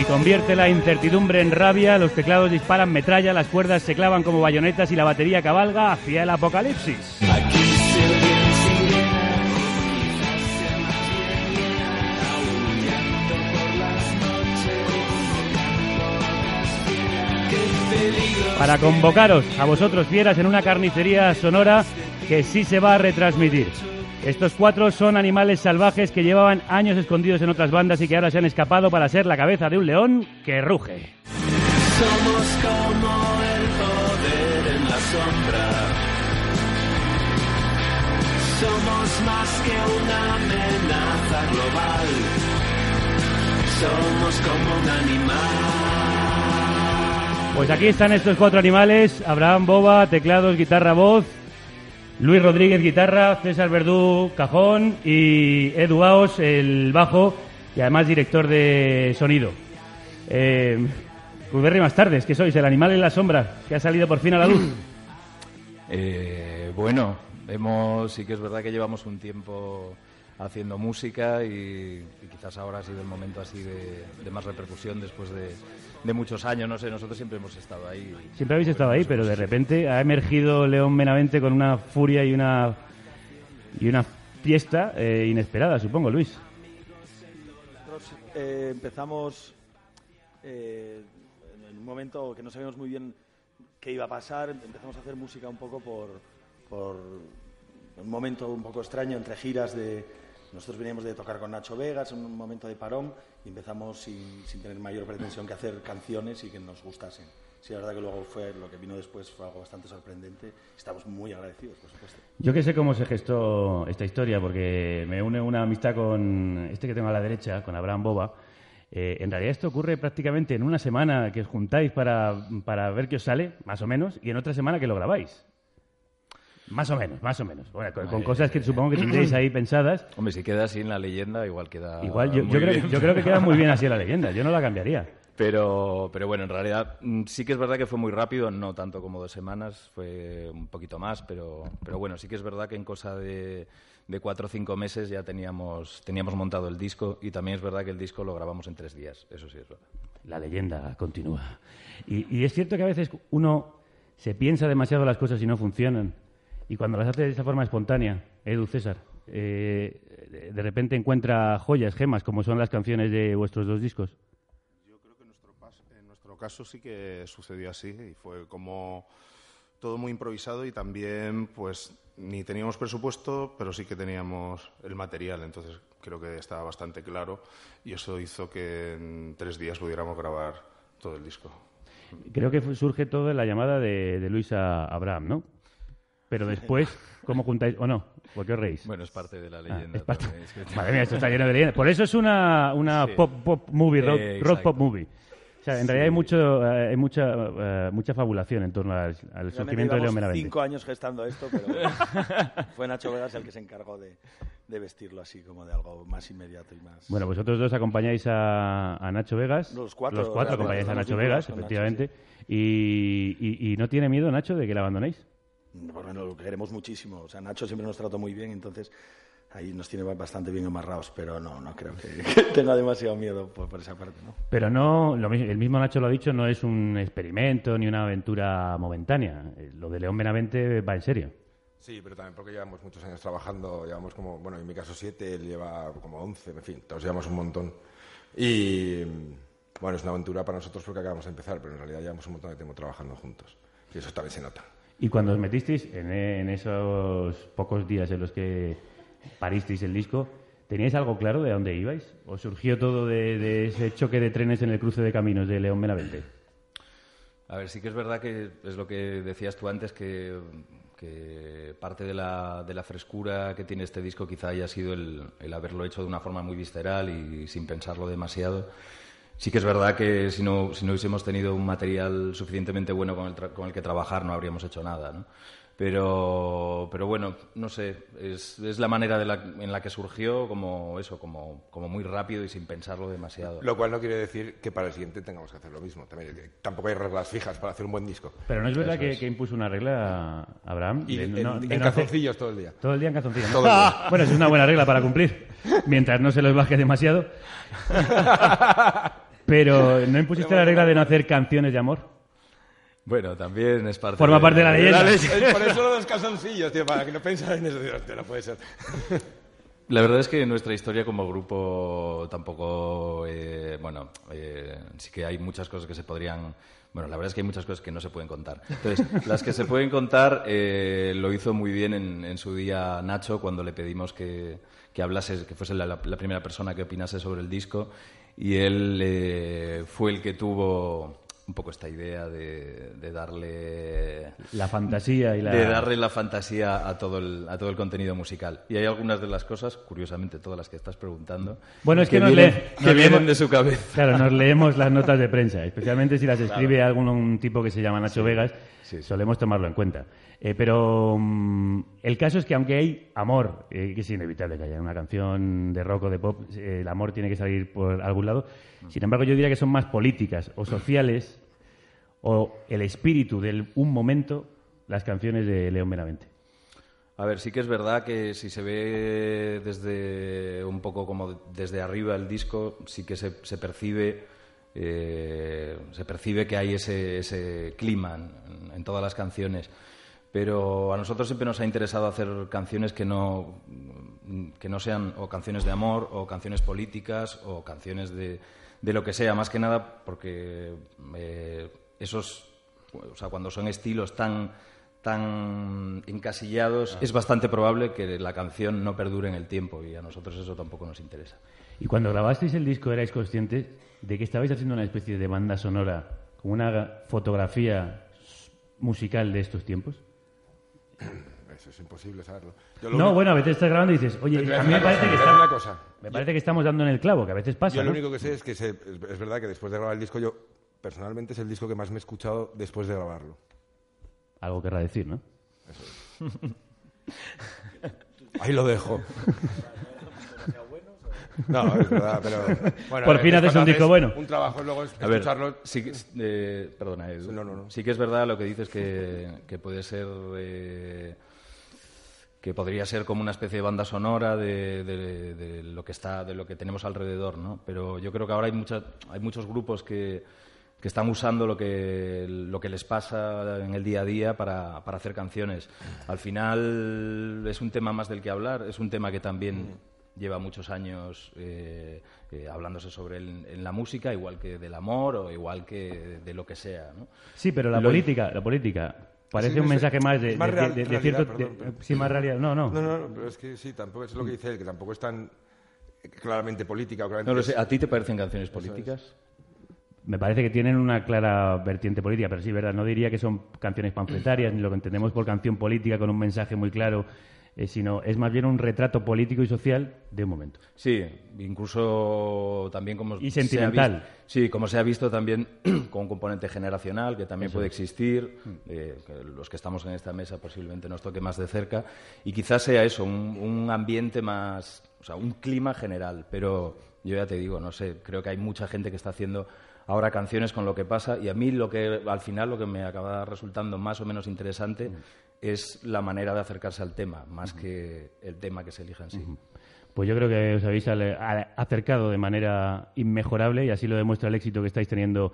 Y convierte la incertidumbre en rabia, los teclados disparan metralla, las cuerdas se clavan como bayonetas y la batería cabalga hacia el apocalipsis. Para convocaros a vosotros fieras en una carnicería sonora que sí se va a retransmitir. Estos cuatro son animales salvajes que llevaban años escondidos en otras bandas y que ahora se han escapado para ser la cabeza de un león que ruge. Somos como el poder en la sombra. Somos más que una amenaza global. Somos como un animal. Pues aquí están estos cuatro animales, Abraham Boba, teclados, guitarra, voz, Luis Rodríguez, guitarra, César Verdú, cajón y Edu Aos, el bajo y además director de sonido. Eh, más tardes, ¿qué sois? El animal en la sombra, que ha salido por fin a la luz. Eh, bueno, hemos, sí que es verdad que llevamos un tiempo haciendo música y, quizás ahora ha sido el momento así de más repercusión después de, de muchos años. No sé, nosotros siempre hemos estado ahí. Siempre habéis estado ahí, pero de repente ha emergido León Benavente con una furia y una y una fiesta eh, inesperada, supongo, Luis. Nosotros eh, empezamos eh, en un momento que no sabíamos muy bien qué iba a pasar. Empezamos a hacer música un poco por, por un momento un poco extraño entre giras de... Nosotros veníamos de tocar con Nacho Vegas en un momento de parón y empezamos sin, sin tener mayor pretensión que hacer canciones y que nos gustasen. Sí, la verdad que luego fue lo que vino después fue algo bastante sorprendente. Estamos muy agradecidos, por supuesto. Yo que sé cómo se gestó esta historia, porque me une una amistad con este que tengo a la derecha, con Abraham Boba. Eh, en realidad esto ocurre prácticamente en una semana que os juntáis para, para ver qué os sale, más o menos, y en otra semana que lo grabáis. Más o menos, más o menos. Bueno, con, con cosas que supongo que tendréis ahí pensadas. Hombre, si queda así en la leyenda, igual queda. Igual, yo, muy yo creo, bien. yo creo que queda muy bien así la leyenda. Yo no la cambiaría. Pero, pero bueno, en realidad mm, sí que es verdad que fue muy rápido, no tanto como dos semanas, fue un poquito más, pero, pero bueno, sí que es verdad que en cosa de, de cuatro o cinco meses ya teníamos, teníamos montado el disco y también es verdad que el disco lo grabamos en tres días, eso sí es verdad. La leyenda continúa. Y, y es cierto que a veces uno se piensa demasiado las cosas y no funcionan. Y cuando las hace de esa forma espontánea, Edu César, eh, de- repente encuentra joyas, gemas, como son las canciones de vuestros dos discos. En nuestro caso sí que sucedió así y fue como todo muy improvisado y también pues ni teníamos presupuesto, pero sí que teníamos el material, entonces creo que estaba bastante claro y eso hizo que en tres días pudiéramos grabar todo el disco. Creo que surge todo de la llamada de, de Luis a Abraham, ¿no? Pero después, ¿cómo juntáis? ¿O no? ¿Por qué os reís? Bueno, es parte de la Ah, leyenda es parte- también, es que- Madre mía, esto está lleno de leyendas. Por eso es una, una Sí. pop, pop movie, road, Eh, road pop movie. O sea, en Sí. realidad hay, mucho, eh, hay mucha, eh, mucha fabulación en torno al, surgimiento de León Benavente. cinco años gestando esto, pero fue Nacho Vegas el que se encargó de, de vestirlo así como de algo más inmediato y más... Bueno, vosotros dos acompañáis a, a Nacho Vegas. Los cuatro, Los cuatro acompañáis a Nacho Vegas, Nacho, efectivamente. y, y- y no tiene miedo, Nacho, de que le abandonéis? Por lo menos lo queremos muchísimo. O sea, Nacho siempre nos trató muy bien, entonces ahí nos tiene bastante bien amarrados, pero no, no creo que, que tenga demasiado miedo por, por esa parte, ¿no? Pero no, lo el mismo Nacho lo ha dicho, no es un experimento ni una aventura momentánea. Eh, Lo de León Benavente va en serio. Sí, pero también porque llevamos muchos años trabajando, llevamos como, bueno, en mi caso siete, él lleva como once, en fin, todos llevamos un montón. Y bueno, es una aventura para nosotros porque acabamos de empezar, pero en realidad llevamos un montón de tiempo trabajando juntos. Y eso también se nota. Y cuando os metisteis en, en esos pocos días en los que paristeis el disco, ¿teníais algo claro de a dónde ibais? ¿O surgió todo de, de ese choque de trenes en el cruce de caminos de León Benavente? A ver, sí que es verdad que es lo que decías tú antes, que, que parte de la, de la frescura que tiene este disco quizá haya sido el, el haberlo hecho de una forma muy visceral y sin pensarlo demasiado. Sí que es verdad que si no, si no hubiésemos tenido un material suficientemente bueno con el, tra- con el que trabajar no habríamos hecho nada, ¿no? Pero, pero bueno, no sé, es, es la manera de la- en la que surgió como eso, como, como muy rápido y sin pensarlo demasiado. Lo cual no quiere decir que para el siguiente tengamos que hacer lo mismo. También, tampoco hay reglas fijas para hacer un buen disco. Pero no es verdad que, es. que impuso una regla Abraham. Y de en- no- en no calzoncillos hacer- todo el día. Todo el día en calzoncillos. ¿no? Bueno, es una buena regla para cumplir, mientras no se los baje demasiado. Pero ¿no impusiste la regla de no hacer canciones de amor? Bueno, también es parte Forma parte de la leyenda. Es por eso lo de los calzoncillos, tío, para que no pensara en eso. Tío, no puede ser. La verdad es que nuestra historia como grupo tampoco, eh, bueno, eh, sí que hay muchas cosas que se podrían, bueno, la verdad es que hay muchas cosas que no se pueden contar. Entonces, las que se pueden contar eh, lo hizo muy bien en, en su día Nacho cuando le pedimos que, que hablase, que fuese la, la- la primera persona que opinase sobre el disco y él eh, fue el que tuvo un poco esta idea de, de darle La fantasía y la... de darle la fantasía a todo el a todo el contenido musical. Y hay algunas de las cosas curiosamente todas las que estás preguntando Bueno, es que, nos, vienen, lee- que vienen leemos- de su cabeza. Claro, nos leemos las notas de prensa, especialmente si las Claro. escribe algún un tipo que se llama Nacho Vegas, solemos tomarlo en cuenta. Eh, pero mm, el caso es que aunque hay amor, eh, que es inevitable que haya una canción de rock o de pop, eh, el amor tiene que salir por algún lado. Sin embargo, yo diría que son más políticas o sociales o el espíritu de un momento las canciones de León Benavente. A ver, sí que es verdad que si se ve desde un poco como desde arriba el disco, sí que se, se percibe eh, se percibe que hay ese, ese clima en, todas las canciones. Pero a nosotros siempre nos ha interesado hacer canciones que no, que no sean o canciones de amor o canciones políticas o canciones de, de lo que sea, más que nada porque eh, esos, o sea, cuando son estilos tan tan encasillados, es bastante probable que la canción no perdure en el tiempo y a nosotros eso tampoco nos interesa. Y cuando grabasteis el disco, ¿erais conscientes de que estabais haciendo una especie de banda sonora con una fotografía musical de estos tiempos? Eso es imposible saberlo. Yo lo No, único- bueno, a veces estás grabando y dices, oye, a mí me parece que cosa, está- una cosa. me parece que estamos dando en el clavo, que a veces pasa, Yo lo ¿no? único que sé es que se- es, es verdad que después de grabar el disco, yo personalmente es el disco que más me he escuchado después de grabarlo. Algo querrá decir, ¿no? Ahí lo dejo. No, es verdad, pero. Bueno, Por es fin haces un disco bueno. Un trabajo luego es A ver, escucharlo. sí que, eh, perdona, Edu. sí que es verdad lo que dices que, que puede ser eh, que podría ser como una especie de banda sonora de, de- de lo que está de lo que tenemos alrededor, ¿no? Pero yo creo que ahora hay muchas hay muchos grupos que, que están usando lo que lo que les pasa en el día a día para, para hacer canciones. Al final es un tema más del que hablar, es un tema que también lleva muchos años eh, eh, hablándose sobre él en la música, igual que del amor o igual que de lo que sea. ¿no? Sí, pero la Lo- política, la política parece Sí, un mensaje más de, más de- real- de- de realidad, cierto... perdón, de- pero- sí, más realidad. No, no. No, no, no, pero es que sí, tampoco es lo que dice él, que tampoco es tan claramente política. o claramente No lo sé, ¿a ti te parecen canciones es. políticas? Me parece que tienen una clara vertiente política, pero sí, verdad, no diría que son canciones panfletarias, ni lo que entendemos por canción política con un mensaje muy claro eh, sino es más bien un retrato político y social de un momento. Sí, incluso también como Y se ha sentimental. vis- sí, como se ha visto también con un componente generacional que también Eso puede es. existir, eh, que los que estamos en esta mesa posiblemente nos toque más de cerca y quizás sea eso, un, un ambiente más, o sea, un clima general, pero yo ya te digo, no sé, creo que hay mucha gente que está haciendo ahora canciones con lo que pasa y a mí lo que al final lo que me acaba resultando más o menos interesante es la manera de acercarse al tema, más que el tema que se elija en sí. Pues yo creo que os habéis acercado de manera inmejorable y así lo demuestra el éxito que estáis teniendo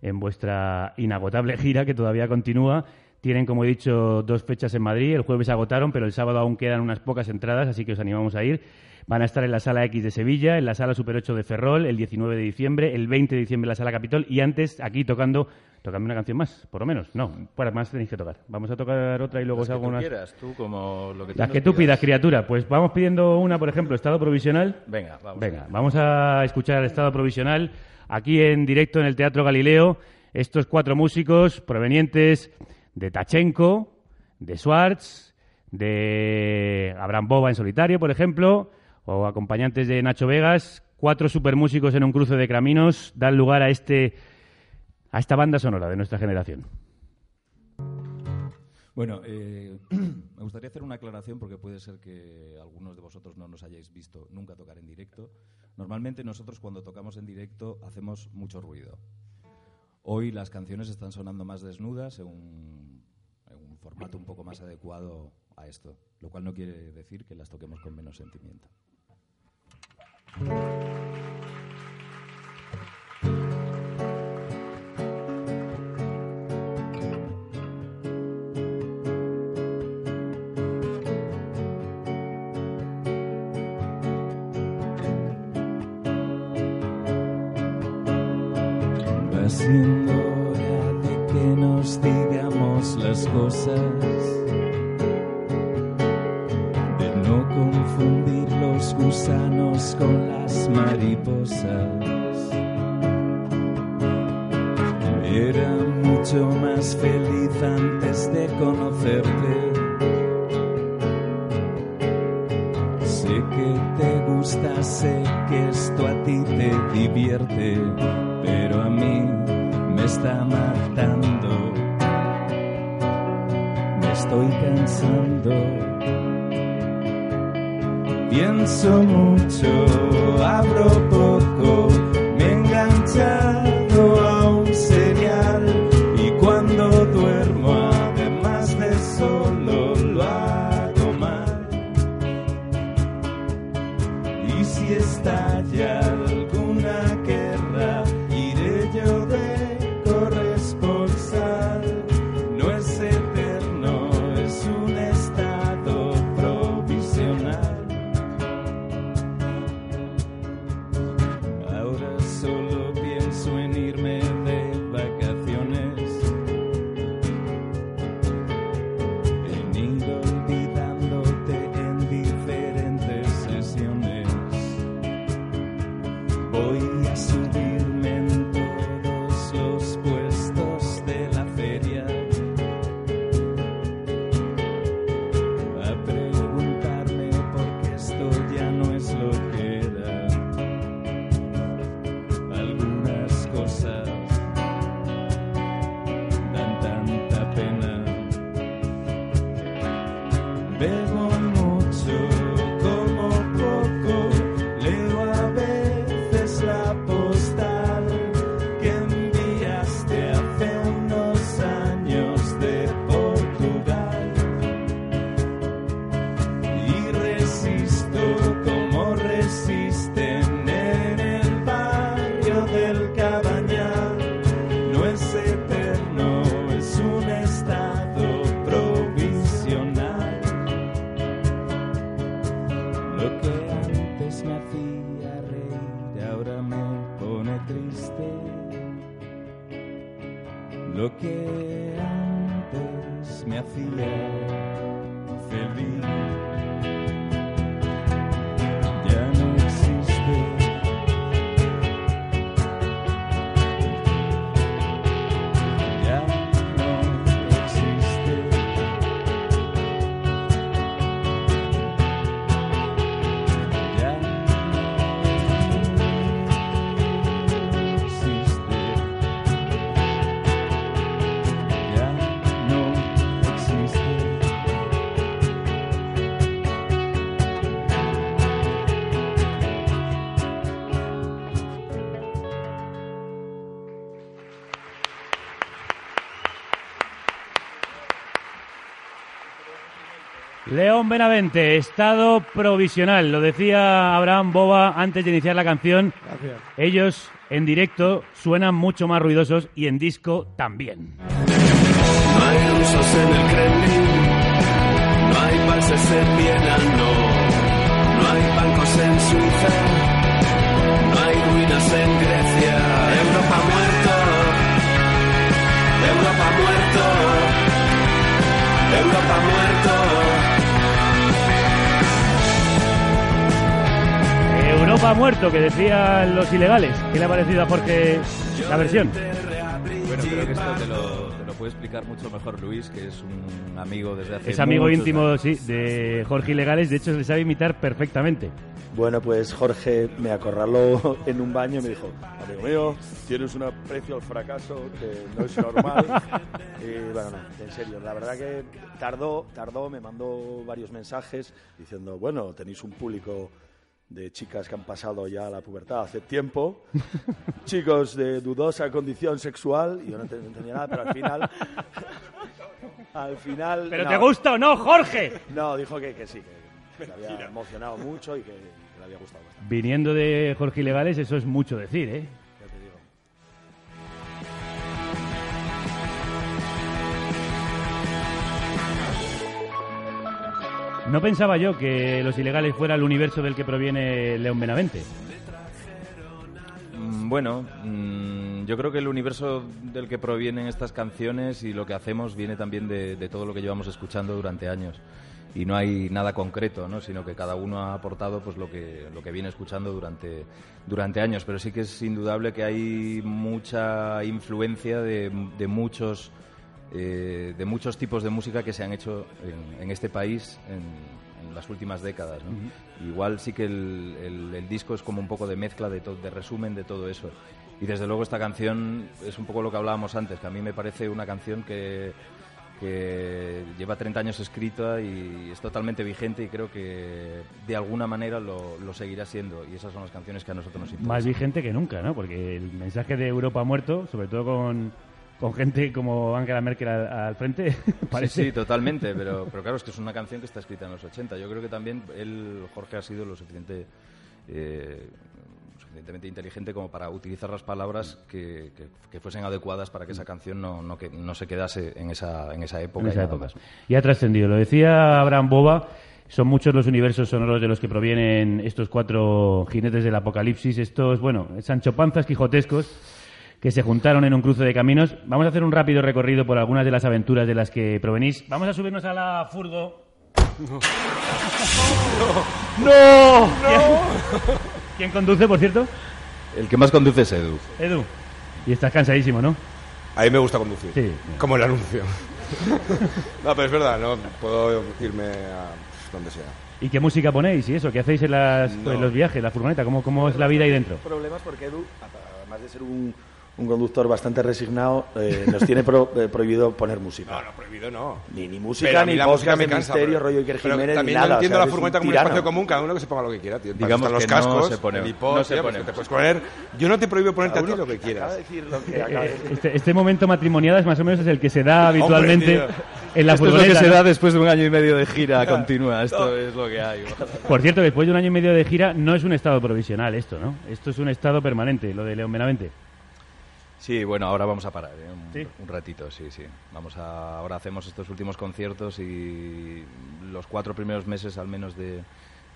en vuestra inagotable gira que todavía continúa. Tienen, como he dicho, dos fechas en Madrid. El jueves agotaron, pero el sábado aún quedan unas pocas entradas, así que os animamos a ir. Van a estar en la Sala X de Sevilla, en la Sala Super 8 de Ferrol, el 19 de diciembre, el 20 de diciembre en la Sala Capitol y antes aquí tocando, tocando una canción más, por lo menos. No, para más tenéis que tocar. Vamos a tocar otra y luego os Las que hago tú unas... quieras, tú como lo que Las que tú pidas. criatura. Pues vamos pidiendo una, por ejemplo, estado provisional. Venga, vamos. Venga, vamos a escuchar estado provisional aquí en directo en el Teatro Galileo. Estos cuatro músicos provenientes de Tachenko, de Schwartz, de Abraham Boba en solitario, por ejemplo, o acompañantes de Nacho Vegas. Cuatro supermúsicos en un cruce de caminos dan lugar a este a esta banda sonora de nuestra generación. Bueno, eh, me gustaría hacer una aclaración porque puede ser que algunos de vosotros no nos hayáis visto nunca tocar en directo. Normalmente nosotros cuando tocamos en directo hacemos mucho ruido. Hoy las canciones están sonando más desnudas en un, en un formato un poco más adecuado a esto, lo cual no quiere decir que las toquemos con menos sentimiento. Gusanos con las mariposas. Era mucho más feliz antes de conocerte. Sé que te gusta, sé que esto a ti te divierte, pero a mí me está matando. Me estoy cansando. Pienso mucho, abro poco, León Benavente, estado provisional. Lo decía Abraham Boba antes de iniciar la canción. Gracias. Ellos en directo suenan mucho más ruidosos y en disco también. No hay rusos en el Kremlin, no hay pases en Viena, no, no hay bancos en Suiza, no hay ruinas en Grecia, Europa muerto, Europa muerto, Europa muerto. Europa muerto, que decían los ilegales. ¿Qué le ha parecido a Jorge la versión? Bueno, creo que esto te lo, te lo puede explicar mucho mejor Luis, que es un amigo desde hace Es amigo muchos íntimo, años. sí, de Jorge Ilegales. De hecho, se le sabe imitar perfectamente. Bueno, pues Jorge me acorraló en un baño y me dijo, amigo mío, tienes un aprecio al fracaso que no es normal. y bueno, no, en serio, la verdad que tardó, tardó, me mandó varios mensajes diciendo, bueno, tenéis un público de chicas que han pasado ya la pubertad hace tiempo, chicos de dudosa condición sexual, y yo no ent- no entendía nada, pero al final... Al final... ¿Pero no. te gusta o no, Jorge? No, dijo que, que sí, que, que le había emocionado mucho y que, que le había gustado bastante. Viniendo de Jorge Ilegales, eso es mucho decir, ¿eh? No pensaba yo que los ilegales fuera el universo del que proviene León Benavente. Mm, Bueno, mm, yo creo que el universo del que provienen estas canciones y lo que hacemos viene también de, de todo lo que llevamos escuchando durante años. Y no hay nada concreto, ¿no? sino que cada uno ha aportado pues, lo, que, lo que viene escuchando durante, durante años. Pero sí que es indudable que hay mucha influencia de, de muchos, eh, de muchos tipos de música que se han hecho en, en este país en, en las últimas décadas. ¿no? Igual sí que el, el- el disco es como un poco de mezcla, de, de resumen de todo eso. Y desde luego esta canción es un poco lo que hablábamos antes, que a mí me parece una canción que, que lleva 30 años escrita y es totalmente vigente y creo que de alguna manera lo, lo seguirá siendo. Y esas son las canciones que a nosotros nos interesan. Más vigente que nunca, ¿no? Porque el mensaje de Europa muerto, sobre todo con, con gente como Angela Merkel al, al frente, parece... Sí, sí, totalmente, pero, pero claro, es que es una canción que está escrita en los 80. Yo creo que también él, Jorge, ha sido lo suficiente, eh, suficientemente inteligente como para utilizar las palabras que, que- que fuesen adecuadas para que esa canción no, no, que, no se quedase en esa, en esa época. en y esa nada época. más. Y ha trascendido. Lo decía Abraham Boba, son muchos los universos sonoros de los que provienen estos cuatro jinetes del apocalipsis, estos, bueno, Sancho Panzas quijotescos que se juntaron en un cruce de caminos. Vamos a hacer un rápido recorrido por algunas de las aventuras de las que provenís. Vamos a subirnos a la furgo. ¡No! ¿Quién, quién conduce, por cierto? El que más conduce es Edu. Edu. Y estás cansadísimo, ¿no? A mí me gusta conducir. Sí. Como el anuncio. no, pero es verdad, no puedo irme a donde sea. ¿Y qué música ponéis y eso? ¿Qué hacéis en, las- No. en los viajes, la furgoneta? ¿Cómo, ¿Cómo es la vida ahí dentro? problemas porque Edu, además de ser un, un conductor bastante resignado, eh, nos tiene pro- eh, prohibido poner música. No, no, prohibido no. Ni, ni música, ni la música cansa, misterio, pero- rollo Iker pero Jiménez, ni también nada. no o entiendo sea, la un furgoneta como un espacio común, cada uno que se ponga lo que quiera, tío. Digamos los que no cascos, se pone- no se tío, pone pues te puedes poner... Yo no te prohíbo ponerte a ti lo que quieras. decir lo que Eh, decir. Este, este momento matrimonial es más o menos es el que se da habitualmente en la Esto es lo que se da después de un año y medio de gira continua. Esto es lo que hay. Por cierto, después de un año y medio de gira, no es un estado provisional esto, ¿no? Esto es un estado permanente, lo de León Benavente. Sí, bueno, ahora vamos a parar, ¿eh? un, ¿Sí? un ratito, sí, sí. Vamos a, ahora hacemos estos últimos conciertos y los cuatro primeros meses al menos de,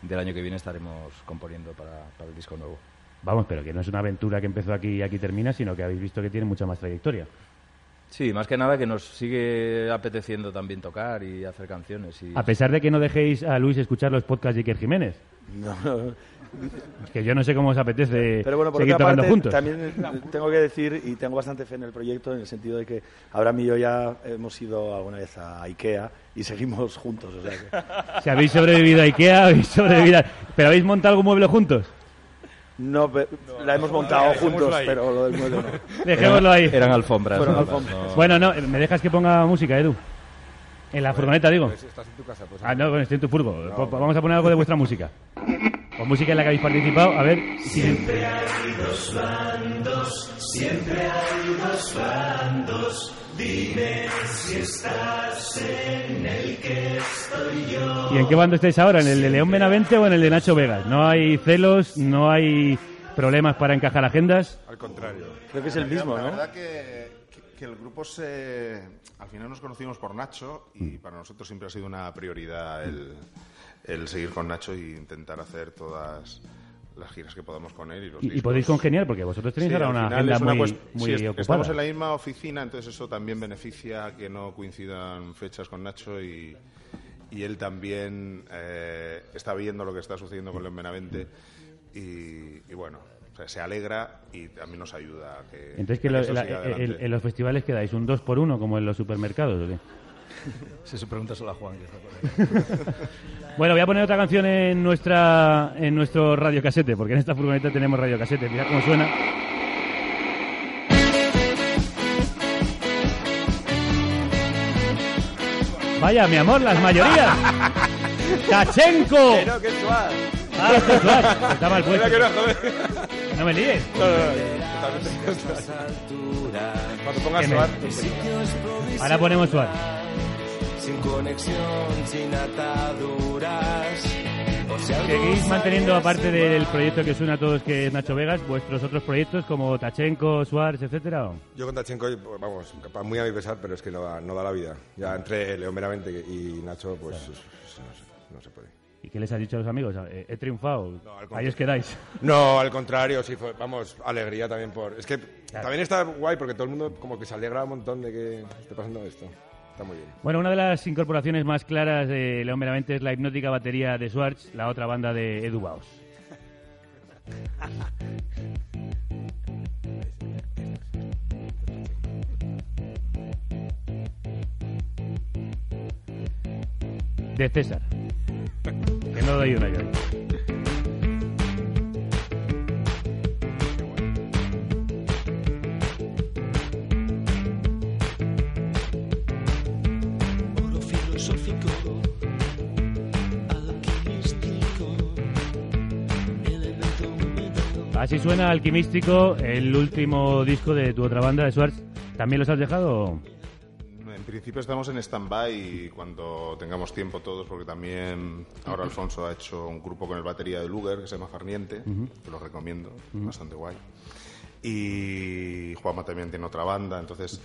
del año que viene estaremos componiendo para, para el disco nuevo. Vamos, pero que no es una aventura que empezó aquí y aquí termina, sino que habéis visto que tiene mucha más trayectoria. Sí, más que nada que nos sigue apeteciendo también tocar y hacer canciones. Y... A pesar de que no dejéis a Luis escuchar los podcasts de Iker Jiménez. No. Es que yo no sé cómo os apetece Pero bueno, por seguir otra tocando parte, juntos. también eh, tengo que decir, y tengo bastante fe en el proyecto, en el sentido de que Abraham y yo ya hemos ido alguna vez a Ikea y seguimos juntos. O sea que... Si habéis sobrevivido a Ikea, habéis sobrevivido a- ¿Pero habéis montado algún mueble juntos? No, pe- la hemos montado juntos, ahí. pero lo del mueble no. Dejémoslo ahí. Eran alfombras. Fueron ¿no? alfombras. No. Bueno, no, ¿me dejas que ponga música, Edu? En la furgoneta, digo. Pues si estás en tu casa, pues... Ah, no, bueno, estoy en tu furgo. Vamos a poner algo de vuestra música. O música en la que habéis participado. A ver. si- Siempre hay dos bandos, siempre hay dos bandos. Dime si estás en el que estoy yo. ¿Y en qué bando estáis ahora? ¿En el de León Benavente o en el de Nacho Vegas? ¿No hay celos? ¿No hay problemas para encajar agendas? Al contrario. Creo que es el mismo, La ¿no? verdad que, que- que el grupo se... Al final nos conocimos por Nacho y para nosotros siempre ha sido una prioridad el, el seguir con Nacho e intentar hacer todas las giras que podamos con él. Y, los Y, y podéis congeniar porque vosotros tenéis Sí, ahora una agenda una muy, muy sí, es- ocupada. Estamos en la misma oficina, entonces eso también beneficia que no coincidan fechas con Nacho y, y él también eh, está viendo lo que está sucediendo con León Benavente y, y bueno, o sea, se alegra y también nos ayuda a que, Entonces, que a lo- eso la- siga en, adelante. en los festivales quedáis un 2 por 1 como en los supermercados, ¿o qué? Se pregunta solo a Juan, que está por ahí. Bueno, voy a poner otra canción en nuestra en nuestro radiocasete, porque en esta furgoneta tenemos radiocasete. Mira cómo suena. Vaya, mi amor, las mayorías. ¡Tachenko! Que no, que es suave. Ah, es Suárez. Está mal puesto. No. No me líes. No, no. Cuando pongas suave. Ahora ponemos Suárez. Sin conexión, sin ataduras. ¿Seguís manteniendo, aparte del proyecto que une a todos, que es Nacho Vegas, vuestros otros proyectos como Tachenko, Suárez, etcétera? o? Yo con Tachenko, vamos, capaz muy a mi pesar, pero es que no da, no da la vida. Ya entre León Meramente y Nacho, pues no, se, no se puede. ¿Y qué les has dicho a los amigos? Eh, He triunfado. al Ahí contrario. os quedáis. No, al contrario, sí, fue, vamos, alegría también por... Es que también está guay porque todo el mundo como que se alegra un montón de que esté pasando esto. Está muy bien. Bueno, una de las incorporaciones más claras de León Meramente es la hipnótica batería de Schwartz, la otra banda de Edu Baos. De César. Que no doy una yo. Así suena Alquimístico, el último disco de tu otra banda, de Schwartz. ¿También los has dejado? En principio estamos en stand-by y cuando tengamos tiempo todos, porque también ahora Alfonso ha hecho un grupo con el batería de Luger que se llama Farniente, Ujú. que lo recomiendo, Ujú. bastante guay. Y Juanma también tiene otra banda, entonces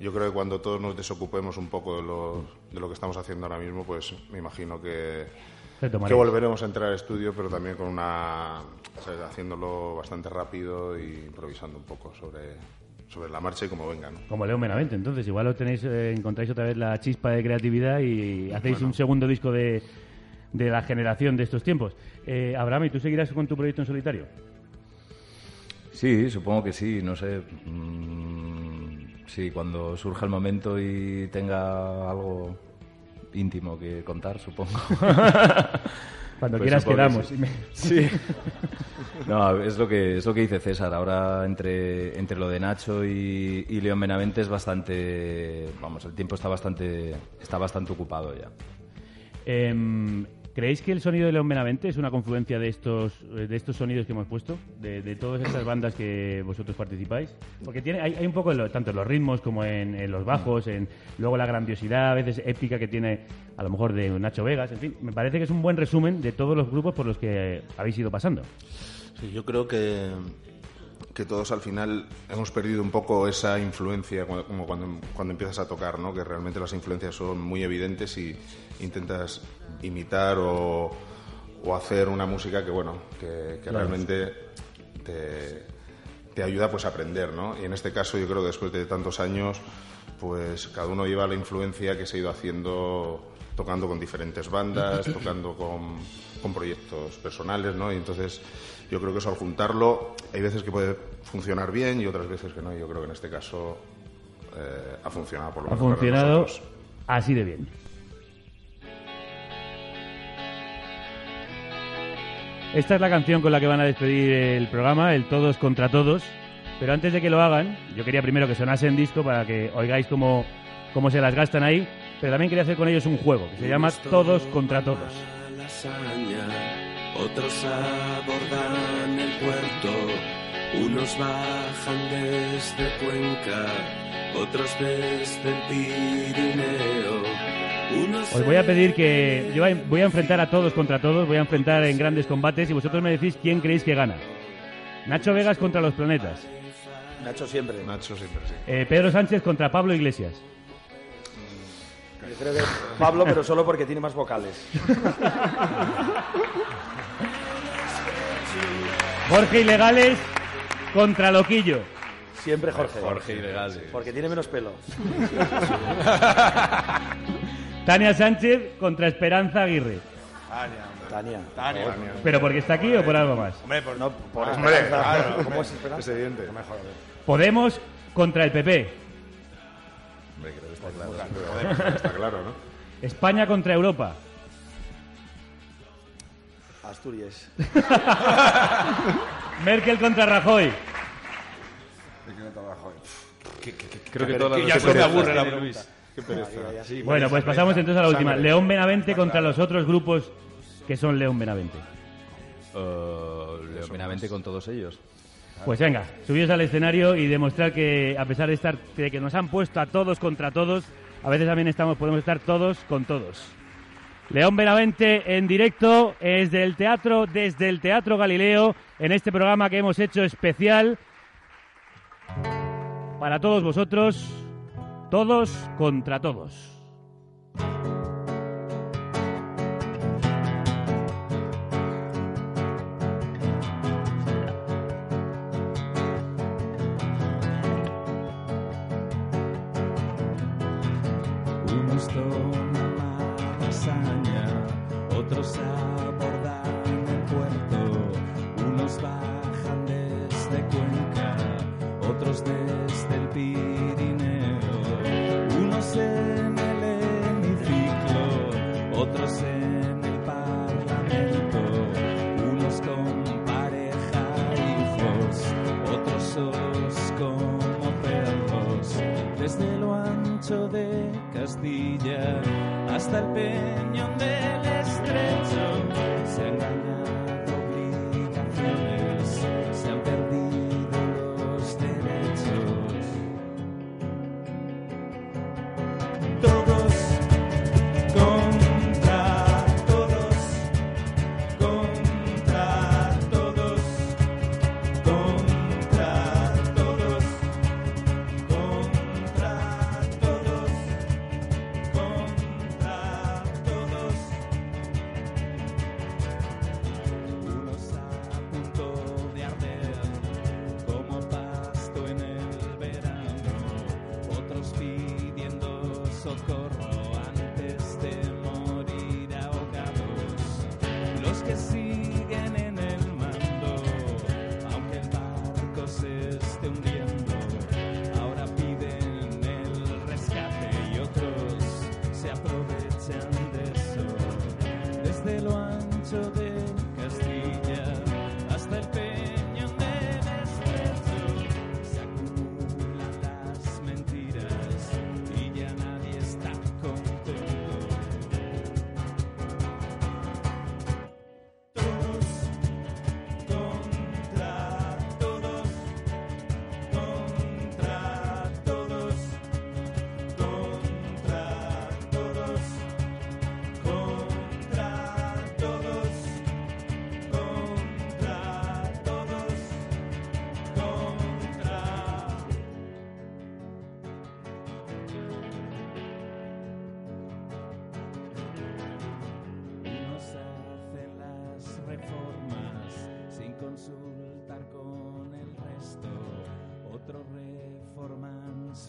yo creo que cuando todos nos desocupemos un poco de lo, de lo que estamos haciendo ahora mismo, pues me imagino que. Que volveremos a entrar al estudio, pero también con una haciéndolo bastante rápido y improvisando un poco sobre, sobre la marcha y como venga. ¿no? Como León Benavente, entonces igual lo tenéis, eh, encontráis otra vez la chispa de creatividad y hacéis un segundo disco de, de la generación de estos tiempos. Eh, Abraham, ¿y tú seguirás con tu proyecto en solitario? Sí, supongo que sí, no sé. mm, sí, cuando surja el momento y tenga algo íntimo que contar, supongo. Cuando Pues quieras quedamos. Sí. Y me- Sí. No, es lo que es lo que dice César. Ahora entre, entre lo de Nacho y, y León Benavente es bastante, vamos, el tiempo está bastante está bastante ocupado ya. Em, ¿Creéis que el sonido de León Benavente es una confluencia de estos, eh, de estos sonidos que hemos puesto? De, todas estas bandas que vosotros participáis? Porque tiene, hay, hay un poco, tanto en los ritmos como en, los bajos, en luego la grandiosidad a veces épica que tiene a lo mejor de Nacho Vegas, en fin, me parece que es un buen resumen de todos los grupos por los que habéis ido pasando. Sí, yo creo que, que todos al final hemos perdido un poco esa influencia como cuando, cuando empiezas a tocar, ¿no? que realmente las influencias son muy evidentes y intentas imitar o, o hacer una música que, bueno, que, realmente te, te ayuda pues a aprender, ¿no? Y en este caso yo creo que después de tantos años, pues cada uno lleva la influencia que se ha ido haciendo tocando con diferentes bandas, tocando con, con proyectos personales, ¿no? Y entonces yo creo que eso al juntarlo, hay veces que puede funcionar bien y otras veces que no. Yo creo que en este caso eh, ha funcionado por lo Ha menos para funcionado así de bien. Esta es la canción con la que van a despedir el programa, el Todos contra Todos. Pero antes de que lo hagan, yo quería primero que sonase en disco para que oigáis cómo, cómo se las gastan ahí. Pero también quería hacer con ellos un juego que se llama Todos contra Todos. lasaña, otros abordan el puerto, unos bajan desde Cuenca, otros desde el Pirineo, Os voy a pedir que yo voy a enfrentar a todos contra todos, voy a enfrentar en grandes combates y vosotros me decís quién creéis que gana. Nacho Vegas contra los planetas. Nacho siempre. Nacho siempre, sí. Eh, Pedro Sánchez contra Pablo Iglesias. Yo creo que Pablo, pero solo porque tiene más vocales. Jorge Ilegales contra Loquillo. Siempre Jorge. Jorge Ilegales. Porque tiene menos pelo. Tania Sánchez contra Esperanza Aguirre. Tania. Tania. ¿Pero porque está aquí o por algo más? Hombre, por, No, por Hombre, Esperanza. claro. ¿Cómo es Esperanza? Es evidente. Mejor, Podemos contra el PP. Hombre, creo que está claro. Joder, está claro, ¿no? España contra Europa. Asturias. Merkel contra Rajoy. Creo que Qué todas pereza. las Ya se me aburre la pregunta. Qué pereza. Sí. Bueno, pues pasamos entonces a la última. Sangre. León Benavente contra los otros grupos que son León Benavente. Eh, Leo Benavente con todos ellos. Pues venga, subíos al escenario y demostrar que a pesar de estar de que nos han puesto a todos contra todos, a veces también estamos podemos estar todos con todos. León Benavente en directo desde el teatro desde el Teatro Galileo en este programa que hemos hecho especial para todos vosotros, todos contra todos.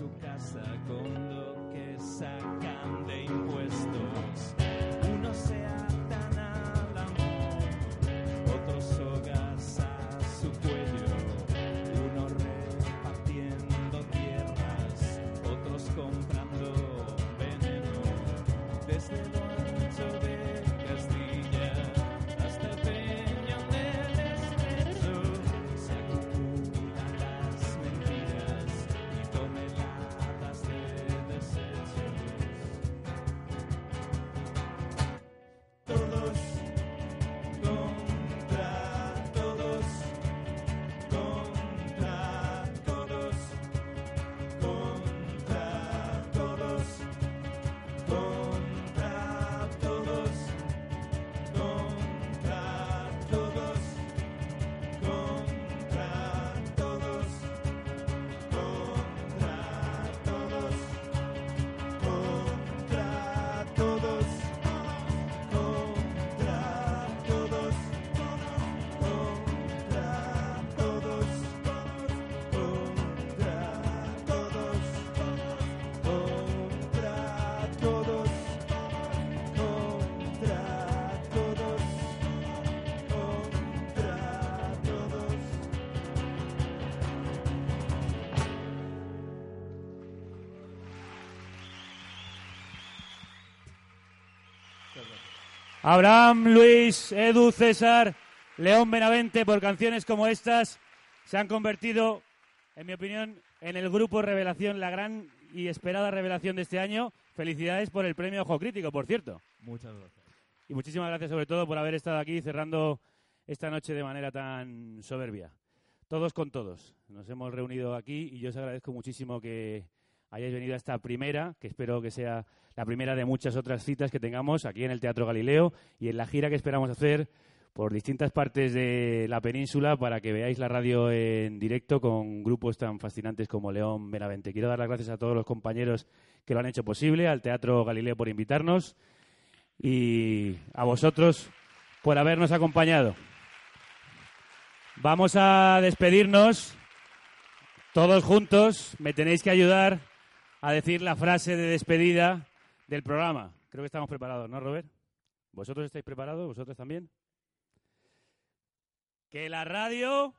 Reforman su Abraham, Luis, Edu, César, León Benavente, por canciones como estas, se han convertido, en mi opinión, en el grupo Revelación, la gran y esperada revelación de este año. Felicidades por el premio Ojo Crítico, por cierto. Muchas gracias. Y muchísimas gracias sobre todo por haber estado aquí cerrando esta noche de manera tan soberbia. Todos con todos. Nos hemos reunido aquí y yo os agradezco muchísimo que hayáis venido a esta primera, que espero que sea la primera de muchas otras citas que tengamos aquí en el Teatro Galileo y en la gira que esperamos hacer por distintas partes de la península para que veáis la radio en directo con grupos tan fascinantes como León Benavente. Quiero dar las gracias a todos los compañeros que lo han hecho posible, al Teatro Galileo por invitarnos y a vosotros por habernos acompañado. Vamos a despedirnos todos juntos. Me tenéis que ayudar a decir la frase de despedida del programa. Creo que estamos preparados, ¿no, Robert? ¿Vosotros estáis preparados? ¿Vosotros también? Que la radio...